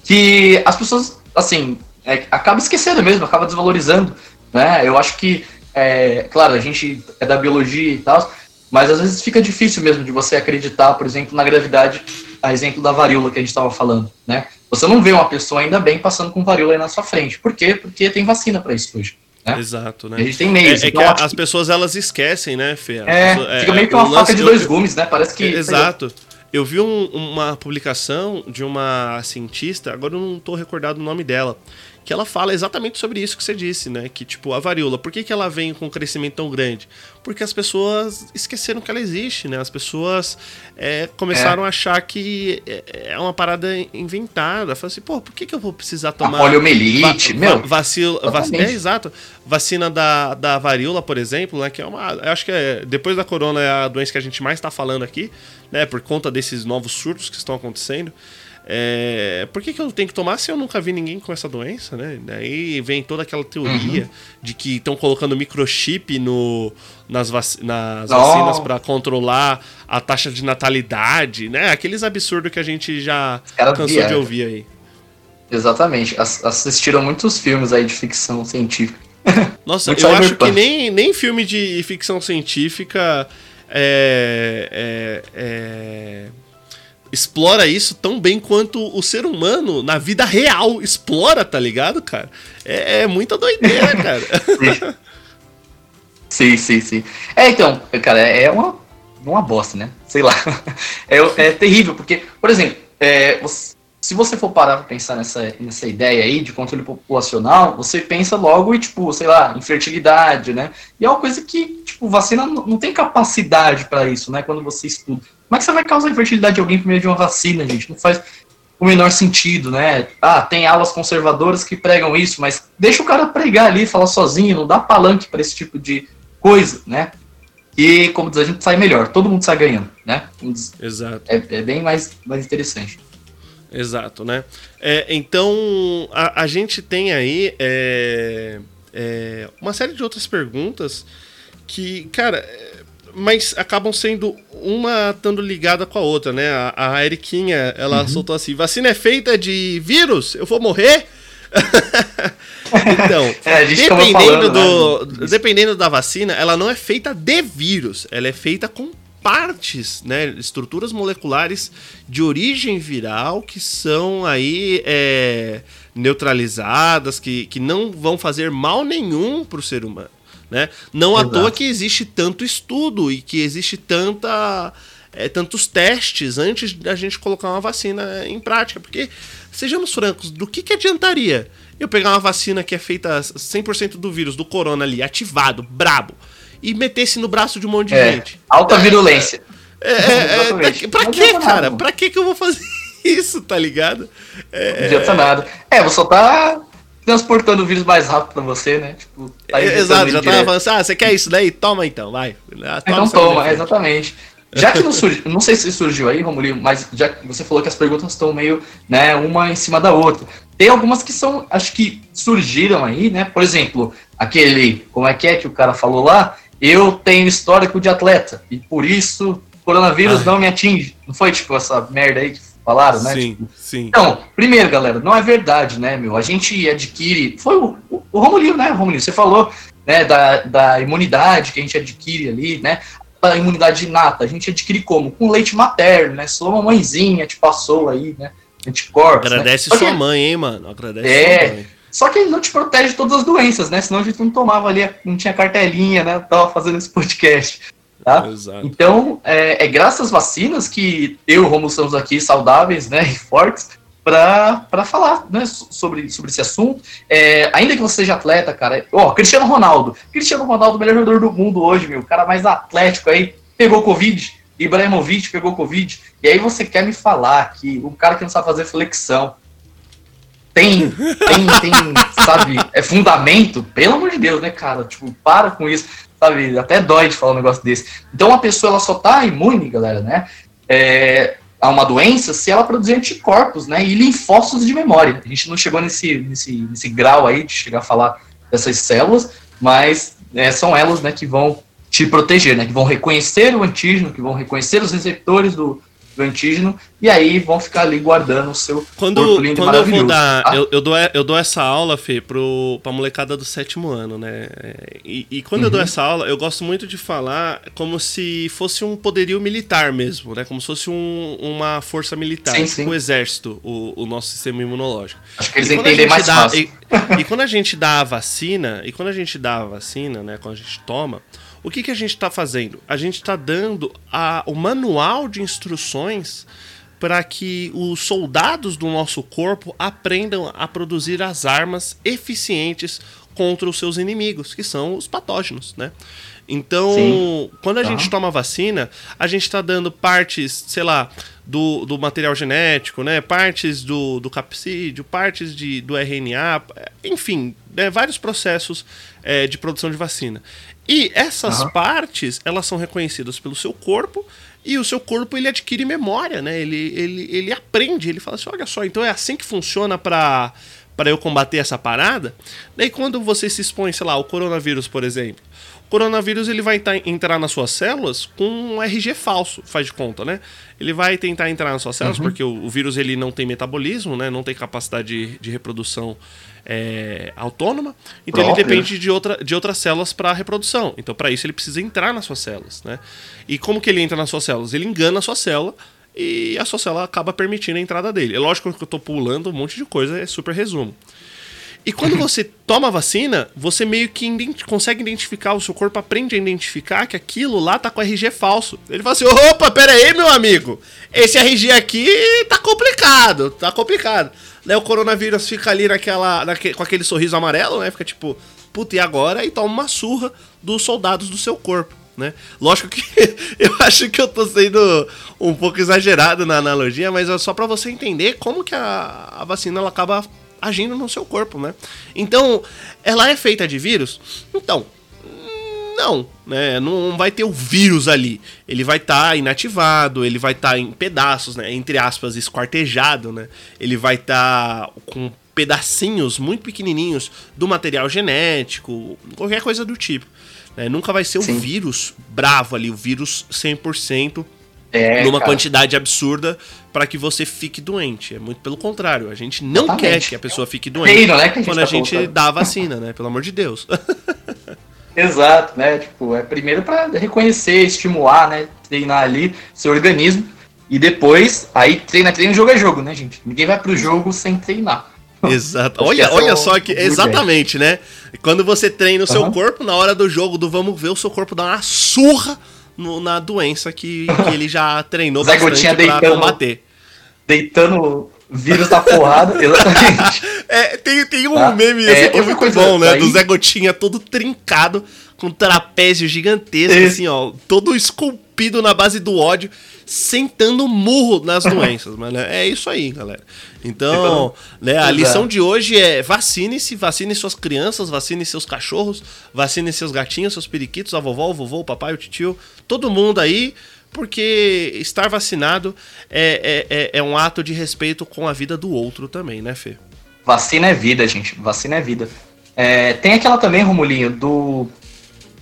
que as pessoas, assim, é, acaba esquecendo mesmo, acaba desvalorizando. Né? Eu acho que, é, claro, a gente é da biologia e tal, mas às vezes fica difícil mesmo de você acreditar, por exemplo, na gravidade, a exemplo da varíola que a gente estava falando. Né? Você não vê uma pessoa ainda bem passando com varíola aí na sua frente. Por quê? Porque tem vacina para isso hoje. Né? Exato, né? A gente tem meios. É, é então, que as pessoas elas esquecem, né, Fê? É, pessoa, fica meio que uma faca de dois gumes, né? Parece que. Exato. Eu vi um, uma publicação de uma cientista, agora eu não estou recordado o nome dela, que ela fala exatamente sobre isso que você disse, né? Que, tipo, a varíola, por que, que ela vem com um crescimento tão grande? Porque as pessoas esqueceram que ela existe, né? As pessoas é, começaram é. a achar que é, é uma parada inventada. Falaram assim, pô, por que, que eu vou precisar tomar. A poliomielite, va meu. Vacila, vac, é, exato. Vacina da, da varíola, por exemplo, né? Que é uma. Eu acho que é, depois da corona é a doença que a gente mais está falando aqui, né? Por conta desses novos surtos que estão acontecendo. É, por que, que eu tenho que tomar se eu nunca vi ninguém com essa doença, né? Daí vem toda aquela teoria uhum. de que estão colocando microchip no, nas, vac, nas vacinas para controlar a taxa de natalidade, né? Aqueles absurdos que a gente já cansou de ouvir aí. Exatamente. Assistiram muitos filmes aí de ficção científica. Nossa, eu acho que nem, nem filme de ficção científica é, é, é explora isso tão bem quanto o ser humano na vida real explora, tá ligado, cara? É, é muita doideira, cara. sim, sim, sim. É, então, cara, é uma, uma bosta, né? Sei lá. É, é terrível, porque, por exemplo, é, você, se você for parar pra pensar nessa, nessa ideia aí de controle populacional, você pensa logo em, tipo, sei lá, infertilidade, né? E é uma coisa que, tipo, vacina não, não tem capacidade para isso, né? Quando você estuda. Como é que você vai causar infertilidade de alguém por meio de uma vacina, gente? Não faz o menor sentido, né? Ah, tem alas conservadoras que pregam isso, mas deixa o cara pregar ali, falar sozinho, não dá palanque para esse tipo de coisa, né? E, como diz, a gente sai melhor, todo mundo sai ganhando, né? Exato. É, é bem mais, mais interessante. Exato, né? É, então, a, a, gente tem aí é, é, uma série de outras perguntas que, cara, mas acabam sendo uma estando ligada com a outra, né? A, a Eriquinha, ela uhum. soltou assim: vacina é feita de vírus? Eu vou morrer? então, é, dependendo, falando, do, né? dependendo da vacina, ela não é feita de vírus, ela é feita com partes, né, estruturas moleculares de origem viral que são aí é, neutralizadas, que, que não vão fazer mal nenhum para o ser humano. Né? Não Exato. à toa que existe tanto estudo e que existe tanta, é, tantos testes antes da gente colocar uma vacina em prática. Porque, sejamos francos, do que, que adiantaria eu pegar uma vacina que é feita 100% do vírus, do corona ali, ativado, brabo, e metesse no braço de um monte de é, gente? Alta virulência. É, é, é, pra quê, cara? Pra que que eu vou fazer isso, tá ligado? É, não adianta nada. É, vou soltar transportando o vírus mais rápido pra você, né? Tipo, tá Exato, já tava falando assim, ah, você quer isso daí? Toma então, vai. Ah, toma então toma, exatamente. Já que não surgiu, não sei se surgiu aí, Romulo, mas já que você falou que as perguntas estão meio, né, uma em cima da outra. Tem algumas que são, acho que surgiram aí, né? Por exemplo, aquele, como é que é que o cara falou lá? Eu tenho histórico de atleta e por isso coronavírus Ai. não me atinge. Não foi tipo essa merda aí que falaram, né? Sim, tipo, sim. Então, primeiro, galera, não é verdade, né, meu? A gente adquire. Foi o, o, o Romulinho, né, Romulinho? Você falou né, da, da imunidade que a gente adquire ali, né? A imunidade inata, a gente adquire como? Com leite materno, né? Sua mamãezinha te passou aí, né? Anticorpos. Né? Agradece né? sua que, mãe, hein, mano? Agradece é, sua mãe. Só que ele não te protege de todas as doenças, né? Senão a gente não tomava ali, não tinha cartelinha, né? Tava fazendo esse podcast. Tá? Então, é, é, graças às vacinas que eu e o Romulo estamos aqui saudáveis né, e fortes para falar né, sobre, sobre esse assunto. É, ainda que você seja atleta, cara. Ó, Cristiano Ronaldo. Cristiano Ronaldo, melhor jogador do mundo hoje, meu. O cara mais atlético aí, pegou Covid. Ibrahimovic pegou Covid. E aí você quer me falar que um cara que não sabe fazer flexão tem, tem, tem, sabe, é fundamento, pelo amor de Deus, né, cara? Tipo, para com isso sabe? Até dói de falar um negócio desse. Então a pessoa ela só tá imune, galera, né? É, a uma doença se ela produzir anticorpos, né? E linfócitos de memória. A gente não chegou nesse, nesse, nesse grau aí de chegar a falar dessas células, mas é, são elas, né, que vão te proteger, né? Que vão reconhecer o antígeno, que vão reconhecer os receptores do, do antígeno, e aí vão ficar ali guardando o seu quando, corpo lindo quando eu vou dar, tá? eu, eu, dou, eu dou essa aula, Fê, pro, pra molecada do sétimo ano, né? E, e quando uhum. eu dou uhum. essa aula, eu gosto muito de falar como se fosse um poderio militar mesmo, né? Como se fosse um, uma força militar, sim, tipo o exército, o, o, nosso sistema imunológico. Acho que eles entendem mais dá, fácil. E, e quando a gente dá a vacina, e quando a gente dá a vacina, né? Quando a gente toma, o que, que a gente está fazendo? A gente está dando a, o manual de instruções para que os soldados do nosso corpo aprendam a produzir as armas eficientes contra os seus inimigos, que são os patógenos, né? Então, Sim. quando a gente toma vacina, a gente está dando partes, sei lá, do, do material genético, né? Partes do, do capsídeo, partes de, do RNA, enfim, né? vários processos é, de produção de vacina. E essas uhum. partes, elas são reconhecidas pelo seu corpo e o seu corpo ele adquire memória, né? Ele, ele, ele aprende, ele fala assim, olha só, então é assim que funciona para para eu combater essa parada. Daí quando você se expõe, sei lá, o coronavírus, por exemplo, o coronavírus ele vai entrar nas suas células com um RG falso, faz de conta, né? Ele vai tentar entrar nas suas células uhum. porque o, o, vírus ele não tem metabolismo, né? Não tem capacidade de, de reprodução é, autônoma, então Próprio. ele depende de, outra, de outras células para reprodução. Então, para isso, ele precisa entrar nas suas células. Né? E como que ele entra nas suas células? Ele engana a sua célula e a sua célula acaba permitindo a entrada dele. É lógico que eu estou pulando um monte de coisa, é super resumo. E quando você toma a vacina, você meio que consegue identificar, o seu corpo aprende a identificar que aquilo lá tá com RG falso. Ele fala assim: opa, pera aí, meu amigo, esse RG aqui tá complicado, tá complicado. Daí o coronavírus fica ali naquela, naque, com aquele sorriso amarelo, né? Fica tipo, puta, e agora? E toma uma surra dos soldados do seu corpo. Né? Lógico que eu acho que eu tô sendo um pouco exagerado na analogia, mas é só para você entender como que a, a vacina ela acaba agindo no seu corpo, né? Então, ela é feita de vírus? Então, não, né? Não vai ter o vírus ali. Ele vai estar tá inativado, ele vai estar tá em pedaços, né? Entre aspas, esquartejado, né? Ele vai estar tá com pedacinhos muito pequenininhos do material genético, qualquer coisa do tipo. Né? Nunca vai ser o vírus bravo ali, o vírus 100% é, numa cara. quantidade absurda para que você fique doente. É muito pelo contrário. A gente não Exatamente. quer que a pessoa fique doente Reino, né, a quando tá a gente dá a vacina, né? Pelo amor de Deus. Exato, né? Tipo, é primeiro para reconhecer, estimular, né? Treinar ali seu organismo. E depois, aí treina, treina, jogo é jogo, né, gente? Ninguém vai pro jogo sem treinar. Exato. olha, olha é só que. Exatamente, né? Quando você treina o seu uhum. corpo, na hora do jogo do vamos ver, o seu corpo dá uma surra no, na doença que, que, ele já treinou Zé bastante pra deitando, combater. Deitando vírus da porrada, exatamente. é, tem, tem um tá? meme esse é, que é muito bom, né? Daí... Do Zé Gotinha todo trincado, com trapézio gigantesco, assim, ó, todo esculpido na base do ódio, sentando murro nas doenças, mas né? é isso aí, galera. Então, né, a lição de hoje é vacine-se, vacine suas crianças, vacine seus cachorros, vacine seus gatinhos, seus periquitos, a vovó, o vovô, o papai, o tio, todo mundo aí, porque estar vacinado é, é, é, é, um ato de respeito com a vida do outro também, né, Fê? Vacina é vida, gente. Vacina é vida. É, tem aquela também, Romulinho, do,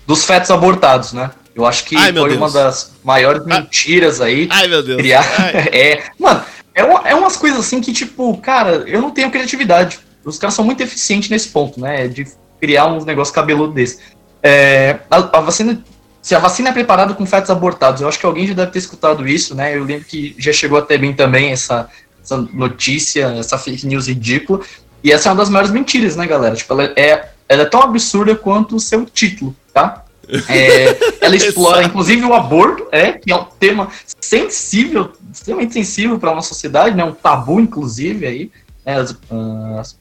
dos fetos abortados, né? Eu acho que Ai, foi Deus. uma das maiores ah. mentiras aí. Ai, meu Deus. Criar... é, mano, é, uma, é umas coisas assim que, tipo, cara, eu não tenho criatividade. Os caras são muito eficientes nesse ponto, né? De criar uns negócios cabeludo desse. É, a, a, vacina se a vacina é preparada com fetos abortados, eu acho que alguém já deve ter escutado isso, né? Eu lembro que já chegou até mim também essa, essa notícia, essa fake news ridícula. E essa é uma das maiores mentiras, né, galera? Tipo, ela é, ela é tão absurda quanto o seu título, tá? É, ela explora, inclusive, o aborto, é, que é um tema sensível, extremamente sensível para a nossa sociedade, né? Um tabu, inclusive, aí. Né, as, as,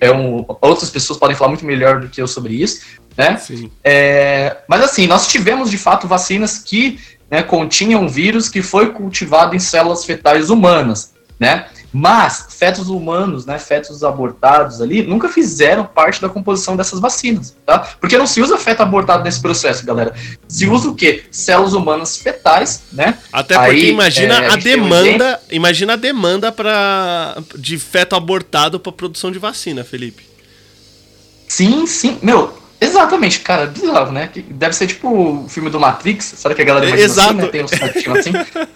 é um, outras pessoas podem falar muito melhor do que eu sobre isso né? É, mas assim, nós tivemos de fato vacinas que né, continham vírus que foi cultivado em células fetais humanas, né? Mas fetos humanos, né, fetos abortados ali, nunca fizeram parte da composição dessas vacinas, tá? Porque não se usa feto abortado nesse processo, galera. Se usa o quê? Células humanas fetais, né? Até porque Aí, imagina é, a, a demanda, um imagina a demanda para de feto abortado para produção de vacina, Felipe. Sim, sim. Meu, Exatamente, cara, bizarro, né? Deve ser tipo o filme do Matrix, sabe que a galera imagina Exato. assim, né? Tem certinhos assim.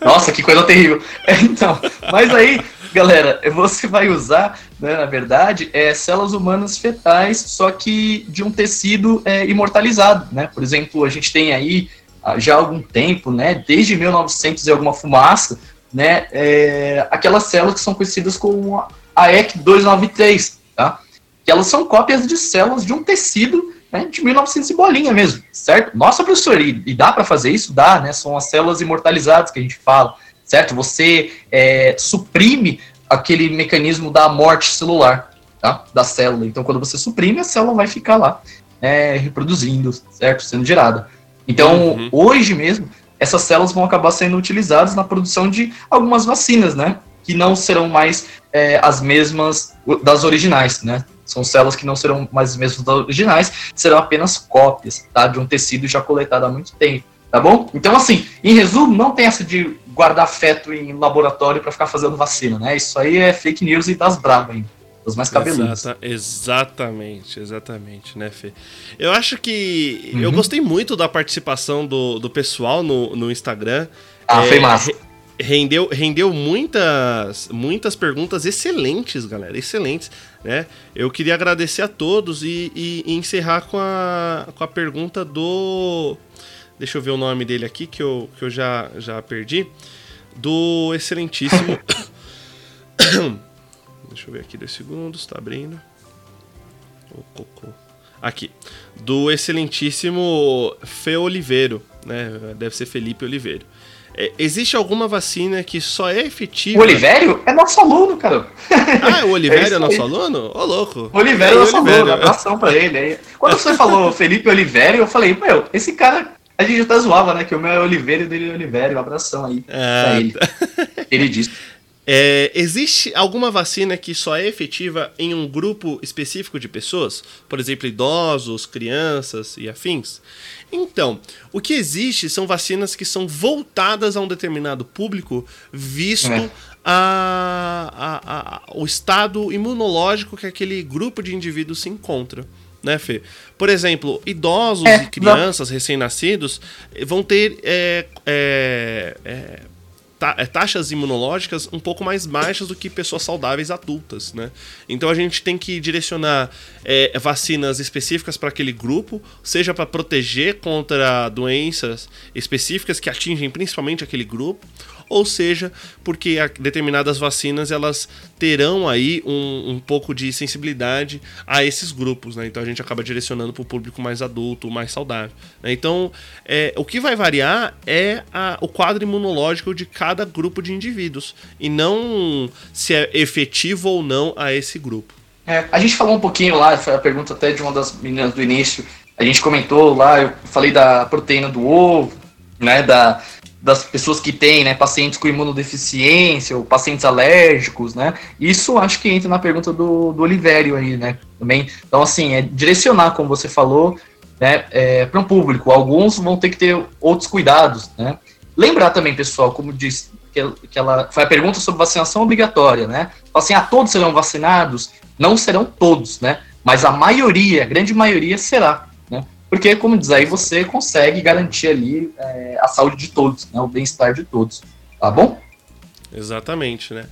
Nossa, que coisa terrível. É, então, mas aí, galera, você vai usar, né, na verdade, é, células humanas fetais, só que de um tecido é, imortalizado, né? Por exemplo, a gente tem aí já há algum tempo, né? Desde 1900 e alguma fumaça, né? É, aquelas células que são conhecidas como a EC293, tá? Que elas são cópias de células de um tecido né, de 1900 e bolinha mesmo, certo? Nossa, professor, e, e dá para fazer isso? Dá, né? São as células imortalizadas que a gente fala, certo? Você é, suprime aquele mecanismo da morte celular, tá? Da célula. Então, quando você suprime, a célula vai ficar lá, é, reproduzindo, certo? Sendo gerada. Então, uhum. hoje mesmo, essas células vão acabar sendo utilizadas na produção de algumas vacinas, né? Que não serão mais é, as mesmas das originais, né? São células que não serão mais as mesmas das originais, serão apenas cópias, tá? De um tecido já coletado há muito tempo, tá bom? Então, assim, em resumo, não tem essa de guardar feto em laboratório para ficar fazendo vacina, né? Isso aí é fake news e das bravas ainda. Os mais cabeludos. Exata, exatamente, exatamente, né, Fê? Eu acho que. Uhum. Eu gostei muito da participação do, do pessoal no, no Instagram. Ah, é, foi massa. Rendeu, rendeu muitas, muitas perguntas excelentes, galera. Excelentes. Né? Eu queria agradecer a todos e, e, e encerrar com a, com a pergunta do. Deixa eu ver o nome dele aqui, que eu, que eu já, já perdi. Do excelentíssimo. Deixa eu ver aqui dois segundos, tá abrindo. O cocô. Aqui. Do excelentíssimo Fe Oliveiro, né? Deve ser Felipe Oliveiro. É, existe alguma vacina que só é efetiva. O Oliveiro é nosso aluno, cara. Ah, o Oliveiro é, é nosso aluno? Ô, oh, louco. O Oliveiro é, é nosso Oliveiro. aluno, abração pra ele. Quando você falou Felipe Oliveiro, eu falei, meu, esse cara. A gente já tá zoava, né? Que o meu é Oliveiro e o dele é Oliveiro. Um abração aí ah, pra ele. Tá. Ele disse. É, existe alguma vacina que só é efetiva em um grupo específico de pessoas? Por exemplo, idosos, crianças e afins? Então, o que existe são vacinas que são voltadas a um determinado público, visto é. a, a, a, o estado imunológico que aquele grupo de indivíduos se encontra. Né, Fê? Por exemplo, idosos é, e crianças recém-nascidos vão ter é, é, é é, taxas imunológicas um pouco mais baixas do que pessoas saudáveis adultas, né? Então a gente tem que direcionar é, vacinas específicas para aquele grupo, seja para proteger contra doenças específicas que atingem principalmente aquele grupo, ou seja, porque determinadas vacinas elas terão aí um, um pouco de sensibilidade a esses grupos, né? Então a gente acaba direcionando para o público mais adulto, mais saudável. Né? Então é, o que vai variar é a, o quadro imunológico de cada grupo de indivíduos e não se é efetivo ou não a esse grupo. É, a gente falou um pouquinho lá, foi a pergunta até de uma das meninas do início. A gente comentou lá, eu falei da proteína do ovo, né, da, das pessoas que têm, né, pacientes com imunodeficiência ou pacientes alérgicos, né? Isso acho que entra na pergunta do, do Olivério aí, né? Também. Então, assim, é direcionar, como você falou, né, é, para um público. Alguns vão ter que ter outros cuidados, né? Lembrar também, pessoal, como disse, que, ela foi a pergunta sobre vacinação obrigatória, né? Assim, a ah, todos serão vacinados? Não serão todos, né? Mas a maioria, a grande maioria será. Porque, como diz aí, você consegue garantir ali é, a saúde de todos, né, o bem-estar de todos. Tá bom? Exatamente, né?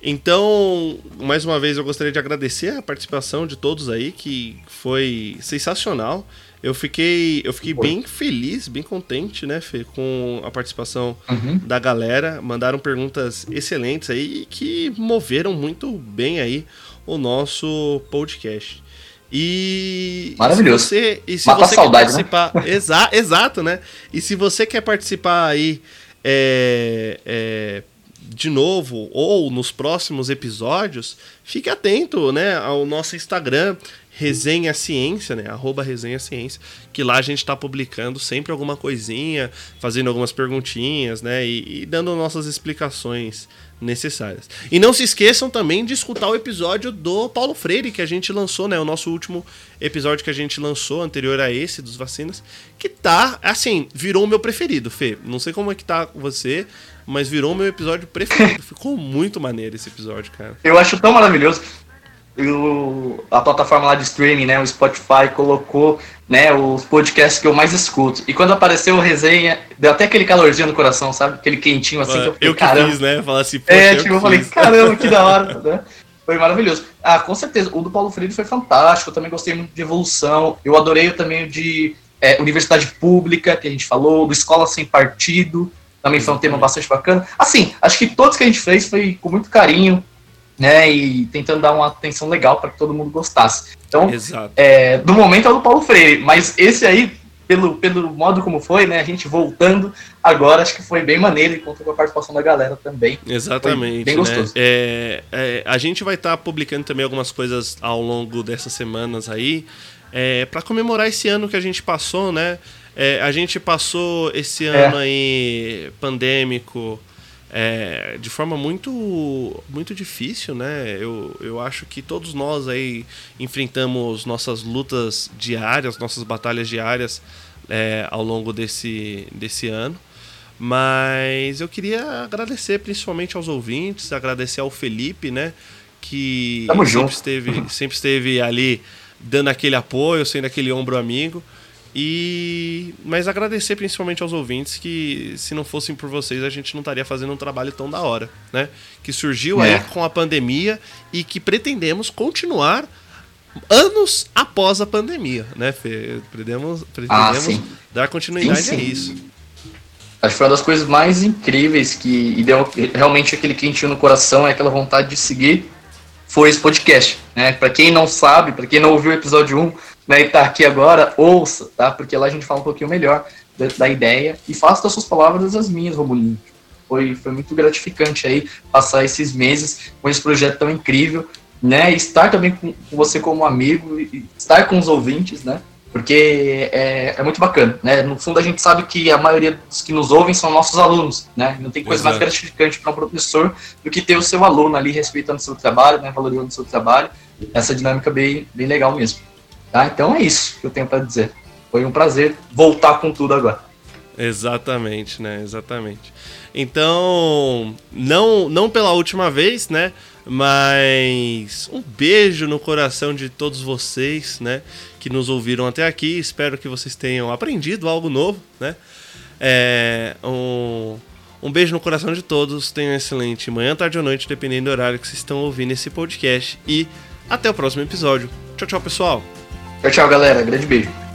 Então, mais uma vez eu gostaria de agradecer a participação de todos aí, que foi sensacional. Eu fiquei, eu fiquei bem feliz, bem contente, né, Fê, com a participação uhum. da galera. Mandaram perguntas excelentes aí que moveram muito bem aí o nosso podcast. E Maravilhoso. Se você, e se Mata você saudade, quer né? participar, né? exa, exato, né? E se você quer participar aí é, é, de novo ou nos próximos episódios, fique atento, né, ao nosso Instagram Resenha Ciência, né? Arroba Resenha Ciência, que lá a gente está publicando sempre alguma coisinha, fazendo algumas perguntinhas, né? E, e, dando nossas explicações necessárias. E não se esqueçam também de escutar o episódio do Paulo Freire, que a gente lançou, né? O nosso último episódio que a gente lançou, anterior a esse, dos vacinas, que tá, assim, virou o meu preferido, Fê. Não sei como é que tá com você, mas virou o meu episódio preferido. Ficou muito maneiro esse episódio, cara. Eu acho tão maravilhoso a plataforma lá de streaming, né, o Spotify, colocou né, os podcasts que eu mais escuto. E quando apareceu o resenha, deu até aquele calorzinho no coração, sabe? Aquele quentinho assim. que eu, fiquei, eu que caramba. fiz, né? Falar assim, é, tipo, eu, eu falei, caramba, que da hora, né? Foi maravilhoso. Ah, com certeza. O do Paulo Freire foi fantástico. Eu também gostei muito de evolução. Eu adorei também o de é, universidade pública, que a gente falou, do escola sem partido. Também foi um tema bastante bacana. Assim, acho que todos que a gente fez foi com muito carinho, né? E tentando dar uma atenção legal para que todo mundo gostasse. Então, é, do momento é o do Paulo Freire, mas esse aí pelo, pelo modo como foi, né? A gente voltando agora, acho que foi bem maneiro e contou com a participação da galera também. Exatamente. Foi bem né? gostoso. É, é, a gente vai estar tá publicando também algumas coisas ao longo dessas semanas aí, é, para comemorar esse ano que a gente passou, né? É, a gente passou esse é. ano aí pandêmico. É, de forma muito muito difícil, né? Eu, eu acho que todos nós aí enfrentamos nossas lutas diárias, nossas batalhas diárias é, ao longo desse, desse ano. Mas eu queria agradecer principalmente aos ouvintes, agradecer ao Felipe, né? Que Tamo sempre junto. esteve, sempre esteve ali dando aquele apoio, sendo aquele ombro amigo. E mas agradecer principalmente aos ouvintes que se não fossem por vocês a gente não estaria fazendo um trabalho tão da hora, né? Que surgiu é. aí com a pandemia e que pretendemos continuar anos após a pandemia, né, Fê? Pretendemos, pretendemos ah, dar continuidade sim, sim. a isso. Acho que foi uma das coisas mais incríveis que e deu realmente aquele quentinho no coração, é aquela vontade de seguir, foi esse podcast, né? Para quem não sabe, para quem não ouviu o episódio 1, né, e tá aqui agora, ouça, tá? Porque lá a gente fala um pouquinho melhor da, da ideia e faça das suas palavras as minhas, Romulinho. Foi, foi muito gratificante aí passar esses meses com esse projeto tão incrível, né? Estar também com, com você como amigo e estar com os ouvintes, né? Porque é, é muito bacana, né? No fundo a gente sabe que a maioria dos que nos ouvem são nossos alunos, né? Não tem coisa Exato. mais gratificante para um professor do que ter o seu aluno ali respeitando o seu trabalho, né? Valorizando o seu trabalho. Essa dinâmica bem, bem legal mesmo. Tá? Então é isso que eu tenho para dizer. Foi um prazer voltar com tudo agora. Exatamente, né? Exatamente. Então, não, não pela última vez, né? Mas um beijo no coração de todos vocês, né? Que nos ouviram até aqui. Espero que vocês tenham aprendido algo novo, né? É, um, um beijo no coração de todos. Tenham um excelente manhã, tarde ou noite, dependendo do horário que vocês estão ouvindo esse podcast. E até o próximo episódio. Tchau, tchau, pessoal. Tchau, tchau, galera. Grande beijo.